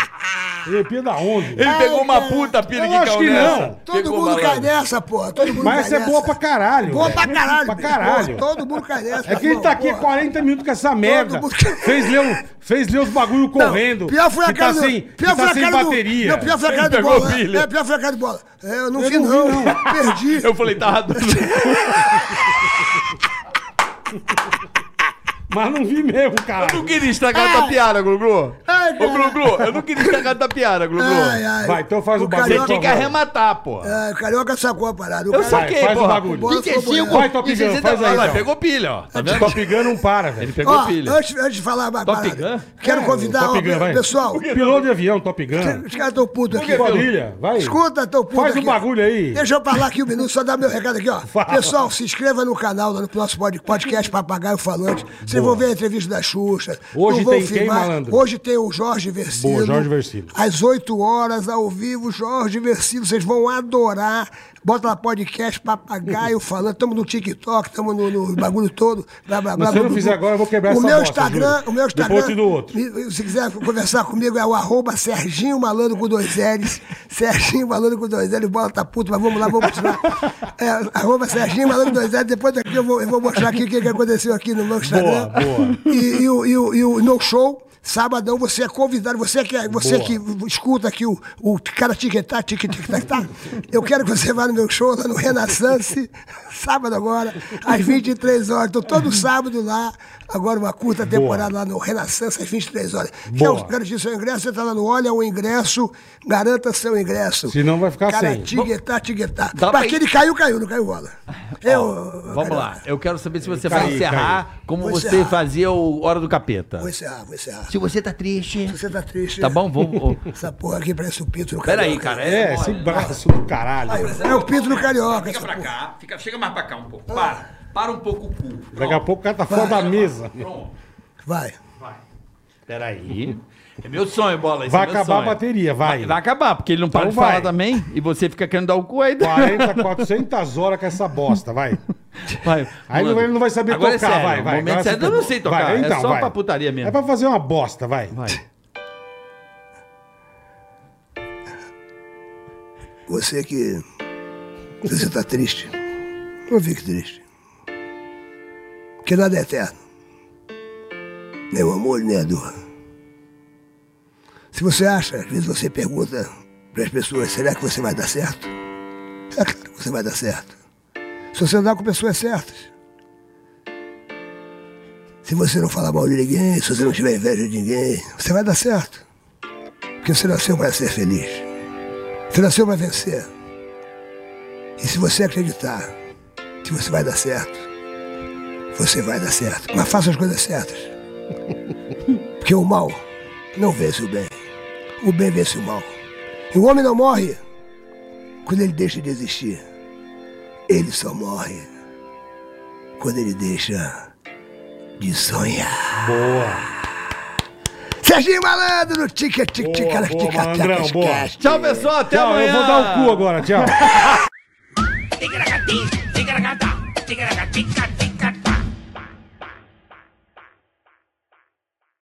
Peguei pilha da onde? Ele pegou uma puta pilha Eu que acho caiu que nessa. não. Todo Pegou mundo cai nessa, porra. Todo mundo Mas essa é boa pra caralho. Boa pra caralho. Pra caralho. Porra, todo mundo cai nessa. É que ele tá aqui porra. 40 minutos com essa merda. mundo- Fez ler, um- fez ler os bagulho Não, correndo. Pior foi a que cara tá do. sem, pior foi tá a sem cara bateria. Não, pior foi a cara do pegou bola. pilha. É, pior foi a cara do bola. É, eu não vi, não. Perdi. Eu falei, tá dando. [LAUGHS] Mas não vi mesmo, Eu cara. não queria estragar tua piada, Glu-Glu. Ai, Ô. Glu-Glu, eu não queria estragar tua piada, Glu-Glu. Ai, ai. Vai, então faz o bagulho, Você tinha que arrematar, pô. é, Carioca sacou a parada. O Eu cara- saquei, faz o bagulho. 25, Vai, Top Gun, 60 faz aí, Vai, então. pegou pilha, ó. Tá vendo? Top Gun não para, velho. Ele pegou Ó, pilha. antes, antes de falar uma Top Gun? quero É, convidar, Top ó, Gun, vai. pessoal, Piloto de avião, Top Gun. os caras estão putos aqui. Quadrilha, vai. Escuta, tão puto Faz o bagulho aí. Deixa eu falar aqui um minuto, só dar meu recado aqui, ó. [LAUGHS] Pessoal, se inscreva no canal, lá no nosso pod- podcast Papagaio Falante. Vocês vão ver a entrevista da Xuxa. Hoje tem quem, malandro? Hoje tem o Jorge Versilo. Boa, Jorge Versilo. Às 8 horas, ao vivo, Jorge Versilo. Vocês vão adorar. Bota lá podcast Papagaio Falante. Estamos no TikTok, estamos no, no bagulho todo. Blá, blá, blá, Mas se eu não blá, fizer blá. agora, eu vou quebrar o essa meu bosta, Instagram, juro. O meu Instagram. Depois dou outro. Se quiser conversar comigo, é o arroba Serginho Malandro com dois L's. [LAUGHS] Serginho Malandro com dois L's. Bola tá puto, mas vamos lá, vamos mostrar. É, arroba Serginho Malandro com dois L's. Depois daqui eu vou, eu vou mostrar aqui o que, que aconteceu aqui no meu Instagram. Boa, boa. E, e e, e o No Show. Sabadão, você é convidado, você que, é- você Boa. que escuta aqui o, o cara tic-tac, tic-tac, tá? Eu quero que você vá no meu show lá no Renaissance, [LAUGHS] sábado agora, às 23 horas. Estou todo sábado lá, agora uma curta temporada lá no Renaissance, às 23 horas. Boa. Quer garantir seu ingresso? Você está lá no Olha o Ingresso, garanta seu ingresso. Senão vai ficar cara, sem. Tiguetá. Dá Mas pra que ele caiu, caiu, não caiu bola. Eu, Vamos lá. Eu quero saber se você vai encerrar como Vou você encerrar. fazia o Hora do Capeta. Vou encerrar, vou encerrar. Se você tá triste. Se você tá triste. Tá bom, vamos. Essa porra aqui parece o pinto aí, carioca. cara. É, esse braço do caralho. É o pinto no carioca. Fica pra cá. Fica, chega mais pra cá um pouco. Para. Para um pouco o cu. Daqui a pouco o cara tá fora da mesa. Pronto. Vai. Peraí. É meu sonho, bola. esse Vai é meu acabar a sonho. bateria, vai. Vai acabar, porque ele não para Então de falar vai. também. E você fica querendo dar o cu aí. 40, 400 [LAUGHS] horas com essa bosta, vai. Vai. Aí vai- ele não vai saber Agora é tocar, sério, vai, vai. Momento sério, você eu não sei tocar. Vai, então, é só vai. pra putaria mesmo. É pra fazer uma bosta, vai. Vai. Você que. Você tá triste. Não fique triste. Porque nada é eterno. Nem o amor, nem a dor. Se você acha, às vezes você pergunta para as pessoas, será que você vai dar certo? [LAUGHS] É claro que você vai dar certo. Se você andar com pessoas certas. Se você não falar mal de ninguém, se você não tiver inveja de ninguém, você vai dar certo. Porque você nasceu para ser feliz. Você nasceu para vencer. E se você acreditar que você vai dar certo, você vai dar certo. Mas faça as coisas certas. [LAUGHS] Porque o mal não vence o bem. O bem vence o mal. E o homem não morre quando ele deixa de existir. Ele só morre quando ele deixa de sonhar. Boa. Serginho Malandro, tica, tica, tica, Boa, tica, boa, tica, tica, boa. tica. Tchau, pessoal. Até Tchau, amanhã. eu vou dar o cu agora, tchau. [LAUGHS] [LAUGHS]